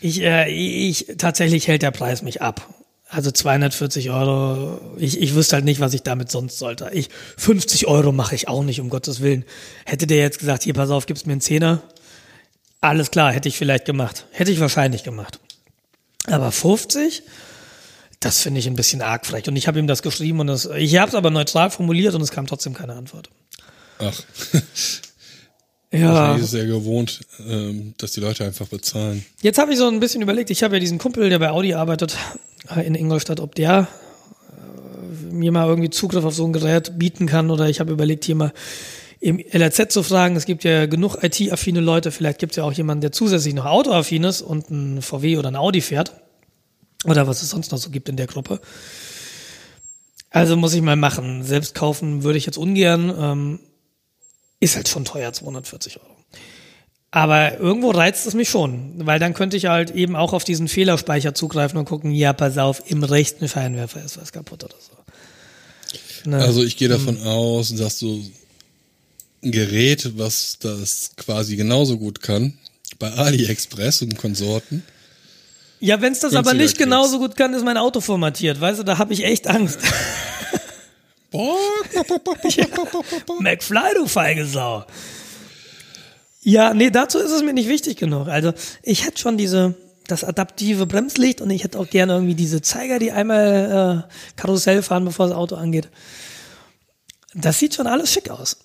S1: Ich, äh, ich tatsächlich hält der Preis mich ab. Also 240 Euro. Ich, ich wüsste halt nicht, was ich damit sonst sollte. Ich 50 Euro mache ich auch nicht, um Gottes Willen. Hätte der jetzt gesagt, hier pass auf, gibst mir einen Zehner. Alles klar, hätte ich vielleicht gemacht. Hätte ich wahrscheinlich gemacht. Aber 50? Das finde ich ein bisschen arg frech. Und ich habe ihm das geschrieben und das, ich habe es aber neutral formuliert und es kam trotzdem keine Antwort.
S2: Ach, <laughs>
S1: Ja.
S2: wahrscheinlich ist ja gewohnt, ähm, dass die Leute einfach bezahlen.
S1: Jetzt habe ich so ein bisschen überlegt, ich habe ja diesen Kumpel, der bei Audi arbeitet äh, in Ingolstadt, ob der äh, mir mal irgendwie Zugriff auf so ein Gerät bieten kann oder ich habe überlegt, hier mal im LRZ zu fragen. Es gibt ja genug IT-affine Leute, vielleicht gibt es ja auch jemanden, der zusätzlich noch Autoaffin ist und ein VW oder ein Audi fährt oder was es sonst noch so gibt in der Gruppe. Also muss ich mal machen. Selbst kaufen würde ich jetzt ungern. Ähm, ist halt schon teuer, 240 Euro. Aber irgendwo reizt es mich schon, weil dann könnte ich halt eben auch auf diesen Fehlerspeicher zugreifen und gucken, ja, pass auf, im rechten Scheinwerfer ist was kaputt oder so. Ne?
S2: Also ich gehe davon aus, dass du ein Gerät, was das quasi genauso gut kann, bei AliExpress und Konsorten.
S1: Ja, wenn es das aber nicht genauso gut kann, ist mein Auto formatiert. Weißt du, da habe ich echt Angst. <laughs> <laughs> McFly, du feige Sau. Ja, nee, dazu ist es mir nicht wichtig genug. Also ich hätte schon diese das adaptive Bremslicht und ich hätte auch gerne irgendwie diese Zeiger, die einmal äh, Karussell fahren, bevor das Auto angeht. Das sieht schon alles schick aus.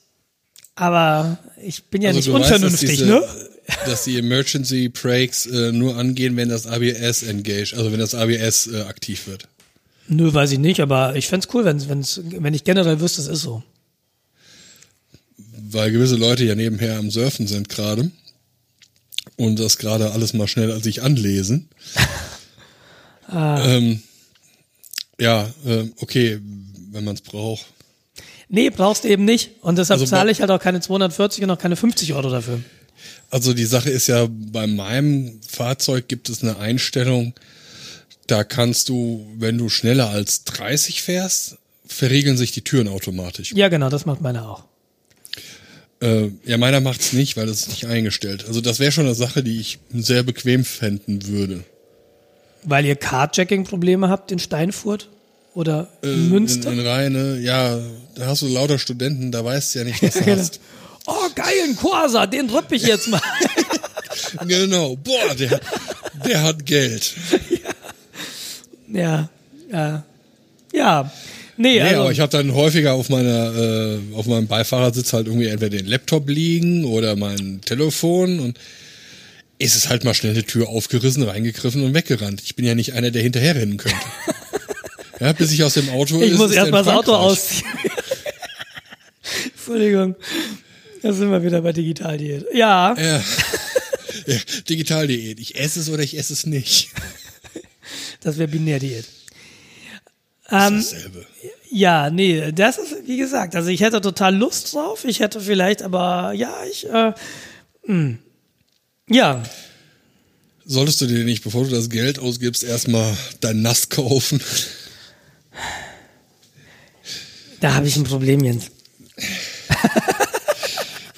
S1: Aber ich bin ja nicht
S2: Also weißt, dass
S1: unvernünftig,
S2: diese-
S1: ne?
S2: Dass die Emergency Brakes äh, nur angehen, wenn das ABS engaged, also wenn das ABS äh, aktiv wird.
S1: Nö, weiß ich nicht, aber ich fänd's cool, wenn's, wenn's, wenn ich generell wüsste, es ist so.
S2: Weil gewisse Leute ja nebenher am Surfen sind gerade und das gerade alles mal schnell sich anlesen.
S1: Ah. <laughs>
S2: ähm, ja, ähm, okay, wenn man es braucht.
S1: Nee, brauchst du eben nicht. Und deshalb
S2: Also
S1: zahle ich halt auch keine 240 und auch keine 50 Euro dafür.
S2: Also die Sache ist ja, bei meinem Fahrzeug gibt es eine Einstellung, da kannst du, wenn du schneller als 30 fährst, verriegeln sich die Türen automatisch.
S1: Ja, genau, das macht meine auch.
S2: Äh, ja, meiner macht's nicht, weil das ist nicht eingestellt. Also das wäre schon eine Sache, die ich sehr bequem fänden würde.
S1: Weil ihr Cardjacking-Probleme habt in Steinfurt oder
S2: Äh,
S1: in Münster?
S2: In, in Rheine, ja, da hast du lauter Studenten, da weißt du ja nicht, was <laughs> du
S1: Genau.
S2: hast.
S1: Oh, geil, ein Corsa, den ripp ich jetzt mal. <laughs>
S2: Genau, boah, der, der hat Geld. <laughs>
S1: ja, ja. Ja. Nee,
S2: Nee,
S1: also,
S2: aber ich habe dann häufiger auf meiner, äh, auf meinem Beifahrersitz halt irgendwie entweder den Laptop liegen oder mein Telefon und ist es halt mal schnell eine Tür aufgerissen, reingegriffen und weggerannt. Ich bin ja nicht einer, der hinterherrennen könnte. <laughs> ja, bis ich aus dem Auto
S1: ich
S2: ist,
S1: muss
S2: ist
S1: erst
S2: er
S1: mal
S2: in
S1: das Auto ausziehen. Entschuldigung. Da sind wir wieder bei Digitaldiät. Ja,
S2: Ja. ja, Digitaldiät. Ich esse es oder ich esse es nicht.
S1: das wäre Binärdiät.
S2: Das
S1: Ähm,
S2: ist dasselbe.
S1: Ja, nee, das ist, wie gesagt, also ich hätte total Lust drauf. Ich hätte vielleicht, aber ja, ich, äh, mh. ja,
S2: Solltest du dir nicht, bevor du das Geld ausgibst, erstmal dein Nass kaufen?
S1: da habe ich ein Problem, Jens. <laughs>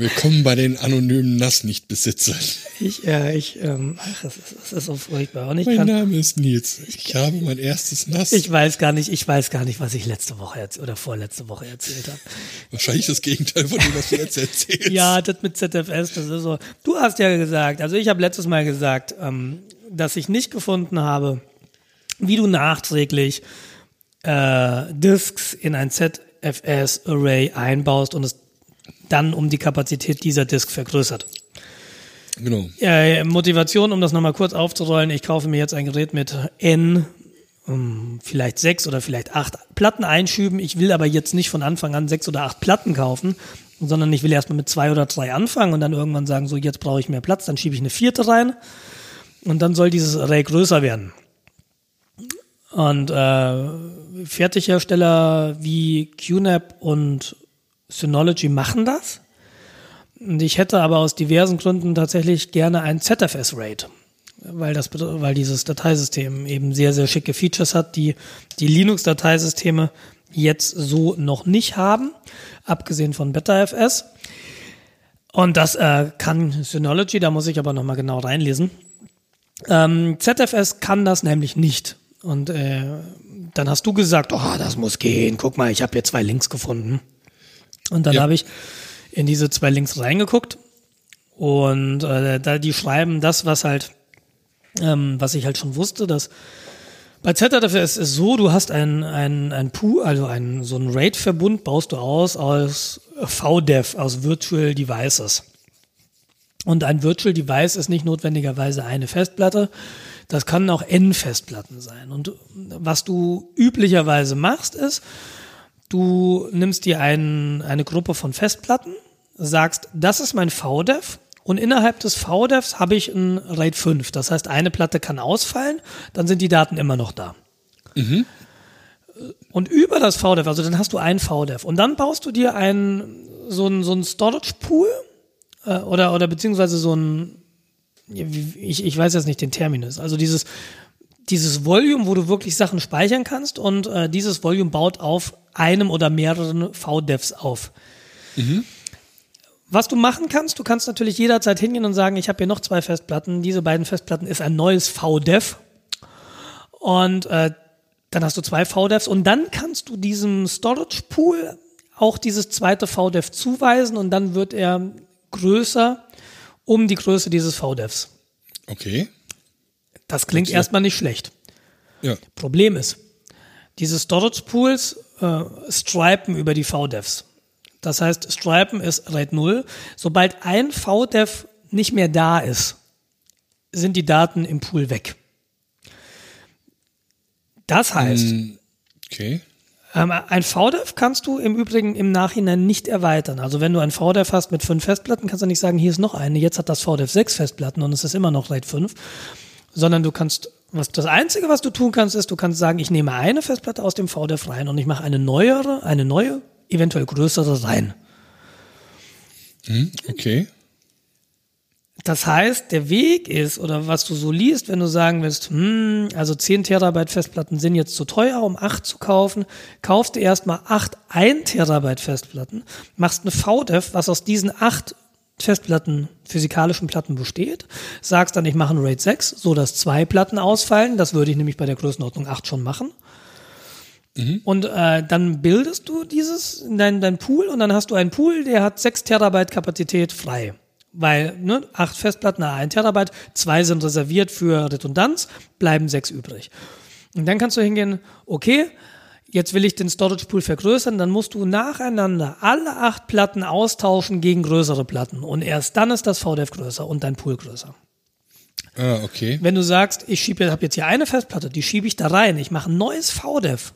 S2: Willkommen bei den anonymen Nassnichtbesitzern.
S1: Ich, äh, ich, ähm, ach, es ist, es ist so furchtbar. Und ich
S2: Mein
S1: kann,
S2: Name ist Nils. Ich habe mein erstes Nass.
S1: ich weiß gar nicht, ich weiß gar nicht, was ich letzte Woche oder vorletzte Woche erzählt habe.
S2: Wahrscheinlich das Gegenteil von dem, was du jetzt erzählst.
S1: Ja, das mit ZFS, das ist so. Du hast ja gesagt, also ich habe letztes Mal gesagt, ähm, dass ich nicht gefunden habe, wie du nachträglich äh, Disks in ein ZFS-Array einbaust und es dann um die Kapazität dieser Disk vergrößert.
S2: Genau.
S1: Äh, Motivation, um das nochmal kurz aufzurollen, ich kaufe mir jetzt ein Gerät mit N ähm, vielleicht sechs oder vielleicht acht Platten einschüben. Ich will aber jetzt nicht von Anfang an sechs oder acht Platten kaufen, sondern ich will erstmal mit zwei oder drei anfangen und dann irgendwann sagen, so jetzt brauche ich mehr Platz, dann schiebe ich eine vierte rein und dann soll dieses Array größer werden. Und äh, Fertighersteller wie QNAP und Synology machen das. Und ich hätte aber aus diversen Gründen tatsächlich gerne ein ZFS-RAID, weil weil dieses Dateisystem eben sehr, sehr schicke Features hat, die die Linux-Dateisysteme jetzt so noch nicht haben, abgesehen von BetaFS. Und das äh, kann Synology, da muss ich aber nochmal genau reinlesen. Ähm, ZFS kann das nämlich nicht. Und äh, dann hast du gesagt, oh, das muss gehen. Guck mal, ich habe hier zwei Links gefunden. Und dann ja. habe ich in diese zwei Links reingeguckt und äh, da die schreiben das, was halt, ähm, was ich halt schon wusste, dass bei ZFS ist es so, du hast ein, ein, ein Pool, also ein, so ein RAID-Verbund baust du aus aus VDEV, aus Virtual Devices. Und ein Virtual Device ist nicht notwendigerweise eine Festplatte, das kann auch N-Festplatten sein. Und was du üblicherweise machst, ist, du nimmst dir ein, eine Gruppe von Festplatten, sagst, das ist mein VDEV und innerhalb des VDEVs habe ich ein RAID 5. Das heißt, eine Platte kann ausfallen, dann sind die Daten immer noch da. Mhm. Und über das VDEV, also dann hast du ein VDEV und dann baust du dir ein, so ein, so ein Storage Pool äh, oder, oder beziehungsweise so ein, ich, ich weiß jetzt nicht den Terminus, also dieses, dieses Volume, wo du wirklich Sachen speichern kannst und äh, dieses Volume baut auf einem oder mehreren VDEVs auf. Mhm. Was du machen kannst, du kannst natürlich jederzeit hingehen und sagen, ich habe hier noch zwei Festplatten. Diese beiden Festplatten ist ein neues VDEV. Und äh, dann hast du zwei VDEVs und dann kannst du diesem Storage Pool auch dieses zweite VDEV zuweisen und dann wird er größer um die Größe dieses VDEVs.
S2: Okay.
S1: Das klingt okay. erstmal nicht schlecht.
S2: Ja.
S1: Problem ist, diese Storage Pools äh, stripen über die VDEVs. Das heißt, Stripen ist RAID 0. Sobald ein VDEV nicht mehr da ist, sind die Daten im Pool weg. Das heißt, mm,
S2: okay.
S1: Ähm, ein VDEV kannst du im Übrigen im Nachhinein nicht erweitern. Also wenn du ein VDEV hast mit fünf Festplatten, kannst du nicht sagen, hier ist noch eine, jetzt hat das VDEV sechs Festplatten und es ist immer noch RAID 5, sondern du kannst, was das Einzige, was du tun kannst, ist, du kannst sagen, ich nehme eine Festplatte aus dem VDEV rein und ich mache eine neuere, eine neue eventuell größere rein.
S2: Hm, okay.
S1: Das heißt, der Weg ist, oder was du so liest, wenn du sagen willst, hm, also 10 Terabyte Festplatten sind jetzt zu teuer, um 8 zu kaufen, kaufst du erstmal 8 1 Terabyte Festplatten, machst eine VDEV, was aus diesen 8 Festplatten, physikalischen Platten besteht, sagst dann, ich mache ein RAID 6, so dass zwei Platten ausfallen, das würde ich nämlich bei der Größenordnung 8 schon machen. Mhm. Und äh, dann bildest du dieses, dein, dein Pool und dann hast du einen Pool, der hat 6 Terabyte Kapazität frei. Weil, ne, acht Festplatten, ein Terabyte, zwei sind reserviert für Redundanz, bleiben sechs übrig. Und dann kannst du hingehen, okay, jetzt will ich den Storage Pool vergrößern, dann musst du nacheinander alle acht Platten austauschen gegen größere Platten. Und erst dann ist das VDEV größer und dein Pool größer.
S2: Ah, okay.
S1: Wenn du sagst, ich schiebe, habe jetzt hier eine Festplatte, die schiebe ich da rein, ich mache ein neues VDEV,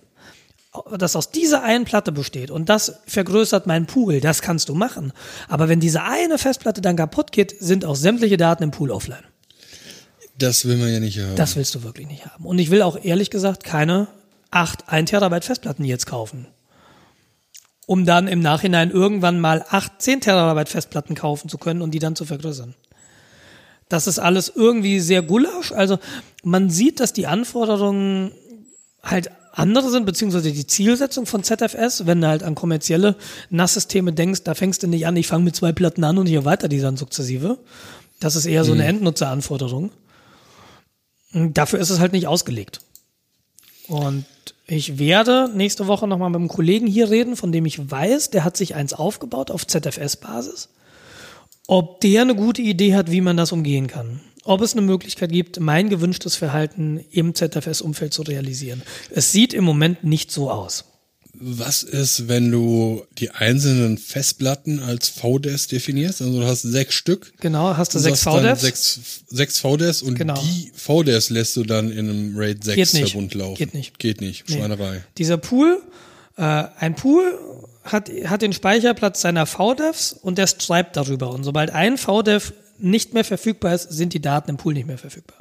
S1: das aus dieser einen Platte besteht und das vergrößert meinen Pool, das kannst du machen. Aber wenn diese eine Festplatte dann kaputt geht, sind auch sämtliche Daten im Pool offline.
S2: Das will man ja nicht haben.
S1: Das willst du wirklich nicht haben. Und ich will auch ehrlich gesagt keine 8 1 Terabyte Festplatten jetzt kaufen. Um dann im Nachhinein irgendwann mal 8, 10 Terabyte Festplatten kaufen zu können und die dann zu vergrößern. Das ist alles irgendwie sehr gulasch. Also man sieht, dass die Anforderungen halt andere sind, beziehungsweise die Zielsetzung von ZFS, wenn du halt an kommerzielle NAS-Systeme denkst, da fängst du nicht an, ich fange mit zwei Platten an und ich erweitere die dann sukzessive. Das ist eher so eine mhm. Endnutzeranforderung. Dafür ist es halt nicht ausgelegt. Und ich werde nächste Woche nochmal mit einem Kollegen hier reden, von dem ich weiß, der hat sich eins aufgebaut auf ZFS-Basis. Ob der eine gute Idee hat, wie man das umgehen kann ob es eine Möglichkeit gibt, mein gewünschtes Verhalten im ZFS-Umfeld zu realisieren. Es sieht im Moment nicht so aus.
S2: Was ist, wenn du die einzelnen Festplatten als VDES definierst? Also du hast sechs Stück.
S1: Genau, hast du sechs VDEVs?
S2: Sechs, sechs VDES und
S1: Genau.
S2: die VDES lässt du dann in einem RAID 6
S1: Geht nicht.
S2: Verbund laufen.
S1: Geht nicht.
S2: Geht nicht.
S1: Nee.
S2: Schweinerei.
S1: Dieser Pool, äh, ein Pool hat, hat den Speicherplatz seiner VDEVs und der schreibt darüber. Und sobald ein VDEV nicht mehr verfügbar ist, sind die Daten im Pool nicht mehr verfügbar.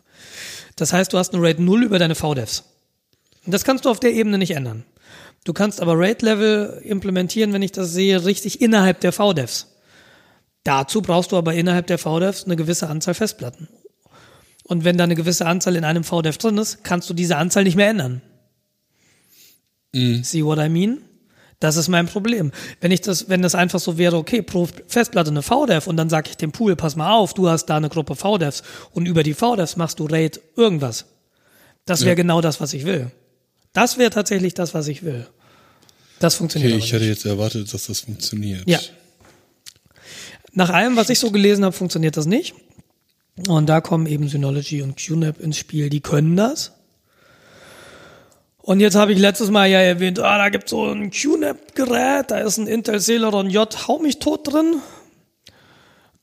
S1: Das heißt, du hast eine RAID 0 über deine VDEVs. Und das kannst du auf der Ebene nicht ändern. Du kannst aber RAID-Level implementieren, wenn ich das sehe, richtig innerhalb der VDEVs. Dazu brauchst du aber innerhalb der VDEVs eine gewisse Anzahl Festplatten. Und wenn da eine gewisse Anzahl in einem VDEV drin ist, kannst du diese Anzahl nicht mehr ändern. See what I mean? Das ist mein Problem. Wenn ich das, wenn das einfach so wäre, okay, pro Festplatte eine VDEV und dann sage ich dem Pool, pass mal auf, du hast da eine Gruppe VDEVs und über die VDEVs machst du RAID irgendwas. Das wäre
S2: Ja.
S1: genau das, was ich will. Das wäre tatsächlich das, was ich will. Das funktioniert
S2: Okay, ich hätte jetzt erwartet, dass das funktioniert.
S1: Ja. Nach allem, was ich so gelesen habe, funktioniert das nicht. Und da kommen eben Synology und QNAP ins Spiel. Die können das. Und jetzt habe ich letztes Mal ja erwähnt, ah, da gibt so ein QNAP-Gerät, da ist ein Intel Celeron J, hau mich tot drin,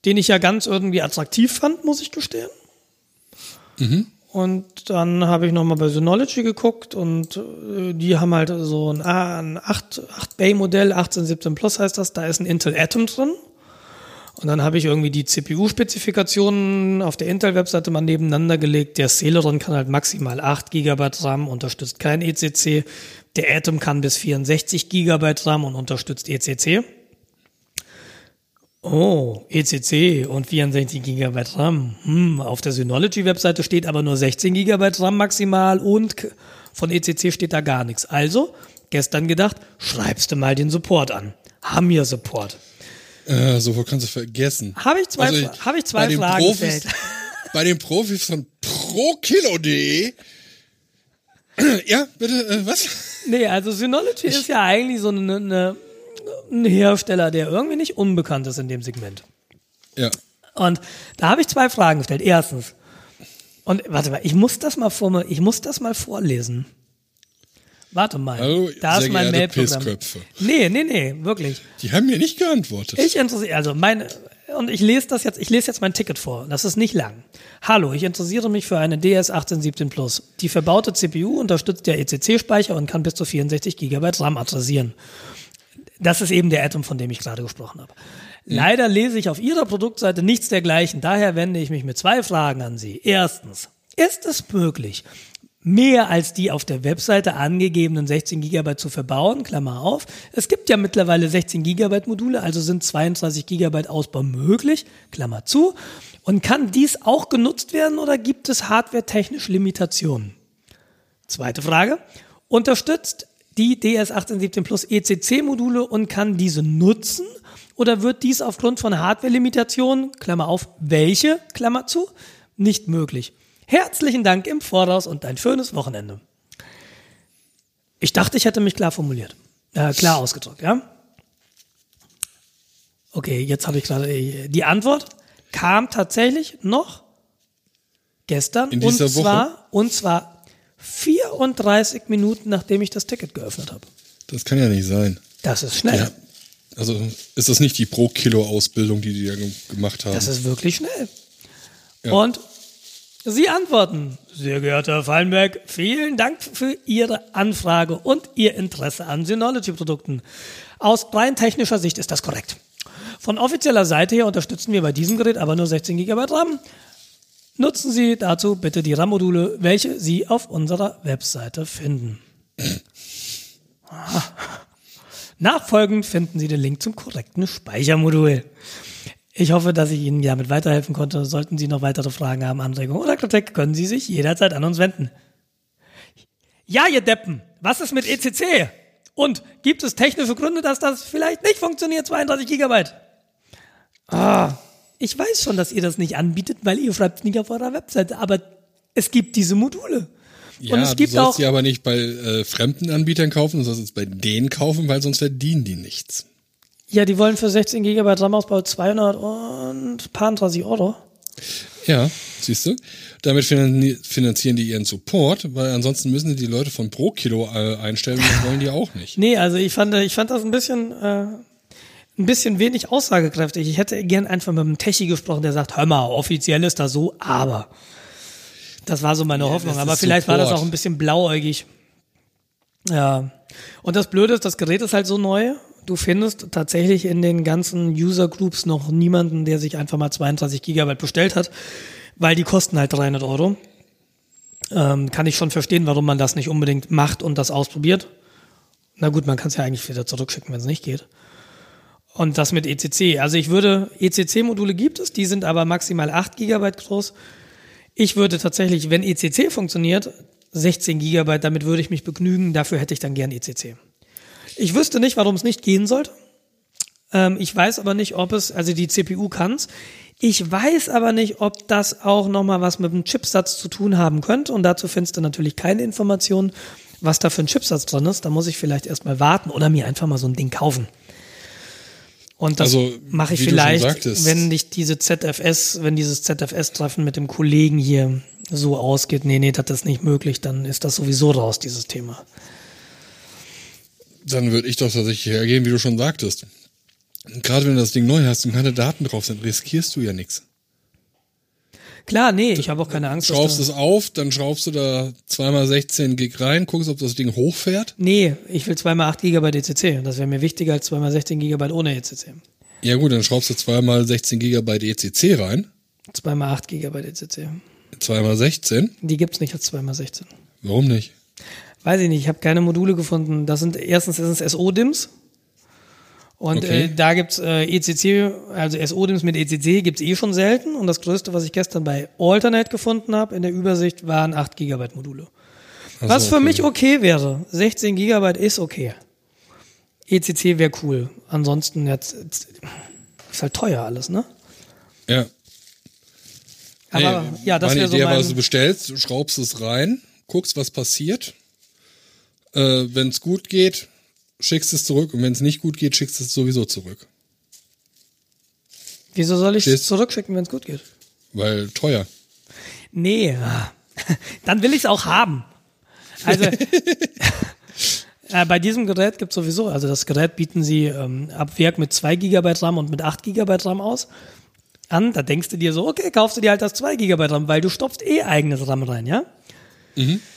S1: den ich ja ganz irgendwie attraktiv fand, muss ich gestehen. Und dann habe ich nochmal bei Synology geguckt und äh, die haben halt so ein, A- ein 8, 8-Bay-Modell, 1817 Plus heißt das, da ist ein Intel Atom drin. Und dann habe ich irgendwie die CPU-Spezifikationen auf der Intel-Webseite mal nebeneinander gelegt. Der Celeron kann halt maximal 8 GB RAM, unterstützt kein ECC. Der Atom kann bis 64 GB RAM und unterstützt ECC. Oh, ECC und 64 GB RAM. Hm, auf der Synology-Webseite steht aber nur 16 GB RAM maximal und von ECC steht da gar nichts. Also, gestern gedacht, schreibst du mal den Support an. Haben wir Support.
S2: Äh, sofort kannst du vergessen.
S1: Habe ich zwei,
S2: Also
S1: Fra- habe ich zwei
S2: bei den
S1: Fragen
S2: Profis,
S1: gestellt. <laughs>
S2: Bei den Profis von ProKilo.de. <clears throat> ja, bitte, äh, was?
S1: Nee, also Synology ist ja eigentlich so eine, eine, ein Hersteller, der irgendwie nicht unbekannt ist in dem Segment.
S2: Ja.
S1: Und da habe ich zwei Fragen gestellt. Erstens, und warte mal, ich muss das mal vor, ich muss das mal vorlesen. Warte mal.
S2: Hallo,
S1: da
S2: sehr
S1: ist mein Mailprogramm. Nee, nee, nee, wirklich.
S2: Die haben mir nicht geantwortet.
S1: Ich interessiere, also meine, und ich lese das jetzt, ich lese jetzt mein Ticket vor. Das ist nicht lang. Hallo, ich interessiere mich für eine DS 1817 Plus. Die verbaute CPU unterstützt der ECC-Speicher und kann bis zu 64 GB RAM adressieren. Das ist eben der Atom, von dem ich gerade gesprochen habe. Leider lese ich auf Ihrer Produktseite nichts dergleichen. Daher wende ich mich mit zwei Fragen an Sie. Erstens, ist es möglich, mehr als die auf der Webseite angegebenen 16 GB zu verbauen, Klammer auf. Es gibt ja mittlerweile 16 GB Module, also sind 32 GB Ausbau möglich, Klammer zu. Und kann dies auch genutzt werden oder gibt es hardwaretechnisch Limitationen? Zweite Frage. Unterstützt die DS1817 Plus ECC-Module und kann diese nutzen? Oder wird dies aufgrund von Hardware-Limitationen, Klammer auf, welche, Klammer zu, nicht möglich? Herzlichen Dank im Voraus und ein schönes Wochenende. Ich dachte, ich hätte mich klar formuliert. Äh, klar ausgedrückt, ja? Okay, jetzt habe ich gerade, äh, die Antwort kam tatsächlich noch gestern
S2: In
S1: und
S2: dieser Woche?
S1: zwar, und zwar 34 Minuten, nachdem ich das Ticket geöffnet habe.
S2: Das kann ja nicht sein.
S1: Das ist schnell.
S2: Ja. Also ist das nicht die Pro-Kilo-Ausbildung, die die ge- gemacht haben?
S1: Das ist wirklich schnell.
S2: Ja.
S1: Und Sie antworten, sehr geehrter Herr Fallenberg, vielen Dank für Ihre Anfrage und Ihr Interesse an Synology-Produkten. Aus rein technischer Sicht ist das korrekt. Von offizieller Seite her unterstützen wir bei diesem Gerät aber nur 16 GB RAM. Nutzen Sie dazu bitte die RAM-Module, welche Sie auf unserer Webseite finden. Ah. Nachfolgend finden Sie den Link zum korrekten Speichermodul. Ich hoffe, dass ich Ihnen damit weiterhelfen konnte. Sollten Sie noch weitere Fragen haben, Anregungen oder Kritik, können Sie sich jederzeit an uns wenden. Ja, ihr Deppen, was ist mit ECC? Und gibt es technische Gründe, dass das vielleicht nicht funktioniert, 32 Gigabyte? Ah, ich weiß schon, dass ihr das nicht anbietet, weil ihr schreibt es nicht auf eurer Webseite, aber es gibt diese Module.
S2: ja,
S1: Und es gibt
S2: du sollst
S1: auch,
S2: die aber nicht bei äh, fremden Anbietern kaufen, du sollst es bei denen kaufen, weil sonst verdienen die nichts.
S1: ja, die wollen für 16 Gigabyte RAM-Ausbau 200 und paar 30 Euro.
S2: Ja, siehst du. Damit finan- finanzieren die ihren Support, weil ansonsten müssen sie die Leute von pro Kilo äh, einstellen das wollen die auch nicht. <laughs>
S1: Nee, also ich fand, ich fand das ein bisschen, äh, ein bisschen wenig aussagekräftig. Ich hätte gern einfach mit einem Techie gesprochen, der sagt, hör mal, offiziell ist das so, aber. Das war so meine Hoffnung.
S2: das
S1: Aber vielleicht war das
S2: Support.
S1: auch ein bisschen blauäugig. Ja. Und das Blöde ist, das Gerät ist halt so neu. Du findest tatsächlich in den ganzen User Groups noch niemanden, der sich einfach mal 32 Gigabyte bestellt hat, weil die kosten halt 300 Euro. Ähm, kann ich schon verstehen, warum man das nicht unbedingt macht und das ausprobiert. Na gut, man kann es ja eigentlich wieder zurückschicken, wenn es nicht geht. Und das mit ECC. Also ich würde, ECC-Module gibt es, die sind aber maximal 8 Gigabyte groß. Ich würde tatsächlich, wenn ECC funktioniert, 16 Gigabyte, damit würde ich mich begnügen, dafür hätte ich dann gern ECC. Ich wüsste nicht, warum es nicht gehen sollte. Ähm, ich weiß aber nicht, ob es, also die CPU kann's. Ich weiß aber nicht, ob das auch nochmal was mit dem Chipsatz zu tun haben könnte. Und dazu findest du natürlich keine Informationen, was da für ein Chipsatz drin ist. Da muss ich vielleicht erstmal warten oder mir einfach mal so ein Ding kaufen. Und das
S2: Also,
S1: mache ich vielleicht, wenn nicht diese ZFS, wenn dieses ZFS-Treffen mit dem Kollegen hier so ausgeht, nee, nee, das ist nicht möglich, dann ist das sowieso raus, dieses Thema.
S2: Dann würde ich doch tatsächlich hergehen, wie du schon sagtest. Gerade wenn du das Ding neu hast und keine Daten drauf sind, riskierst du ja nichts.
S1: Klar, nee, ich habe auch keine Angst.
S2: Schraubst es auf, dann schraubst du da zweimal 16 Gig rein, guckst, ob das Ding hochfährt.
S1: Nee, ich will 2x8 GB ECC. Das wäre mir wichtiger als 2x16 GB ohne E ECC.
S2: Ja gut, dann schraubst du zweimal 16 Gigabyte ECC rein,
S1: 2x8 GB ECC.
S2: zweimal 16.
S1: Die gibt's nicht als 2x16.
S2: Warum nicht?
S1: Weiß ich nicht, ich habe keine Module gefunden. Das sind erstens ist es SO-DIMMs. Und
S2: Okay.
S1: äh, da gibt's äh, ECC, also SO-DIMMs mit ECC gibt's eh schon selten. Und das größte, was ich gestern bei Alternate gefunden habe in der Übersicht, waren 8 GB Module.
S2: Ach
S1: Was für
S2: okay.
S1: mich okay wäre. 16 GB ist okay. ECC wäre cool. Ansonsten jetzt ist halt teuer alles, ne?
S2: Ja.
S1: Aber
S2: Nee,
S1: ja, das wäre so
S2: Idee war,
S1: mein,
S2: du bestellst, du schraubst es rein, guckst, was passiert. Äh, wenn es gut geht, schickst es zurück und wenn es nicht gut geht, schickst es sowieso zurück.
S1: Wieso soll ich es zurückschicken, wenn es gut geht?
S2: Weil teuer.
S1: Nee, <laughs> dann will ich es auch haben. Also <laughs> äh, bei diesem Gerät gibt sowieso, also das Gerät bieten sie ähm, ab Werk mit 2 GB RAM und mit 8 GB RAM aus. An, da denkst du dir so, okay, kaufst du dir halt das 2 GB RAM, weil du stopfst eh eigenes RAM rein, ja? Mein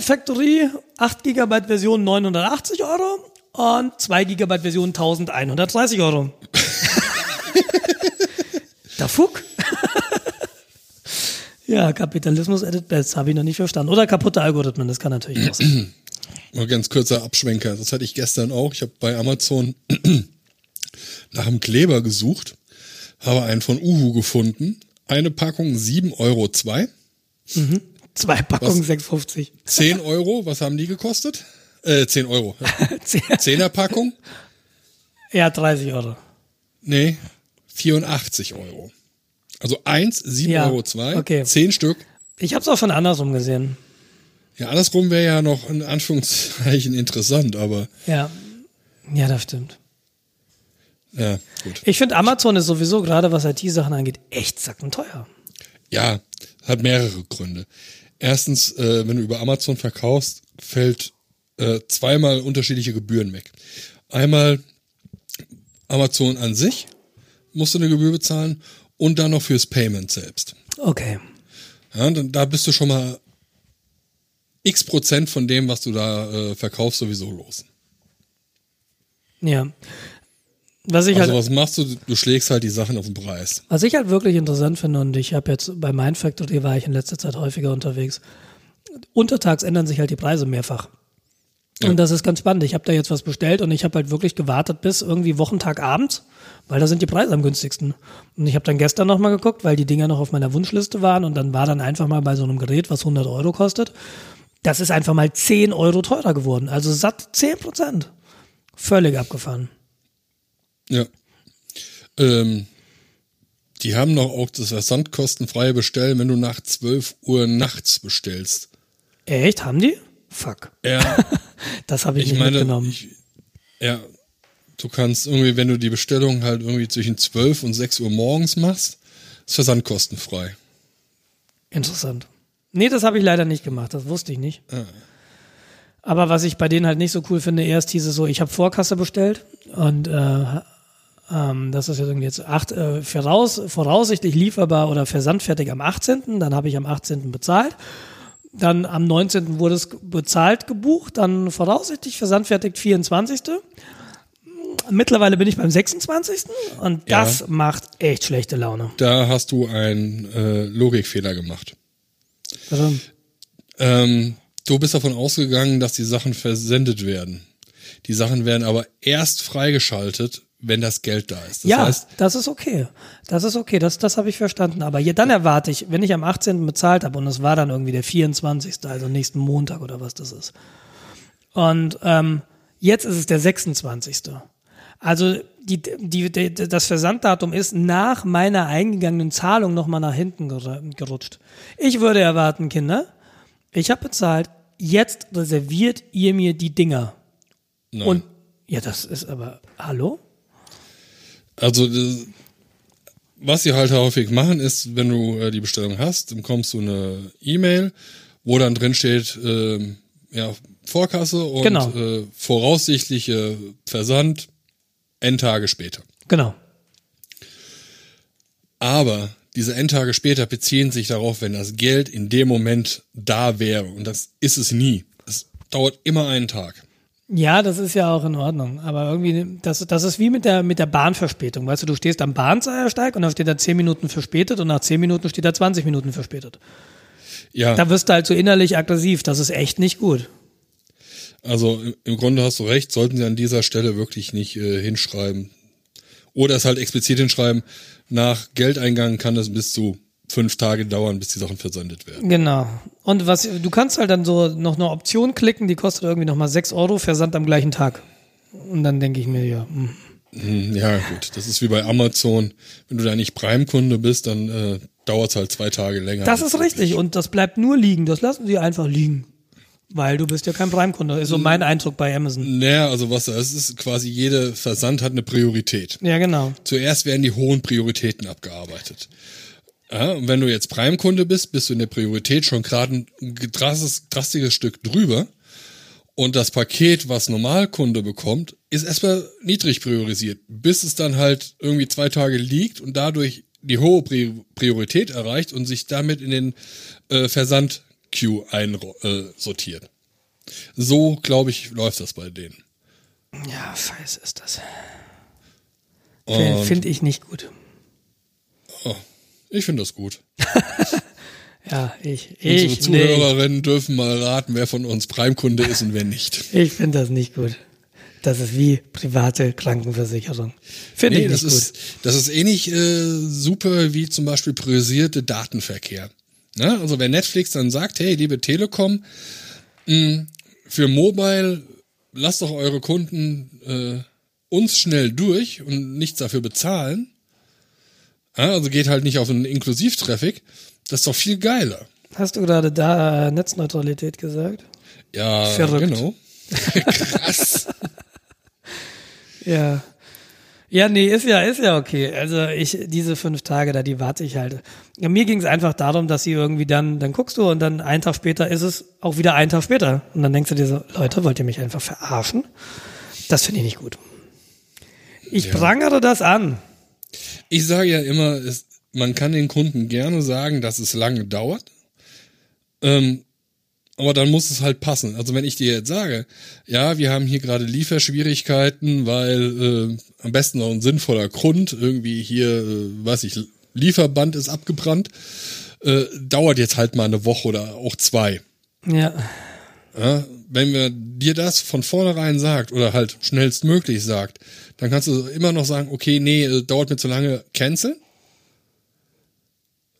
S1: Factory 8 GB Version 980 Euro und 2 GB Version 1130 Euro. <laughs> Der Fuck. <laughs> ja, Kapitalismus edit best, habe ich noch nicht verstanden. Oder kaputte Algorithmen, das kann natürlich auch sein. <clears throat>
S2: Mal ganz kurzer Abschwenker. Das hatte ich gestern auch. Ich habe bei Amazon <clears throat> nach einem Kleber gesucht, habe einen von Uhu gefunden. Eine Packung 7,02 Euro.
S1: Zwei Packungen
S2: Was?
S1: 650.
S2: 10 Euro, was haben die gekostet? Äh, 10 Euro. Ja. <laughs> Zehner Packung?
S1: ja, 30 Euro.
S2: Nee, 84 Euro. Also eins, 7,02
S1: Ja,
S2: Euro, zwei,
S1: okay.
S2: 10 Stück.
S1: Ich habe es auch von andersrum gesehen.
S2: Ja, andersrum wäre ja noch in Anführungszeichen <laughs> interessant, aber
S1: Ja, ja, das stimmt.
S2: ja, gut.
S1: Ich finde, Amazon ist sowieso, gerade was IT-Sachen angeht, echt sackenteuer.
S2: Ja, hat mehrere Gründe. Erstens, äh, wenn du über Amazon verkaufst, fällt äh, zweimal unterschiedliche Gebühren weg. Einmal Amazon an sich musst du eine Gebühr bezahlen und dann noch fürs Payment selbst.
S1: Okay.
S2: Ja, dann, da bist du schon mal x Prozent von dem, was du da äh, verkaufst, sowieso los.
S1: Ja. Was ich
S2: Also
S1: halt
S2: was machst du? Du schlägst halt die Sachen auf den Preis.
S1: Was ich halt wirklich interessant finde, und ich habe jetzt bei Mindfactory war ich in letzter Zeit häufiger unterwegs, untertags ändern sich halt die Preise mehrfach.
S2: Ja.
S1: Und das ist ganz spannend. Ich habe da jetzt was bestellt und ich habe halt wirklich gewartet bis irgendwie Wochentag abends, weil da sind die Preise am günstigsten. Und ich habe dann gestern nochmal geguckt, weil die Dinger noch auf meiner Wunschliste waren und dann war dann einfach mal bei so einem Gerät, was 100 Euro kostet, das ist einfach mal 10 Euro teurer geworden. Also satt 10 Prozent. Völlig abgefahren.
S2: Ja. Ähm, die haben noch auch das versandkostenfreie Bestellen, wenn du nach 12 Uhr nachts bestellst.
S1: Echt? Haben die? Fuck.
S2: Ja, <laughs>
S1: Das habe ich,
S2: ich
S1: nicht
S2: meine,
S1: mitgenommen.
S2: ich, ja, du kannst irgendwie, wenn du die Bestellung halt irgendwie zwischen 12 und 6 Uhr morgens machst, Ist versandkostenfrei.
S1: Interessant. Nee, das habe ich leider nicht gemacht, das wusste ich nicht. Aber was ich bei denen halt nicht so cool finde, erst hieß es so, ich habe Vorkasse bestellt und äh, ähm, das ist ja irgendwie jetzt acht, äh, voraus, voraussichtlich lieferbar oder versandfertig am 18. Dann habe ich am 18. bezahlt. Dann am 19. wurde es bezahlt gebucht, dann voraussichtlich versandfertig 24. Mittlerweile bin ich beim 26. und
S2: Ja.
S1: das macht echt schlechte Laune.
S2: Da hast du einen äh, Logikfehler gemacht.
S1: Also,
S2: Ähm, du bist davon ausgegangen, dass die Sachen versendet werden. Die Sachen werden aber erst freigeschaltet, wenn das Geld da ist. Das
S1: ja,
S2: heißt,
S1: das ist okay. Das ist okay, das, das habe ich verstanden. Aber hier, dann erwarte ich, wenn ich am 18. bezahlt habe und es war dann irgendwie der 24., also nächsten Montag oder was das ist. Und ähm, jetzt ist es der 26. Also die, die, die, das Versanddatum ist nach meiner eingegangenen Zahlung nochmal nach hinten ger- gerutscht. Ich würde erwarten, Kinder, ich habe bezahlt, jetzt reserviert ihr mir die Dinger.
S2: nein.
S1: Und ja, das ist aber, hallo?
S2: Also das- was sie halt häufig machen, ist, wenn du äh, die Bestellung hast, dann kommst du eine E-Mail, wo dann drin steht, ähm, ja, Vorkasse und
S1: Genau.
S2: äh, voraussichtliche Versand Endtage später.
S1: Genau.
S2: Aber diese Endtage später beziehen sich darauf, wenn das Geld in dem Moment da wäre. Und das ist es nie. Es dauert immer einen Tag.
S1: Ja, das ist ja auch in Ordnung. Aber irgendwie, das, das ist wie mit der, mit der Bahnverspätung. Weißt du, du stehst am Bahnsteig und dann steht da 10 Minuten verspätet und nach 10 Minuten steht da 20 Minuten verspätet.
S2: Ja,
S1: Da wirst du halt so innerlich aggressiv. Das ist echt nicht gut.
S2: also im- im Grunde hast du recht, sollten sie an dieser Stelle wirklich nicht äh, hinschreiben. Oder es halt explizit hinschreiben, nach Geldeingang kann es bis zu fünf Tage dauern, bis die Sachen versendet werden.
S1: Genau. Und was, du kannst halt dann so noch eine Option klicken, die kostet irgendwie nochmal 6 Euro, Versand am gleichen Tag. Und dann denke ich mir, ja, hm.
S2: Hm, Ja, gut, das ist wie bei Amazon. Wenn du da nicht Prime-Kunde bist, dann äh, dauert es halt zwei Tage länger.
S1: das ist richtig. Und das bleibt nur liegen. Das lassen sie einfach liegen. Weil du bist ja kein Prime-Kunde. Ist so mein Eindruck bei Amazon.
S2: Naja, also was das ist, quasi jede Versand hat eine Priorität.
S1: Ja, genau.
S2: Zuerst werden die hohen Prioritäten abgearbeitet. Ja, und wenn du jetzt Prime-Kunde bist, bist du in der Priorität schon gerade ein drastisches, drastisches Stück drüber. Und das Paket, was Normalkunde bekommt, ist erstmal niedrig priorisiert, bis es dann halt irgendwie zwei Tage liegt und dadurch die hohe Pri Priorität erreicht und sich damit in den äh, Versand-Queue einsortiert. Äh, so, glaube ich, läuft das bei denen.
S1: Ja, scheiße ist das. Finde ich nicht gut.
S2: Oh, ich finde das gut. <laughs>
S1: Ja, ich,
S2: Unsere
S1: ich, nee,
S2: Zuhörerinnen dürfen mal raten, wer von uns Prime-Kunde ist und wer nicht. <laughs>
S1: ich finde das nicht gut. Das ist wie private Krankenversicherung. Finde
S2: Nee,
S1: ich
S2: das
S1: nicht gut.
S2: ist, das ist ähnlich äh, super wie zum Beispiel priorisierte Datenverkehr. Ne? Also wenn Netflix dann sagt, hey, liebe Telekom, mh, für Mobile lasst doch eure Kunden äh, uns schnell durch und nichts dafür bezahlen. Ja, also geht halt nicht auf einen Inklusivtraffic. Das ist doch viel geiler.
S1: Hast du gerade da äh, Netzneutralität gesagt?
S2: Ja,
S1: Verrückt.
S2: genau. <laughs> Krass.
S1: Ja. Ja, nee, ist ja, ist ja okay. Also ich, diese fünf Tage da, die warte ich halt. Ja, mir ging es einfach darum, dass sie irgendwie dann, dann guckst du und dann einen Tag später ist es auch wieder einen Tag später. Und dann denkst du dir so, Leute, wollt ihr mich einfach verarschen? Das finde ich nicht gut. Ich prangere das an.
S2: Ich sage ja immer, es, man kann den Kunden gerne sagen, dass es lange dauert. Ähm, aber dann muss es halt passen. Also wenn ich dir jetzt sage, ja, wir haben hier gerade Lieferschwierigkeiten, weil äh, am besten noch ein sinnvoller Grund, irgendwie hier, äh, weiß ich, Lieferband ist abgebrannt, äh, dauert jetzt halt mal eine Woche oder auch zwei.
S1: Ja.
S2: Ja, wenn wir dir das von vornherein sagt oder halt schnellstmöglich sagt, dann kannst du immer noch sagen, okay, nee, äh, dauert mir zu lange, cancel.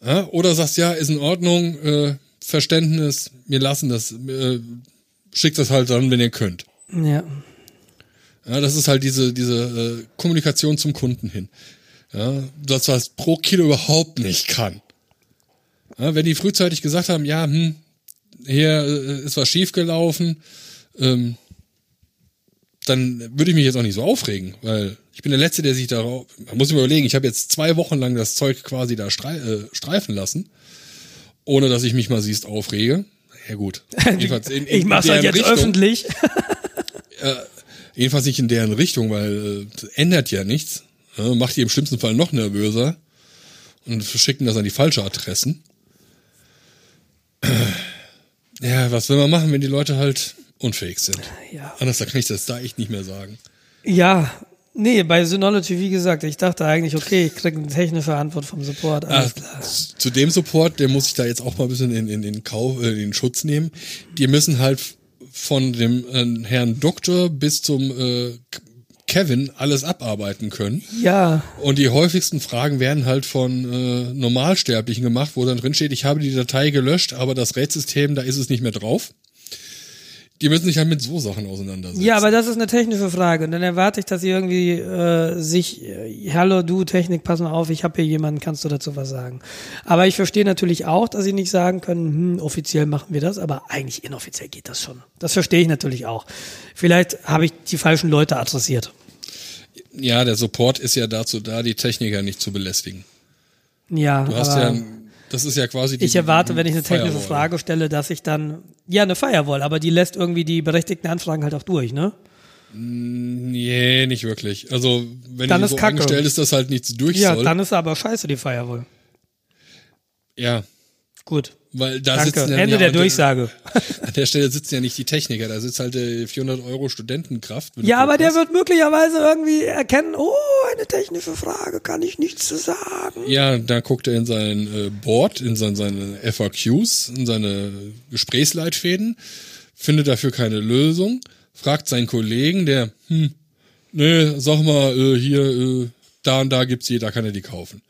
S2: Ja, oder sagst, ja, ist in Ordnung, äh, Verständnis, wir lassen das, äh, schickt das halt dann, wenn ihr könnt.
S1: Ja.
S2: Ja, das ist halt diese, diese äh, Kommunikation zum Kunden hin. Ja, das, was pro Kilo überhaupt nicht kann. Ja, wenn die frühzeitig gesagt haben, ja, hm, hier äh, ist was schiefgelaufen, ähm, dann würde ich mich jetzt auch nicht so aufregen, weil ich bin der Letzte, der sich darauf. Man muss sich überlegen, ich habe jetzt zwei Wochen lang das Zeug quasi da äh, streifen lassen, ohne dass ich mich mal siehst aufrege. Ja gut. <laughs>
S1: Jedenfalls in, in, ich mach's halt jetzt Richtung, öffentlich. <laughs>
S2: äh, jedenfalls nicht in deren Richtung, weil äh, ändert ja nichts. Ja, macht die im schlimmsten Fall noch nervöser und verschicken das an die falsche Adressen. Ja, was will man machen, wenn die Leute halt unfähig sind?
S1: Ja.
S2: Anders kann ich das da echt nicht mehr sagen.
S1: Ja, nee, bei Synology, wie gesagt, ich dachte eigentlich, okay, ich kriege eine technische Antwort vom Support. Alles
S2: ah, klar. Zu dem Support, der muss ich da jetzt auch mal ein bisschen in, in, in, Kauf, äh, in Schutz nehmen. Die müssen halt von dem äh, Herrn Doktor bis zum äh, Kevin alles abarbeiten können.
S1: Ja.
S2: Und die häufigsten Fragen werden halt von äh, Normalsterblichen gemacht, wo dann drin steht, ich habe die Datei gelöscht, aber das RAID-System, da ist es nicht mehr drauf. Die müssen sich halt mit so Sachen auseinandersetzen.
S1: Ja, aber das ist eine technische Frage. Und dann erwarte ich, dass sie irgendwie äh, sich, äh, hallo du Technik, pass mal auf, ich habe hier jemanden, kannst du dazu was sagen? Aber ich verstehe natürlich auch, dass sie nicht sagen können, hm, offiziell machen wir das, aber eigentlich inoffiziell geht das schon. Das verstehe ich natürlich auch. Vielleicht habe ich die falschen Leute adressiert.
S2: Ja, der Support ist ja dazu da, die Techniker nicht zu belästigen.
S1: Ja,
S2: du hast ja das ist ja quasi
S1: die, Ich erwarte, wenn ich eine technische Firewall. Frage stelle, dass ich dann ja eine Firewall, aber die lässt irgendwie die berechtigten Anfragen halt auch durch, ne?
S2: Nee, nicht wirklich. Also, wenn
S1: dann
S2: die
S1: ist
S2: so
S1: Kacke.
S2: eingestellt ist, dass halt nichts durch
S1: ja,
S2: soll.
S1: Ja, dann ist aber scheiße die Firewall.
S2: Ja.
S1: Gut.
S2: Weil da
S1: Danke.
S2: sitzen
S1: Ende
S2: ja
S1: der Durchsage. <laughs>
S2: An der Stelle sitzen ja nicht die Techniker, da sitzt halt äh, 400 Euro Studentenkraft.
S1: Ja, aber der wird möglicherweise irgendwie erkennen, oh, eine technische Frage, kann ich nichts zu sagen.
S2: Ja, da guckt er in sein äh, Board, in sein, seine FAQs, in seine Gesprächsleitfäden, findet dafür keine Lösung, fragt seinen Kollegen, der, hm, nee, sag mal, äh, hier, äh, da und da gibt's die, da kann er die kaufen.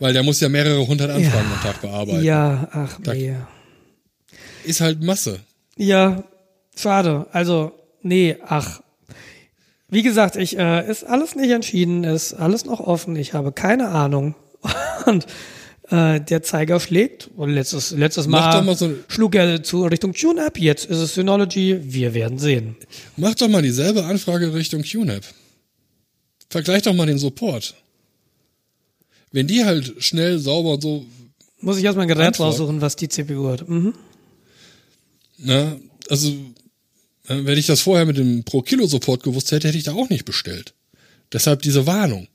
S2: Weil der muss ja mehrere hundert Anfragen ja. am Tag bearbeiten.
S1: Ja, ach nee.
S2: Ist halt Masse.
S1: Ja, schade. Also, nee, ach. Wie gesagt, ich äh, ist alles nicht entschieden, ist alles noch offen. Ich habe keine Ahnung. <laughs> Und äh, der Zeiger schlägt. Und letztes, letztes Mal,
S2: mal so
S1: schlug er zu Richtung QNAP. Jetzt ist es Synology. Wir werden sehen.
S2: Mach doch mal dieselbe Anfrage Richtung QNAP. Vergleich doch mal den Support wenn die halt schnell, sauber und so.
S1: Muss ich erstmal ein Gerät antworten. raussuchen, was die CPU hat. Mhm.
S2: Na, also, wenn ich das vorher mit dem Pro-Kilo-Support gewusst hätte, hätte ich da auch nicht bestellt. Deshalb diese Warnung.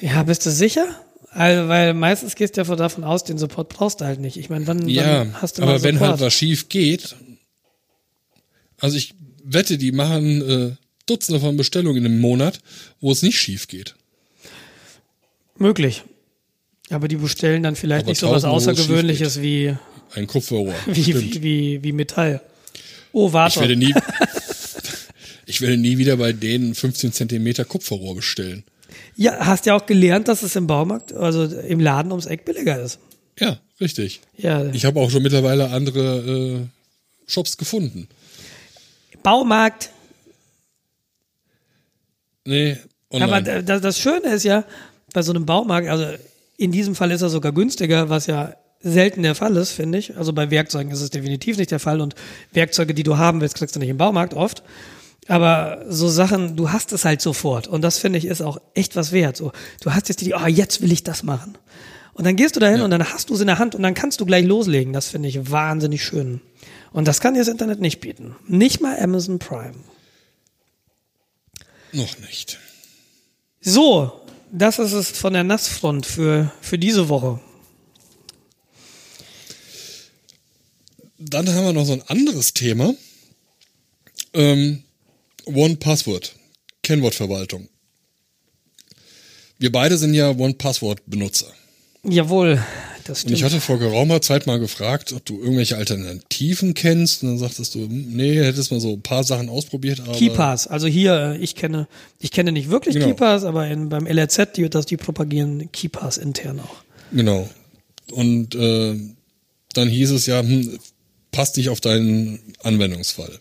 S1: Ja, bist du sicher? Also, weil meistens gehst du ja davon aus, den Support brauchst du halt nicht. Ich meine, wann,
S2: ja,
S1: wann hast du
S2: aber wenn halt was schief geht, also ich wette, die machen äh, Dutzende von Bestellungen im Monat, wo es nicht schief geht.
S1: Möglich. Aber die bestellen dann vielleicht Aber nicht so was Außergewöhnliches wie
S2: ein Kupferrohr. <laughs>
S1: Wie, wie, wie, wie Metall. Oh, warte.
S2: Ich werde nie, <laughs> ich werde nie wieder bei denen 15 Zentimeter Kupferrohr bestellen.
S1: Ja, hast ja auch gelernt, dass es im Baumarkt, also im Laden ums Eck billiger ist.
S2: Ja, richtig.
S1: Ja.
S2: Ich habe auch schon mittlerweile andere äh, Shops gefunden.
S1: Baumarkt.
S2: Nee,
S1: online. Aber das, das Schöne ist ja, bei so einem Baumarkt, also in diesem Fall ist er sogar günstiger, was ja selten der Fall ist, finde ich. Also bei Werkzeugen ist es definitiv nicht der Fall und Werkzeuge, die du haben willst, kriegst du nicht im Baumarkt oft. Aber so Sachen, du hast es halt sofort und das finde ich ist auch echt was wert. So, du hast jetzt die, oh, jetzt will ich das machen. Und dann gehst du dahin ja. und dann hast du es in der Hand und dann kannst du gleich loslegen. Das finde ich wahnsinnig schön. Und das kann dir das Internet nicht bieten. Nicht mal Amazon Prime.
S2: Noch nicht.
S1: So, das ist es von der Nassfront für, für diese Woche.
S2: Dann haben wir noch so ein anderes Thema. Ähm, One Password, Kennwortverwaltung. Wir beide sind ja One Password Benutzer.
S1: Jawohl, das stimmt.
S2: Und ich hatte vor geraumer Zeit mal gefragt, ob du irgendwelche Alternativen kennst. Und dann sagtest du, nee, hättest mal so ein paar Sachen ausprobiert. Aber
S1: Keypass, also hier, ich kenne, ich kenne nicht wirklich genau. Keypass, aber in, beim LRZ, die, das, die propagieren Keypass intern auch.
S2: Genau. Und äh, dann hieß es ja, hm, passt nicht auf deinen Anwendungsfall.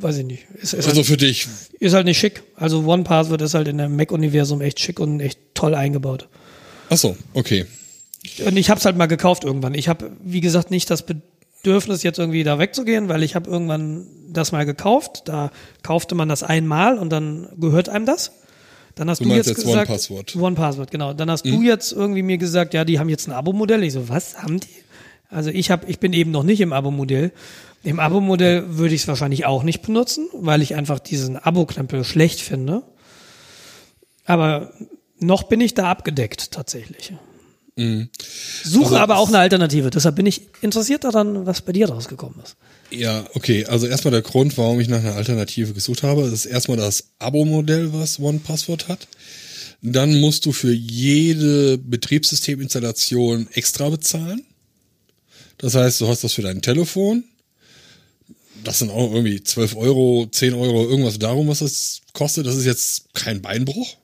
S1: Weiß ich nicht.
S2: Ist, ist also halt, für dich.
S1: Ist halt nicht schick. Also OnePassword ist halt in der Mac-Universum echt schick und echt toll eingebaut.
S2: Ach so, okay.
S1: Und ich habe es halt mal gekauft irgendwann. Ich habe, wie gesagt, nicht das Bedürfnis, jetzt irgendwie da wegzugehen, weil ich habe irgendwann das mal gekauft. Da kaufte man das einmal und dann gehört einem das. Dann hast
S2: Du
S1: du, jetzt
S2: jetzt
S1: gesagt,
S2: One-Password.
S1: One Password, genau. Dann hast
S2: Mhm.
S1: du jetzt irgendwie mir gesagt, ja, die haben jetzt ein Abo-Modell. Ich so, was haben die? Also ich habe, ich bin eben noch nicht im Abo-Modell. Im Abo-Modell würde ich es wahrscheinlich auch nicht benutzen, weil ich einfach diesen Abo-Knempel schlecht finde. Aber noch bin ich da abgedeckt tatsächlich. Suche
S2: Also
S1: aber auch eine Alternative. Deshalb bin ich interessiert daran, was bei dir rausgekommen ist.
S2: Ja, okay. Also erstmal der Grund, warum ich nach einer Alternative gesucht habe, ist erstmal das Abo-Modell, was OnePassword hat. Dann musst du für jede Betriebssysteminstallation extra bezahlen. Das heißt, du hast das für dein Telefon. Das sind auch irgendwie 12 Euro, 10 Euro, irgendwas darum, was das kostet. Das ist jetzt kein Beinbruch.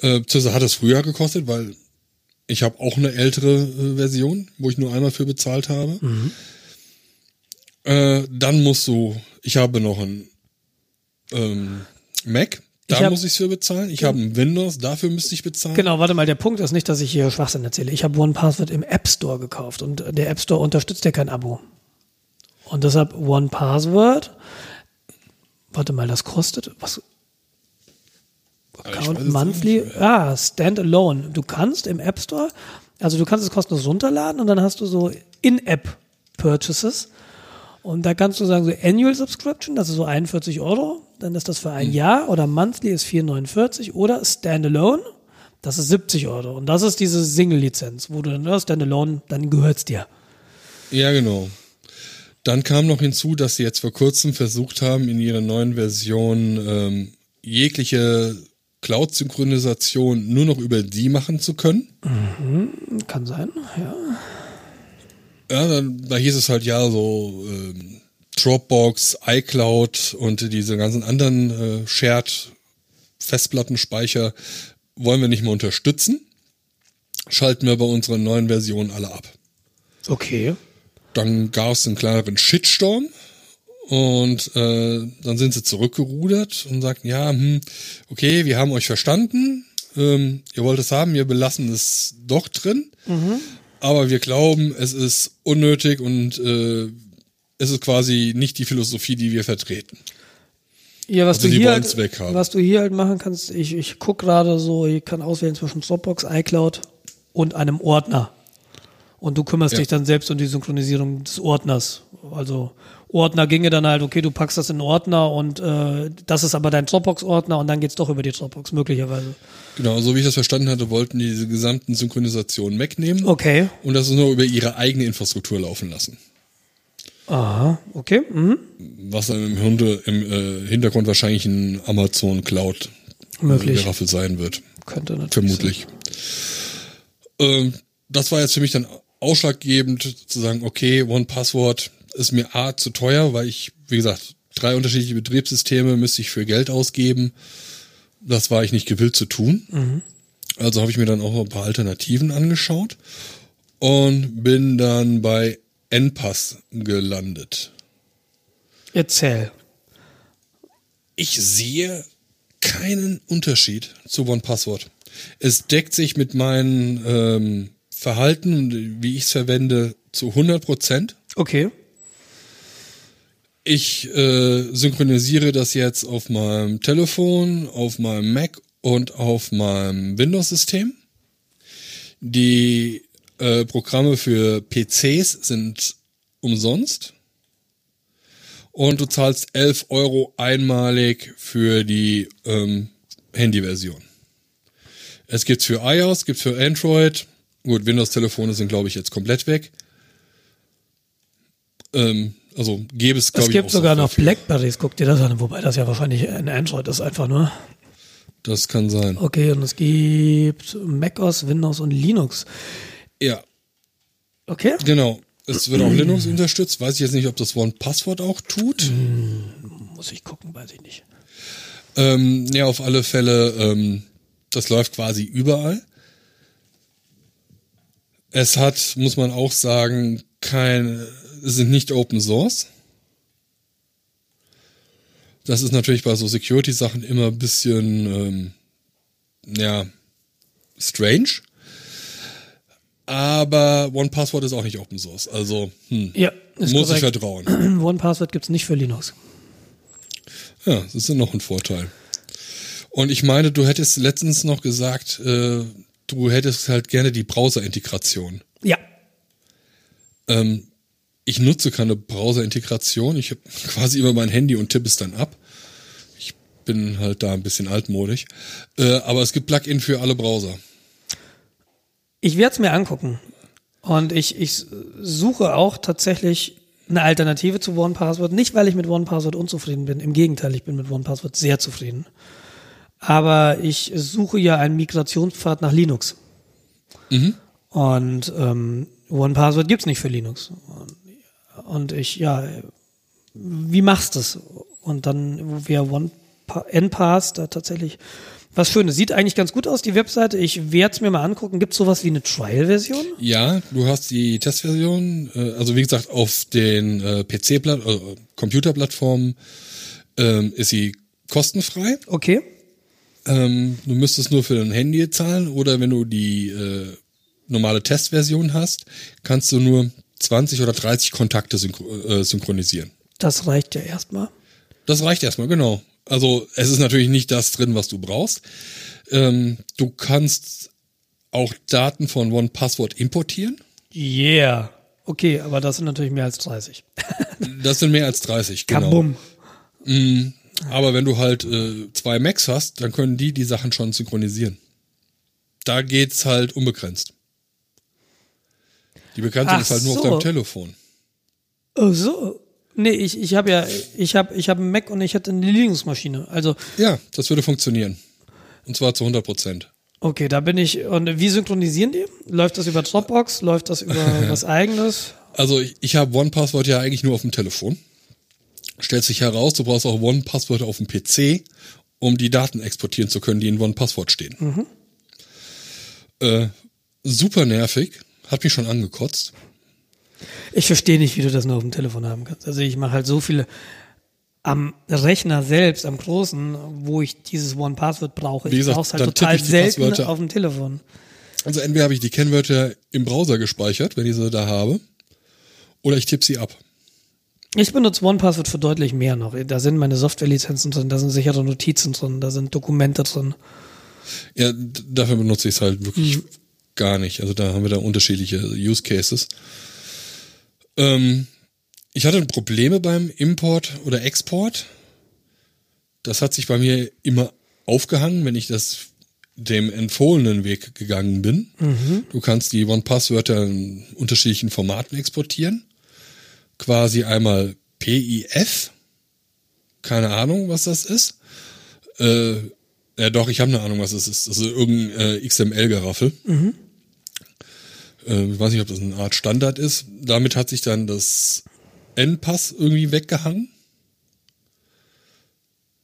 S2: Äh, beziehungsweise hat es früher gekostet, weil ich habe auch eine ältere äh, Version, wo ich nur einmal für bezahlt habe. Äh, dann musst du, ich habe noch ein ähm, Mac, da
S1: Ich hab-
S2: muss ich für bezahlen. Ich habe ein Windows, dafür müsste ich bezahlen.
S1: Genau, warte mal, der Punkt ist nicht, dass ich hier Schwachsinn erzähle. Ich habe OnePassword im App Store gekauft und der App Store unterstützt ja kein Abo. Und deshalb OnePassword, warte mal, das kostet, was? Account
S2: es
S1: Monthly, ah, Standalone. Du kannst im App Store, also du kannst es kostenlos runterladen und dann hast du so In-App Purchases. Und da kannst du sagen, so Annual Subscription, das ist so 41 Euro, dann ist das für ein Jahr oder Monthly ist 4,49 oder Standalone, das ist 70 Euro. Und das ist diese Single-Lizenz, wo du dann, ja, Standalone, dann gehört's dir.
S2: Ja, genau. Dann kam noch hinzu, dass sie jetzt vor kurzem versucht haben, in ihrer neuen Version ähm, jegliche Cloud-Synchronisation nur noch über die machen zu können.
S1: Kann sein, ja.
S2: Ja, dann, da hieß es halt ja so ähm, Dropbox, iCloud und diese ganzen anderen äh, Shared Festplattenspeicher wollen wir nicht mehr unterstützen. Schalten wir bei unserer neuen Version alle ab.
S1: Okay.
S2: Dann gab es einen kleineren Shitstorm und äh, dann sind sie zurückgerudert und sagten, ja, hm, okay, wir haben euch verstanden, ähm, ihr wollt es haben, wir belassen es doch drin, aber wir glauben, es ist unnötig und äh, es ist quasi nicht die Philosophie, die wir vertreten.
S1: Ja, was
S2: Also
S1: du hier halt, was du hier halt machen kannst, ich, ich guck gerade so, ich kann auswählen zwischen Dropbox, iCloud und einem Ordner. Und du kümmerst
S2: Ja.
S1: dich dann selbst um die Synchronisierung des Ordners. Also Ordner ginge dann halt, okay, du packst das in Ordner und äh, das ist aber dein Dropbox-Ordner und dann geht's doch über die Dropbox, möglicherweise.
S2: Genau, so wie ich das verstanden hatte, wollten die diese gesamten Synchronisationen wegnehmen
S1: Okay.
S2: und das nur über ihre eigene Infrastruktur laufen lassen.
S1: Aha, okay. Mhm.
S2: Was dann im, Hunde, im äh, Hintergrund wahrscheinlich ein Amazon Cloud
S1: Möglich.
S2: Geraffel sein wird.
S1: Könnte natürlich.
S2: Vermutlich. Ähm, das war jetzt für mich dann ausschlaggebend zu sagen, okay, One Password ist mir A zu teuer, weil ich, wie gesagt, drei unterschiedliche Betriebssysteme müsste ich für Geld ausgeben. Das war ich nicht gewillt zu tun. Also habe ich mir dann auch ein paar Alternativen angeschaut und bin dann bei NPass gelandet.
S1: Erzähl.
S2: Ich sehe keinen Unterschied zu OnePassword. Es deckt sich mit meinem ähm, Verhalten, wie ich es verwende, zu 100 Prozent.
S1: Okay.
S2: Ich äh, synchronisiere das jetzt auf meinem Telefon, auf meinem Mac und auf meinem Windows-System. Die äh, Programme für PCs sind umsonst. Und du zahlst 11 Euro einmalig für die ähm, Handy-Version. Es gibt's für iOS, gibt's für Android. Gut, Windows-Telefone sind, glaube ich, jetzt komplett weg. Ähm, also gäbe es, glaube
S1: Es
S2: ich,
S1: gibt
S2: auch
S1: sogar noch. Blackberries, guck dir das an, wobei das ja wahrscheinlich ein Android ist einfach nur.
S2: Das kann sein.
S1: Okay, und es gibt macOS, Windows und Linux.
S2: Ja,
S1: Okay?
S2: genau. Es wird auch <clears throat> Linux unterstützt. Weiß ich jetzt nicht, ob das One-Passwort auch tut.
S1: Muss ich gucken, weiß ich nicht.
S2: Ähm, ja, auf alle Fälle, ähm, das läuft quasi überall. Es hat, muss man auch sagen, kein, es sind nicht Open Source. Das ist natürlich bei so Security-Sachen immer ein bisschen, ähm, ja, strange. aber OnePassword ist auch nicht Open Source. Also hm,
S1: Ja,
S2: muss ich
S1: korrekt.
S2: vertrauen. <clears throat>
S1: OnePassword gibt's nicht für Linux.
S2: Ja, das ist ja noch ein Vorteil. Und ich meine, du hättest letztens noch gesagt, äh, du hättest halt gerne die Browser-Integration.
S1: Ja.
S2: Ähm, ich nutze keine Browser-Integration. Ich habe quasi immer mein Handy und tippe es dann ab. Ich bin halt da ein bisschen altmodisch. Äh, aber es gibt Plugin für alle Browser.
S1: Ich werde es mir angucken. Und ich, ich suche auch tatsächlich eine Alternative zu OnePassword. Nicht, weil ich mit OnePassword unzufrieden bin. Im Gegenteil, ich bin mit OnePassword sehr zufrieden. Aber ich suche ja einen Migrationspfad nach Linux. Und ähm, OnePassword gibt's nicht für Linux. Und, und ich, ja, wie machst du es? Und dann wäre OnePass da tatsächlich was Schönes. Sieht eigentlich ganz gut aus, die Webseite. Ich werde es mir mal angucken. Gibt es sowas wie eine Trial-Version?
S2: Ja, du hast die Testversion, äh, also wie gesagt, auf den äh, PC, -Platt äh, Computerplattformen ähm, ist sie kostenfrei.
S1: Okay.
S2: Ähm, du müsstest nur für dein Handy zahlen oder wenn du die äh, normale Testversion hast, kannst du nur 20 oder 30 Kontakte äh, synchronisieren.
S1: Das reicht ja erstmal.
S2: Das reicht erstmal, genau. Also es ist natürlich nicht das drin, was du brauchst. Ähm, du kannst auch Daten von OnePassword importieren.
S1: Yeah. Okay, aber das sind natürlich mehr als 30. <laughs>
S2: Das sind mehr als 30, genau.
S1: Kabum.
S2: Aber wenn du halt äh, zwei Macs hast, dann können die die Sachen schon synchronisieren. Da geht's halt unbegrenzt. Die Bekannte
S1: Ach
S2: ist halt nur auf
S1: so.
S2: deinem Telefon.
S1: Oh so. Nee, ich, ich habe ja, ich habe ich hab einen Mac und ich hatte eine Linux-Maschine. Also,
S2: Ja, das würde funktionieren. Und zwar zu 100 Prozent.
S1: okay, da bin ich. Und wie synchronisieren die? Läuft das über Dropbox? Läuft das über <laughs> was eigenes?
S2: Also ich, ich habe OnePassword ja eigentlich nur auf dem Telefon. Stellt sich heraus, du brauchst auch OnePassword auf dem PC, um die Daten exportieren zu können, die in OnePassword stehen. Äh, super nervig, hat mich schon angekotzt.
S1: Ich verstehe nicht, wie du das nur auf dem Telefon haben kannst. Also ich mache halt so viele am Rechner selbst, am großen, wo ich dieses One-Password brauche.
S2: Wie
S1: Ich
S2: gesagt,
S1: brauche es halt total
S2: ich
S1: selten
S2: Passwörter.
S1: auf dem Telefon.
S2: Also entweder habe ich die Kennwörter im Browser gespeichert, wenn ich sie da habe, oder ich tippe sie ab.
S1: Ich benutze OnePassword für deutlich mehr noch. Da sind meine Softwarelizenzen drin, da sind sichere Notizen drin, da sind Dokumente drin.
S2: Ja, dafür benutze ich es halt wirklich gar nicht. Also da haben wir da unterschiedliche Use Cases. Ähm, ich hatte Probleme beim Import oder Export. Das hat sich bei mir immer aufgehangen, wenn ich das dem empfohlenen Weg gegangen bin. Du kannst die One-Passwörter in unterschiedlichen Formaten exportieren. Quasi einmal PIF. Keine Ahnung, was das ist. Äh, ja, doch, ich habe eine Ahnung, was es ist. Das ist irgendein äh, XML-Geraffel. Äh, ich weiß nicht, ob das eine Art Standard ist. Damit hat sich dann das N-Pass irgendwie weggehangen.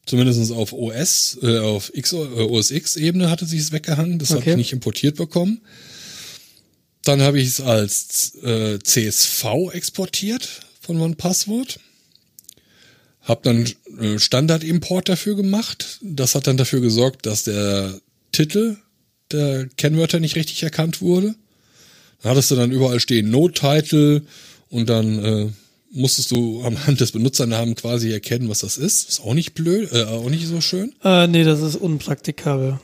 S2: Zumindest auf OS, äh, auf X, äh, OS X-Ebene hatte sich es weggehangen. Das habe
S1: Okay.
S2: ich nicht importiert bekommen. Dann habe ich es als äh, CSV exportiert von OnePassword. Hab dann äh, Standardimport dafür gemacht. Das hat dann dafür gesorgt, dass der Titel der Kennwörter nicht richtig erkannt wurde. Da hattest du dann überall stehen No Title und dann äh, musstest du anhand des Benutzernamen quasi erkennen, was das ist. Ist auch nicht blöd, äh, auch nicht so schön.
S1: Äh, nee, das ist unpraktikabel.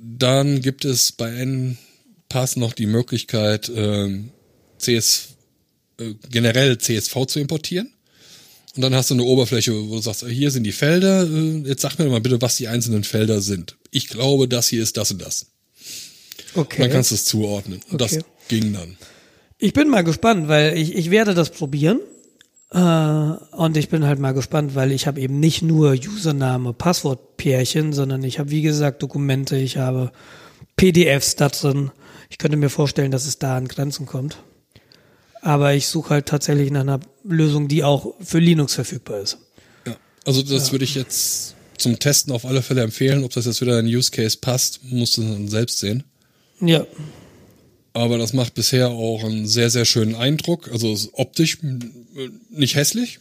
S2: Dann gibt es bei NPass noch die Möglichkeit, ähm, CS, äh, generell CSV zu importieren. Und dann hast du eine Oberfläche, wo du sagst, hier sind die Felder, äh, jetzt sag mir mal bitte, was die einzelnen Felder sind. Ich glaube, das hier ist das und das.
S1: Okay.
S2: Und dann kannst du es zuordnen. Und
S1: Okay.
S2: das ging dann.
S1: Ich bin mal gespannt, weil ich, ich werde das probieren. Äh, und ich bin halt mal gespannt, weil ich habe eben nicht nur Username, Passwortpärchen, sondern ich habe, wie gesagt, Dokumente, ich habe PDFs da drin. Ich könnte mir vorstellen, dass es da an Grenzen kommt. Aber ich suche halt tatsächlich nach einer Lösung, die auch für Linux verfügbar ist.
S2: Ja. Also das würde ich jetzt zum Testen auf alle Fälle empfehlen. Ob das jetzt wieder in den Use Case passt, musst du dann selbst sehen.
S1: Ja,
S2: Aber das macht bisher auch einen sehr, sehr schönen Eindruck. Also ist optisch äh, nicht hässlich.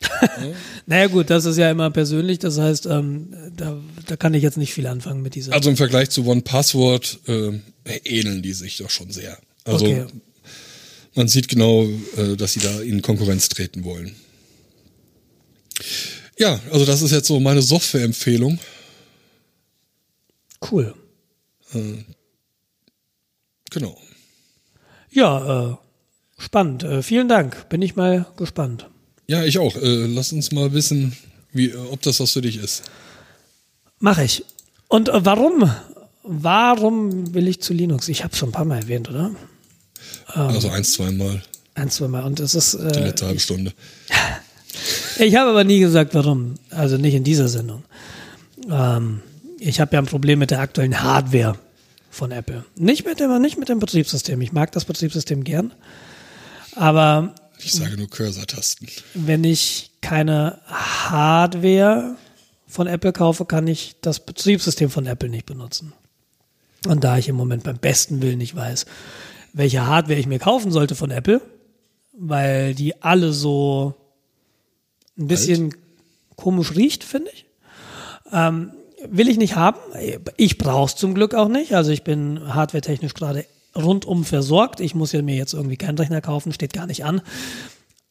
S2: <laughs>
S1: naja gut, das ist ja immer persönlich, das heißt, ähm, da, da kann ich jetzt nicht viel anfangen mit dieser.
S2: Also im Vergleich zu One Password äh, ähneln die sich doch schon sehr. Also
S1: Okay.
S2: man sieht genau, äh, dass sie da in Konkurrenz treten wollen. Ja, also das ist jetzt so meine Software-Empfehlung.
S1: Cool.
S2: Genau.
S1: Ja, äh, spannend. Äh, vielen Dank. Bin ich mal gespannt.
S2: Ja, ich auch. Äh, lass uns mal wissen, wie, äh, ob das was für dich ist.
S1: Mach ich. Und äh, warum? Warum will ich zu Linux? Ich habe schon ein paar Mal erwähnt, oder?
S2: Also eins, zweimal,
S1: Ein, zwei Mal. Und es ist.
S2: die
S1: Äh,
S2: letzte halbe Stunde. <laughs>
S1: ich habe aber nie gesagt, warum. Also nicht in dieser Sendung. Ähm, ich habe ja ein Problem mit der aktuellen Hardware von Apple. Nicht mit dem, nicht mit dem Betriebssystem. Ich mag das Betriebssystem gern. Aber
S2: Ich sage nur Cursor-Tasten.
S1: wenn ich keine Hardware von Apple kaufe, kann ich das Betriebssystem von Apple nicht benutzen. Und da ich im Moment beim besten Willen nicht weiß, welche Hardware ich mir kaufen sollte von Apple, weil die alle so ein bisschen komisch riecht, finde ich. Ähm, will ich nicht haben. Ich brauche es zum Glück auch nicht. Also ich bin hardwaretechnisch gerade rundum versorgt. Ich muss mir jetzt irgendwie keinen Rechner kaufen, steht gar nicht an.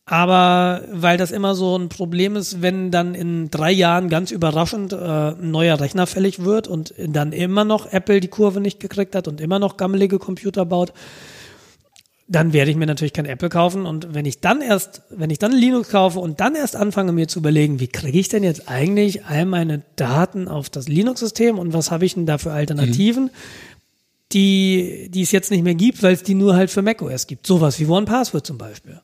S1: Aber weil das immer so ein Problem ist, wenn dann in drei Jahren ganz überraschend äh, ein neuer Rechner fällig wird und dann immer noch Apple die Kurve nicht gekriegt hat und immer noch gammelige Computer baut, dann werde ich mir natürlich kein Apple kaufen. Und wenn ich dann erst, wenn ich dann Linux kaufe und dann erst anfange mir zu überlegen, wie kriege ich denn jetzt eigentlich all meine Daten auf das Linux-System und was habe ich denn da für Alternativen, die, die es jetzt nicht mehr gibt, weil es die nur halt für macOS gibt. Sowas wie OnePassword zum Beispiel.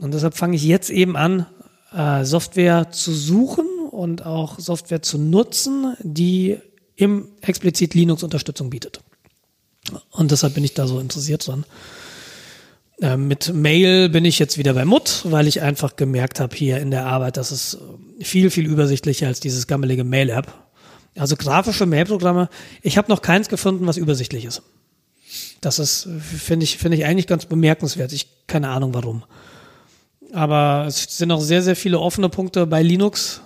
S1: Und deshalb fange ich jetzt eben an, äh, Software zu suchen und auch Software zu nutzen, die im explizit Linux-Unterstützung bietet. Und deshalb bin ich da so interessiert dran. Äh, mit Mail bin ich jetzt wieder bei Mut, weil ich einfach gemerkt habe hier in der Arbeit, dass es viel, viel übersichtlicher als dieses gammelige Mail-App. Also grafische Mail-Programme. Ich habe noch keins gefunden, was übersichtlich ist. Das ist, finde ich, finde ich eigentlich ganz bemerkenswert. Ich keine Ahnung warum. Aber es sind auch sehr, sehr viele offene Punkte bei Linux,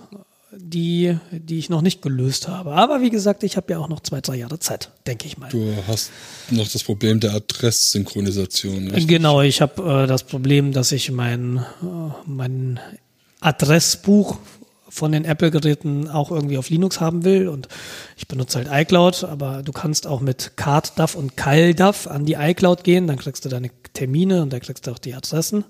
S1: die, die ich noch nicht gelöst habe. Aber wie gesagt, ich habe ja auch noch zwei, drei Jahre Zeit, denke ich mal.
S2: Du hast noch das Problem der Adresssynchronisation. richtig?
S1: Genau, ich habe äh, das Problem, dass ich mein, äh, mein Adressbuch von den Apple-Geräten auch irgendwie auf Linux haben will und ich benutze halt iCloud, aber du kannst auch mit CardDAV und CalDAV an die iCloud gehen, dann kriegst du deine Termine und da kriegst du auch die Adressen.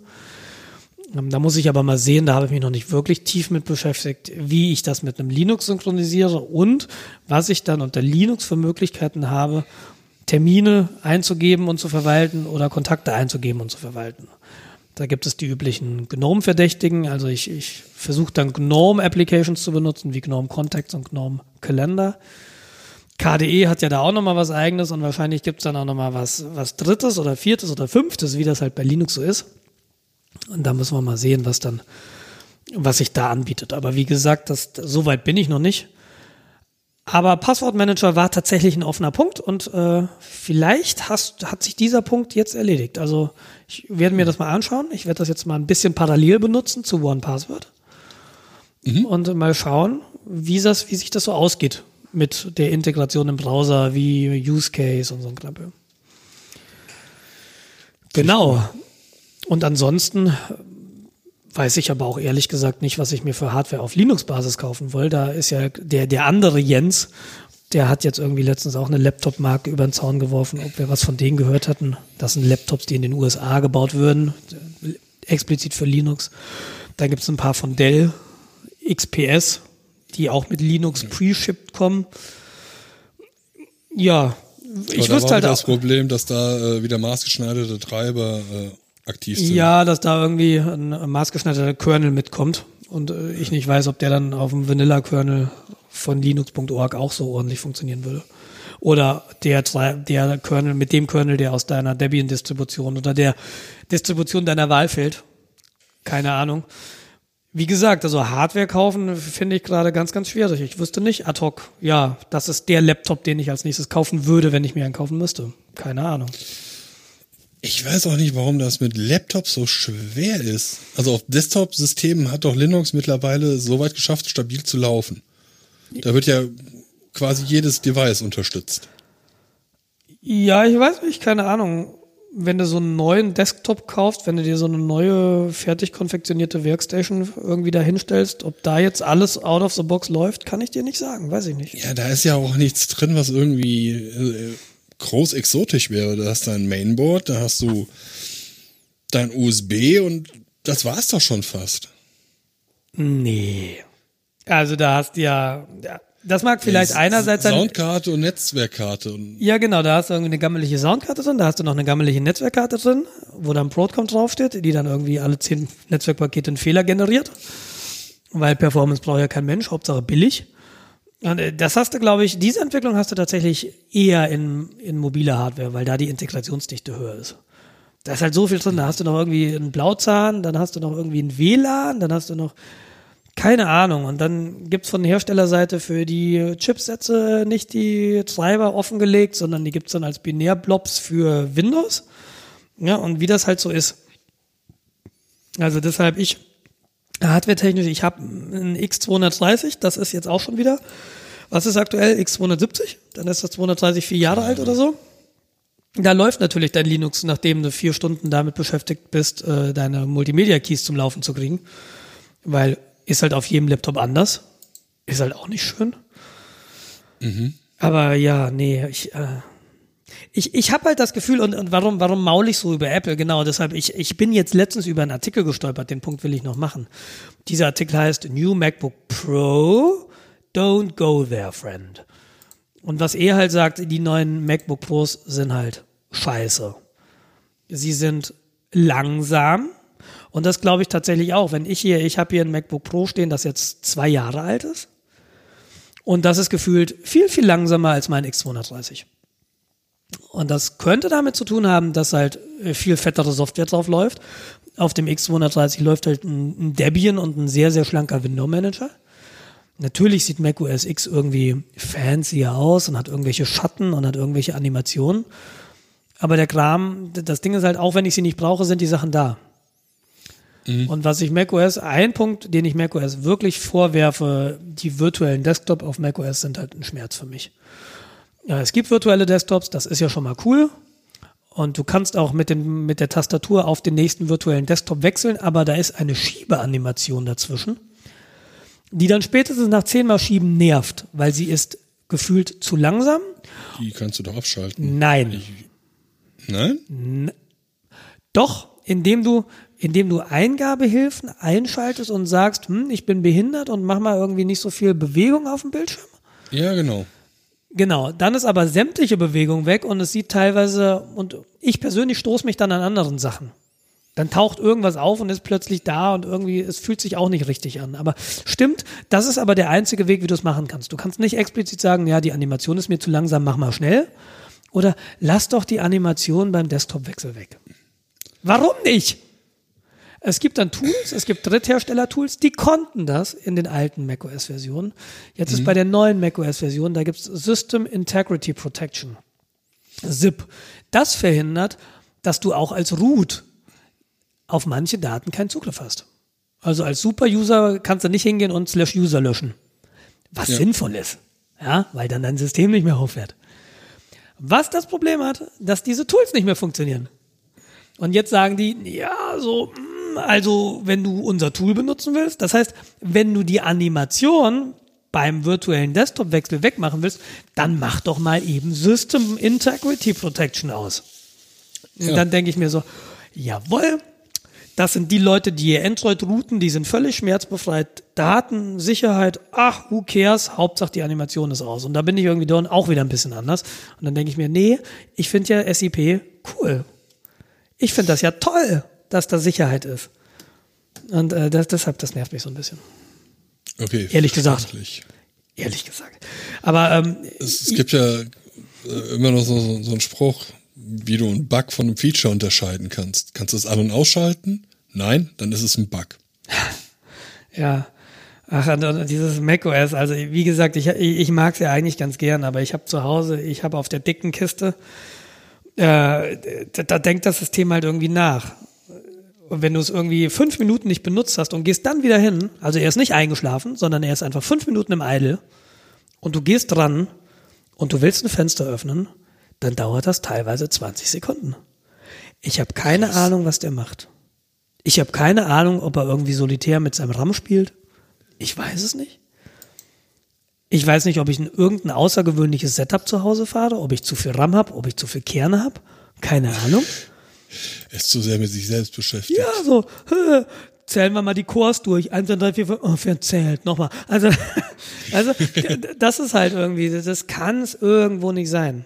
S1: Ähm, Da muss ich aber mal sehen, da habe ich mich noch nicht wirklich tief mit beschäftigt, wie ich das mit einem Linux synchronisiere und was ich dann unter Linux für Möglichkeiten habe, Termine einzugeben und zu verwalten oder Kontakte einzugeben und zu verwalten. Da gibt es die üblichen GNOME-Verdächtigen. Also ich, ich versuche dann GNOME-Applications zu benutzen, wie GNOME Contacts und GNOME Kalender. KDE hat ja da auch nochmal was eigenes und wahrscheinlich gibt es dann auch nochmal was, was Drittes oder Viertes oder Fünftes, wie das halt bei Linux so ist. Und da müssen wir mal sehen, was dann, was sich da anbietet. Aber wie gesagt, das, so weit bin ich noch nicht. Aber Passwortmanager war tatsächlich ein offener Punkt und äh, vielleicht hast, hat sich dieser Punkt jetzt erledigt. Also ich werde mir das mal anschauen. Ich werde das jetzt mal ein bisschen parallel benutzen zu OnePassword und mal schauen, wie, das, wie sich das so ausgeht mit der Integration im Browser, wie Use Case und so ein Klappe. Genau. Und ansonsten weiß ich aber auch ehrlich gesagt nicht, was ich mir für Hardware auf Linux-Basis kaufen will. Da ist ja der, der andere Jens, der hat jetzt irgendwie letztens auch eine Laptop-Marke über den Zaun geworfen, ob wir was von denen gehört hatten. Das sind Laptops, die in den USA gebaut würden, explizit für Linux. Da gibt es ein paar von Dell XPS, die auch mit Linux pre-shipped kommen. Ja, ich wüsste
S2: war
S1: halt auch.
S2: das Problem, dass da äh, wieder maßgeschneiderte Treiber äh, aktiv sind.
S1: Ja, dass da irgendwie ein maßgeschneiderter Kernel mitkommt und äh, ich nicht weiß, ob der dann auf dem Vanilla-Kernel von linux.org auch so ordentlich funktionieren würde. Oder der, der Kernel mit dem Kernel, der aus deiner Debian-Distribution oder der Distribution deiner Wahl fällt. Keine Ahnung. Wie gesagt, also Hardware kaufen finde ich gerade ganz, ganz schwierig. Ich wüsste nicht ad hoc, ja, das ist der Laptop, den ich als nächstes kaufen würde, wenn ich mir einen kaufen müsste. Keine Ahnung.
S2: Ich weiß auch nicht, warum das mit Laptops so schwer ist. Also auf Desktop-Systemen hat doch Linux mittlerweile so weit geschafft, stabil zu laufen. Da wird ja quasi jedes Device unterstützt.
S1: Ja, ich weiß nicht, keine Ahnung. wenn du so einen neuen Desktop kaufst, wenn du dir so eine neue fertig konfektionierte Workstation irgendwie da hinstellst, ob da jetzt alles out of the box läuft, kann ich dir nicht sagen, weiß ich nicht.
S2: Ja, da ist ja auch nichts drin, was irgendwie äh, groß exotisch wäre. Da hast du ein Mainboard, da hast du dein USB und das war's doch schon fast.
S1: Nee. Also da hast du ja, ja das mag vielleicht
S2: Ja,
S1: einerseits sein.
S2: Soundkarte und Netzwerkkarte. Und
S1: Ja, genau, da hast du irgendwie eine gammelige Soundkarte drin, da hast du noch eine gammelige Netzwerkkarte drin, wo dann Broadcom draufsteht, die dann irgendwie alle zehn Netzwerkpakete einen Fehler generiert. Weil Performance braucht ja kein Mensch, Hauptsache billig. Und äh, das hast du, glaube ich, diese Entwicklung hast du tatsächlich eher in, in mobiler Hardware, weil da die Integrationsdichte höher ist. Da ist halt so viel drin, da hast du noch irgendwie einen Blauzahn, dann hast du noch irgendwie ein WLAN, dann hast du noch keine Ahnung. Und dann gibt's von Herstellerseite für die Chipsätze nicht die Treiber offengelegt, sondern die gibt's dann als Binärblobs für Windows. Ja, und wie das halt so ist. Also deshalb ich, hardware-technisch, ich habe ein X230, das ist jetzt auch schon wieder, was ist aktuell? X270? Dann ist das 230 vier Jahre alt oder so. Da läuft natürlich dein Linux, nachdem du vier Stunden damit beschäftigt bist, äh, deine Multimedia-Keys zum Laufen zu kriegen. Weil ist halt auf jedem Laptop anders. Ist halt auch nicht schön. Aber ja, nee, ich, äh, ich, ich habe halt das Gefühl, und, und warum, warum maul ich so über Apple? Genau, deshalb, ich, ich bin jetzt letztens über einen Artikel gestolpert, den Punkt will ich noch machen. Dieser Artikel heißt New MacBook Pro, don't go there, friend. Und was er halt sagt, die neuen MacBook Pros sind halt scheiße. Sie sind langsam. Und das glaube ich tatsächlich auch. Wenn ich hier, ich habe hier ein MacBook Pro stehen, das jetzt zwei Jahre alt ist. Und das ist gefühlt viel, viel langsamer als mein X230. Und das könnte damit zu tun haben, dass halt äh, viel fettere Software drauf läuft. Auf dem X230 läuft halt ein, Debian und ein sehr, sehr schlanker Window Manager. Natürlich sieht Mac OS X irgendwie fancier aus und hat irgendwelche Schatten und hat irgendwelche Animationen. Aber der Kram, das Ding ist halt, auch wenn ich sie nicht brauche, sind die Sachen da. Und was ich macOS, ein Punkt, den ich macOS wirklich vorwerfe, die virtuellen Desktop auf macOS sind halt ein Schmerz für mich. Ja, es gibt virtuelle Desktops, das ist ja schon mal cool. Und du kannst auch mit, dem, mit der Tastatur auf den nächsten virtuellen Desktop wechseln, aber da ist eine Schiebeanimation dazwischen, die dann spätestens nach zehnmal Schieben nervt, weil sie ist gefühlt zu langsam.
S2: die kannst du doch abschalten.
S1: Nein.
S2: Nein?
S1: Doch, indem du, indem du Eingabehilfen einschaltest und sagst, hm, ich bin behindert und mach mal irgendwie nicht so viel Bewegung auf dem Bildschirm.
S2: Ja, genau.
S1: Genau, dann ist aber sämtliche Bewegung weg und es sieht teilweise, und ich persönlich stoße mich dann an anderen Sachen. Dann taucht irgendwas auf und ist plötzlich da und irgendwie, es fühlt sich auch nicht richtig an. Aber stimmt, das ist aber der einzige Weg, wie du es machen kannst. Du kannst nicht explizit sagen, ja, die Animation ist mir zu langsam, mach mal schnell. Oder lass doch die Animation beim Desktop-Wechsel weg. Warum nicht? Es gibt dann Tools, es gibt Dritthersteller-Tools, die konnten das in den alten macOS-Versionen. Jetzt ist bei der neuen macOS-Version, da gibt es System Integrity Protection. SIP. Das verhindert, dass du auch als Root auf manche Daten keinen Zugriff hast. Also als Super-User kannst du nicht hingehen und slash User löschen. Was
S2: Ja.
S1: sinnvoll ist. Ja, weil dann dein System nicht mehr hochfährt. Was das Problem hat, dass diese Tools nicht mehr funktionieren. Und jetzt sagen die, ja, so, also wenn du unser Tool benutzen willst, das heißt, wenn du die Animation beim virtuellen Desktop-Wechsel wegmachen willst, dann mach doch mal eben System Integrity Protection aus. Und
S2: Ja.
S1: dann denke ich mir so, jawohl, das sind die Leute, die ihr Android routen, die sind völlig schmerzbefreit. Daten, Sicherheit, ach, who cares? Hauptsache die Animation ist aus. Und da bin ich irgendwie dann auch wieder ein bisschen anders. Und dann denke ich mir, nee, ich finde ja SIP cool. Ich finde das ja toll, dass da Sicherheit ist. Und äh, das, deshalb, das nervt mich so ein bisschen.
S2: Okay.
S1: Ehrlich gesagt. Ehrlich gesagt. Aber ähm,
S2: Es, es gibt ja äh, immer noch so, so, so einen Spruch, wie du einen Bug von einem Feature unterscheiden kannst. Kannst du es an- und ausschalten? Nein, dann ist es ein Bug. <laughs>
S1: Ja. Ach, und, und dieses macOS, also wie gesagt, ich, ich, ich mag es ja eigentlich ganz gern, aber ich habe zu Hause, ich habe auf der dicken Kiste, äh, da, da denkt das System halt irgendwie nach. Und wenn du es irgendwie fünf Minuten nicht benutzt hast und gehst dann wieder hin, also er ist nicht eingeschlafen, sondern er ist einfach fünf Minuten im Idle und du gehst dran und du willst ein Fenster öffnen, dann dauert das teilweise 20 Sekunden. Ich habe keine Ahnung, was der macht. Ich habe keine Ahnung, ob er irgendwie solitär mit seinem RAM spielt. Ich weiß es nicht. Ich weiß nicht, ob ich ein irgendein außergewöhnliches Setup zu Hause fahre, ob ich zu viel RAM habe, ob ich zu viel Kerne habe. Keine Ahnung.
S2: Ist zu sehr mit sich selbst beschäftigt.
S1: Ja, so, <laughs> zählen wir mal die Chors durch. Eins, zwei, drei, vier, fünf, oh, verzählt, nochmal. Also, <laughs> also, <laughs> das ist halt irgendwie, das kann es irgendwo nicht sein.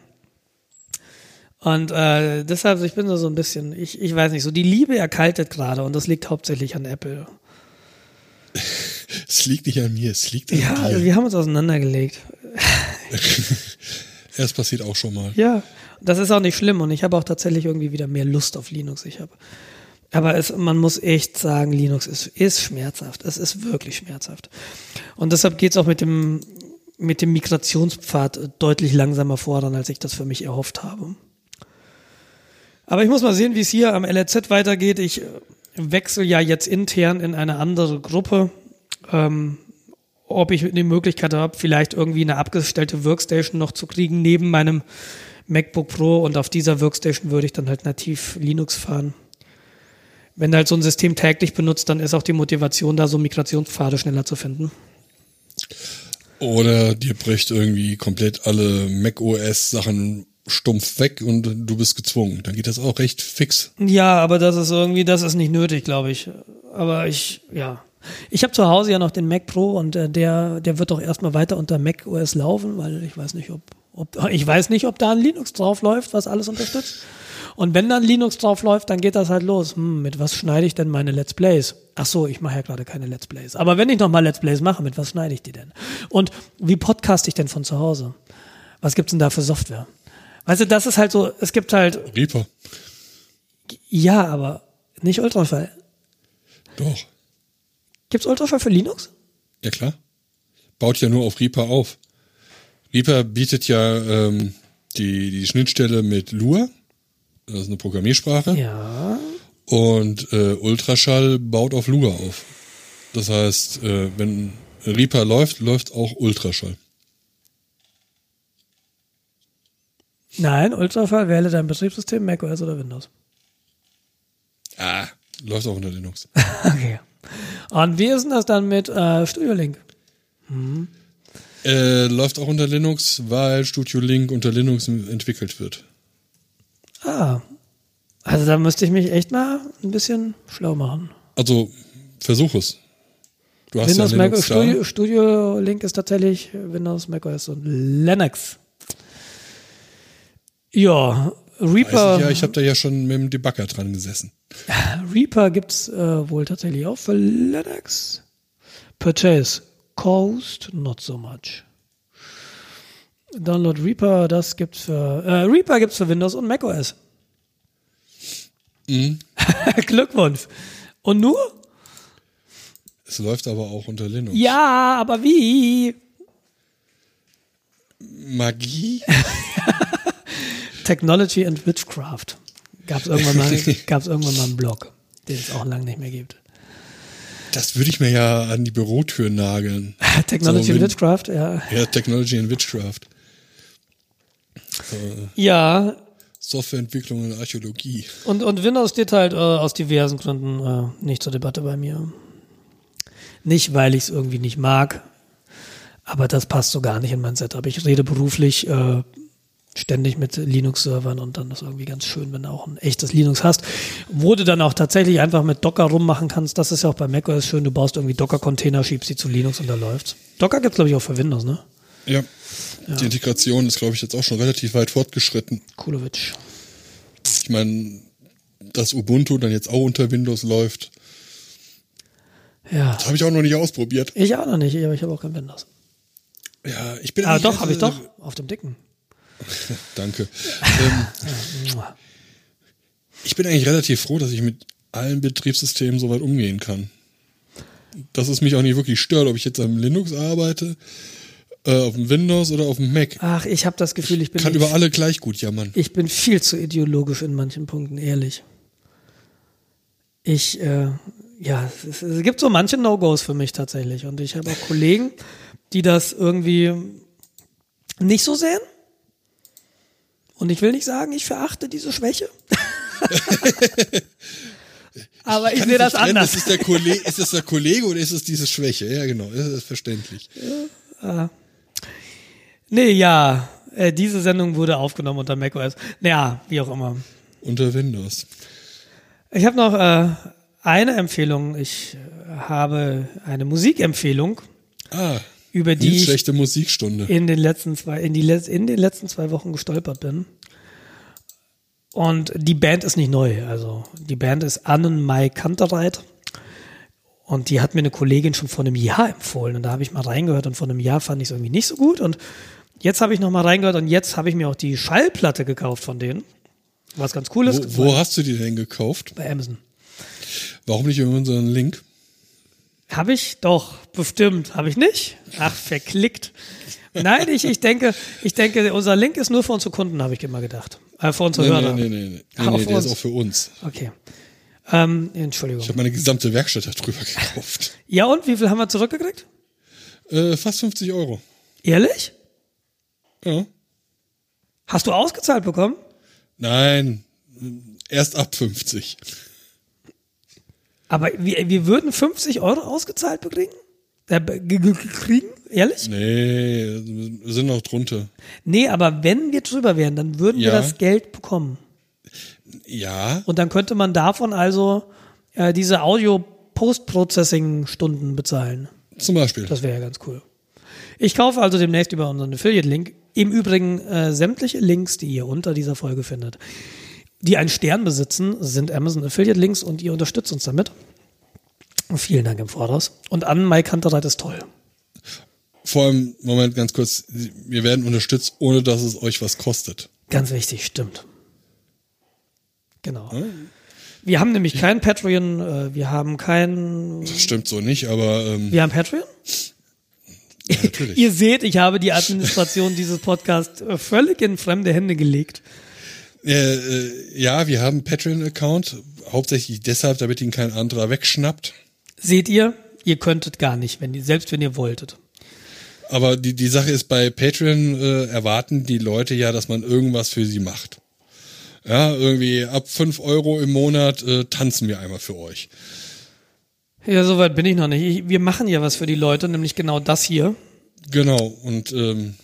S1: Und äh, deshalb, ich bin so, so ein bisschen, ich, ich weiß nicht, so die Liebe erkaltet gerade und das liegt hauptsächlich an Apple.
S2: Es liegt nicht an mir, es liegt an
S1: Ja,
S2: dir.
S1: wir haben uns auseinandergelegt.
S2: Das passiert auch schon mal.
S1: Ja, das ist auch nicht schlimm und ich habe auch tatsächlich irgendwie wieder mehr Lust auf Linux. Ich habe, aber es, man muss echt sagen, Linux ist, ist schmerzhaft. Es ist wirklich schmerzhaft. Und deshalb geht es auch mit dem, mit dem Migrationspfad deutlich langsamer voran, als ich das für mich erhofft habe. Aber ich muss mal sehen, wie es hier am LRZ weitergeht. Ich äh, wechsle ja jetzt intern in eine andere Gruppe. Ähm, ob ich die Möglichkeit habe, vielleicht irgendwie eine abgestellte Workstation noch zu kriegen neben meinem MacBook Pro und auf dieser Workstation würde ich dann halt nativ Linux fahren. Wenn du halt so ein System täglich benutzt, dann ist auch die Motivation da, so Migrationspfade schneller zu finden.
S2: Oder dir bricht irgendwie komplett alle macOS-Sachen stumpf weg und du bist gezwungen. Dann geht das auch recht fix.
S1: Ja, aber das ist irgendwie, das ist nicht nötig, glaube ich. Aber ich, ja. Ich habe zu Hause ja noch den Mac Pro und äh, der, der wird doch erstmal weiter unter Mac OS laufen, weil ich weiß nicht, ob, ob ich weiß nicht, ob da ein Linux drauf läuft, was alles unterstützt. Und wenn dann Linux drauf läuft, dann geht das halt los. Hm, mit was schneide ich denn meine Let's Plays? Ach so, ich mache ja gerade keine Let's Plays. Aber wenn ich noch mal Let's Plays mache, mit was schneide ich die denn? Und wie podcast ich denn von zu Hause? Was gibt's denn da für Software? Weißt du, das ist halt so, es gibt halt,
S2: Reaper.
S1: ja, aber nicht Ultraschall.
S2: Doch.
S1: Gibt's Ultraschall für Linux?
S2: Ja klar. Baut ja nur auf Reaper auf. Reaper bietet ja ähm, die, die Schnittstelle mit Lua. Das ist eine Programmiersprache.
S1: Ja.
S2: Und äh, Ultraschall baut auf Lua auf. Das heißt, äh, wenn Reaper läuft, läuft auch Ultraschall.
S1: Nein, Ultraschall wähle dein Betriebssystem, macOS oder Windows.
S2: Ah, läuft auch unter Linux. <laughs>
S1: Okay. Und wie ist denn das dann mit äh, Studio Link?
S2: Äh, läuft auch unter Linux, weil Studio Link unter Linux entwickelt wird.
S1: Ah. Also da müsste ich mich echt mal ein bisschen schlau machen.
S2: Also versuch es. Du hast
S1: Windows
S2: ja
S1: Mac Studio. Studio Link ist tatsächlich Windows, macOS und Linux. Ja, Reaper,
S2: ich, ja, ich habe da ja schon mit dem Debugger dran gesessen.
S1: Reaper gibt's äh, wohl tatsächlich auch für Linux. Purchase Coast, not so much. Download Reaper, das gibt's für äh, Reaper gibt's für Windows und macOS.
S2: Mhm. <laughs>
S1: Glückwunsch. Und nur?
S2: Es läuft aber auch unter Linux.
S1: Ja, aber wie?
S2: Magie? <laughs>
S1: Technology and Witchcraft. Gab's irgendwann mal, <laughs> gab's irgendwann mal einen Blog, den es auch lange nicht mehr gibt.
S2: Das würde ich mir ja an die Bürotür nageln.
S1: Technology
S2: So,
S1: and
S2: wenn-
S1: Witchcraft, ja.
S2: Ja, Technology and Witchcraft.
S1: Ja,
S2: Softwareentwicklung und Archäologie.
S1: Und, und Windows steht halt äh, aus diversen Gründen äh, nicht zur Debatte bei mir. Nicht, weil ich es irgendwie nicht mag, aber das passt so gar nicht in mein Setup. Ich rede beruflich äh, ständig mit Linux-Servern und dann ist irgendwie ganz schön, wenn du auch ein echtes Linux hast, wo du dann auch tatsächlich einfach mit Docker rummachen kannst. Das ist ja auch bei macOS schön. Du baust irgendwie Docker-Container, schiebst sie zu Linux und da läuft's. Docker gibt's glaube ich auch für Windows, ne?
S2: Ja. Die Integration ist, glaube ich, jetzt auch schon relativ weit fortgeschritten.
S1: Coolowitsch.
S2: Ich meine, dass Ubuntu dann jetzt auch unter Windows läuft,
S1: Ja.
S2: das habe ich auch noch nicht ausprobiert.
S1: Ich auch noch nicht, aber ich habe auch kein Windows.
S2: Ja, ich bin
S1: Ah, doch, habe ich
S2: äh,
S1: doch. Auf dem dicken. <laughs>
S2: Danke. ähm, ich bin eigentlich relativ froh, dass ich mit allen Betriebssystemen soweit umgehen kann. Dass es mich auch nicht wirklich stört, ob ich jetzt am Linux arbeite, äh, auf dem Windows oder auf dem Mac.
S1: Ach, ich habe das Gefühl, ich bin
S2: Kann
S1: nicht-
S2: über alle gleich gut jammern.
S1: Ich bin viel zu ideologisch in manchen Punkten, ehrlich. Ich, äh, ja, es, es gibt so manche No-Gos für mich tatsächlich. Und ich habe auch Kollegen, die das irgendwie nicht so sehen. Und ich will nicht sagen, ich verachte diese Schwäche. <laughs> Aber ich
S2: Kann
S1: sehe das
S2: trennen,
S1: anders.
S2: Ist es, der Kollege, ist es der Kollege oder ist es diese Schwäche? Ja, genau, das ist verständlich.
S1: Nee, ja, äh, diese Sendung wurde aufgenommen unter macOS. Naja, wie auch immer.
S2: Unter Windows.
S1: Ich habe noch äh, eine Empfehlung. Ich äh, habe eine Musikempfehlung,
S2: Ah,
S1: über die ich
S2: schlechte Musikstunde.
S1: in den letzten zwei, in die in den letzten zwei Wochen gestolpert bin. Und die Band ist nicht neu. Also die Band ist Annen Mai Kantereit. Und die hat mir eine Kollegin schon vor einem Jahr empfohlen. Und da habe ich mal reingehört und vor einem Jahr fand ich es irgendwie nicht so gut. Und jetzt habe ich noch mal reingehört und jetzt habe ich mir auch die Schallplatte gekauft von denen. Was ganz cool ist.
S2: Wo, wo hast du die denn gekauft?
S1: Bei Amazon.
S2: Warum nicht über unseren Link?
S1: Habe ich? Doch, bestimmt. Habe ich nicht? Ach, verklickt. Nein, ich, ich denke, ich denke, unser Link ist nur für unsere Kunden, habe ich immer gedacht. Äh, für unsere
S2: Nee,
S1: Hörer.
S2: nee, nee, nee, nee,
S1: Ah,
S2: nee,
S1: auf
S2: der ist
S1: uns.
S2: auch für uns.
S1: Okay. Ähm, Entschuldigung.
S2: Ich habe meine gesamte Werkstatt darüber gekauft.
S1: Ja, und wie viel haben wir zurückgekriegt?
S2: Äh, fast 50 Euro.
S1: Ehrlich?
S2: Ja.
S1: Hast du ausgezahlt bekommen?
S2: Nein, erst ab 50.
S1: Aber wir, wir würden 50 Euro ausgezahlt bekriegen? Äh, kriegen? Ehrlich?
S2: Nee, wir sind noch drunter.
S1: Nee, aber wenn wir drüber wären, dann würden wir
S2: Ja.
S1: das Geld bekommen.
S2: Ja,
S1: Und dann könnte man davon also äh, diese Audio-Post-Processing-Stunden bezahlen.
S2: zum Beispiel.
S1: Das wäre ja ganz cool. Ich kaufe also demnächst über unseren Affiliate-Link. Im Übrigen äh, sämtliche Links, die ihr unter dieser Folge findet, die einen Stern besitzen, sind Amazon Affiliate-Links und ihr unterstützt uns damit. Vielen Dank im Voraus. Und an Mike Hunterreit ist toll.
S2: Vor allem, Moment, ganz kurz, wir werden unterstützt, ohne dass es euch was kostet.
S1: Ganz wichtig, stimmt. Genau. Wir haben nämlich kein Patreon, äh, wir haben kein.
S2: Das stimmt so nicht, aber ähm,
S1: Wir haben Patreon?
S2: ja, natürlich. <laughs>
S1: Ihr seht, ich habe die Administration dieses Podcasts äh, völlig in fremde Hände gelegt.
S2: Äh, äh, ja, wir haben einen Patreon-Account, hauptsächlich deshalb, damit ihn kein anderer wegschnappt.
S1: Seht ihr? Ihr könntet gar nicht, wenn ihr, selbst wenn ihr wolltet.
S2: Aber die, die Sache ist, bei Patreon äh, erwarten die Leute ja, dass man irgendwas für sie macht. Ja, irgendwie ab 5 Euro im Monat äh, tanzen wir einmal für euch.
S1: Ja, soweit bin ich noch nicht. Ich, wir machen ja was für die Leute, nämlich genau das hier.
S2: Genau, und ähm,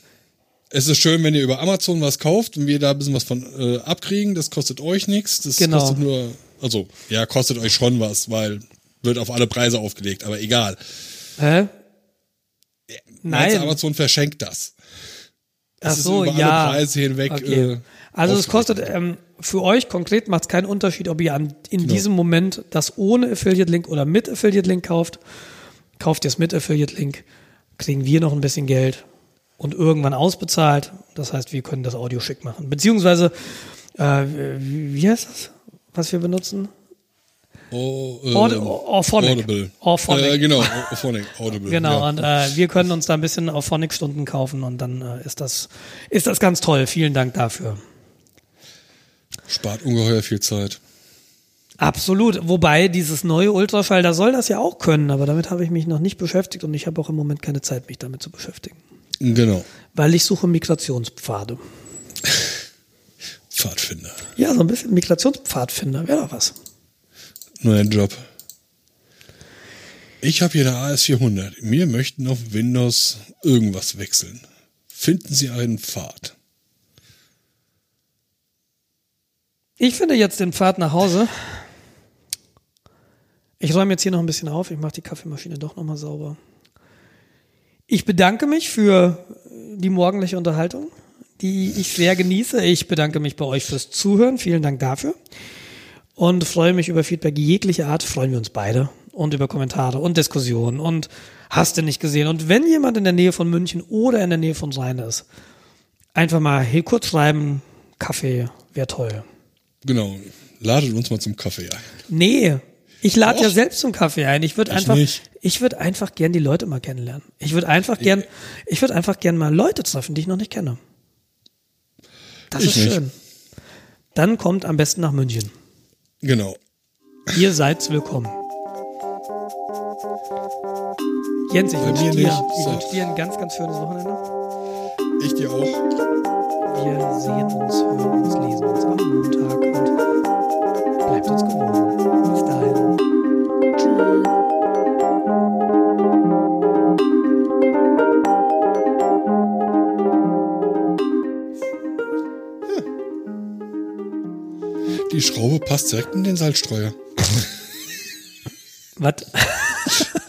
S2: es ist schön, wenn ihr über Amazon was kauft und wir da ein bisschen was von äh, abkriegen. Das kostet euch nichts. Das
S1: Genau.
S2: kostet nur, also ja, kostet euch schon was, weil wird auf alle Preise aufgelegt, aber egal.
S1: Hä? Nein.
S2: Amazon verschenkt das.
S1: Ach
S2: ist
S1: so,
S2: über
S1: ja.
S2: alle Preise hinweg.
S1: Okay.
S2: Äh,
S1: Also es kostet ähm, für euch konkret macht es keinen Unterschied, ob ihr an, in diesem Moment das ohne Affiliate Link oder mit Affiliate Link kauft. Kauft ihr es mit Affiliate Link, kriegen wir noch ein bisschen Geld und irgendwann ausbezahlt. Das heißt, wir können das Audio schick machen. Beziehungsweise, äh, wie heißt das, was wir benutzen?
S2: Oh, ähm,
S1: Aud- Auphonic.
S2: Audible.
S1: Auphonic.
S2: Äh, genau, Auphonic, Audible.
S1: Genau,
S2: Ja.
S1: und äh, wir können uns da ein bisschen auf Phonic-Stunden kaufen und dann äh, ist das ist das ganz toll. Vielen Dank dafür.
S2: Spart ungeheuer viel Zeit.
S1: Absolut. Wobei dieses neue Ultraschall, da soll das ja auch können, aber damit habe ich mich noch nicht beschäftigt und ich habe auch im Moment keine Zeit, mich damit zu beschäftigen.
S2: Genau.
S1: Weil ich suche Migrationspfade.
S2: Pfadfinder.
S1: Ja, so ein bisschen Migrationspfadfinder wäre doch was.
S2: Neuer Job. Ich habe hier eine AS400. Wir möchten auf Windows irgendwas wechseln. Finden Sie einen Pfad.
S1: Ich finde jetzt den Pfad nach Hause. Ich räume jetzt hier noch ein bisschen auf. Ich mache die Kaffeemaschine doch nochmal sauber. Ich bedanke mich für die morgendliche Unterhaltung, die ich sehr genieße. Ich bedanke mich bei euch fürs Zuhören. Vielen Dank dafür. Und freue mich über Feedback jeglicher Art. Freuen wir uns beide. Und über Kommentare und Diskussionen. Und hast du nicht gesehen. Und wenn jemand in der Nähe von München oder in der Nähe von Rhein ist, einfach mal hier kurz schreiben. Kaffee wäre toll.
S2: Genau. Ladet uns mal zum Kaffee ein.
S1: Nee, ich lade ja selbst zum Kaffee ein. Ich würde einfach,
S2: nicht.
S1: Ich würde einfach gern die Leute mal kennenlernen. Ich würde einfach gern, ich würde einfach gern mal Leute treffen, die ich noch nicht kenne. Das
S2: Ich
S1: ist
S2: nicht.
S1: schön. Dann kommt am besten nach München.
S2: Genau.
S1: Ihr seid willkommen. Jens, ich wünsche dir, ich wünsche dir ein ganz, ganz schönes Wochenende.
S2: Ich dir auch.
S1: Wir sehen uns, hören uns, lesen uns am Montag und bleibt uns gewogen. Bis dahin.
S2: Die Schraube passt direkt in den Salzstreuer.
S1: Was? <laughs>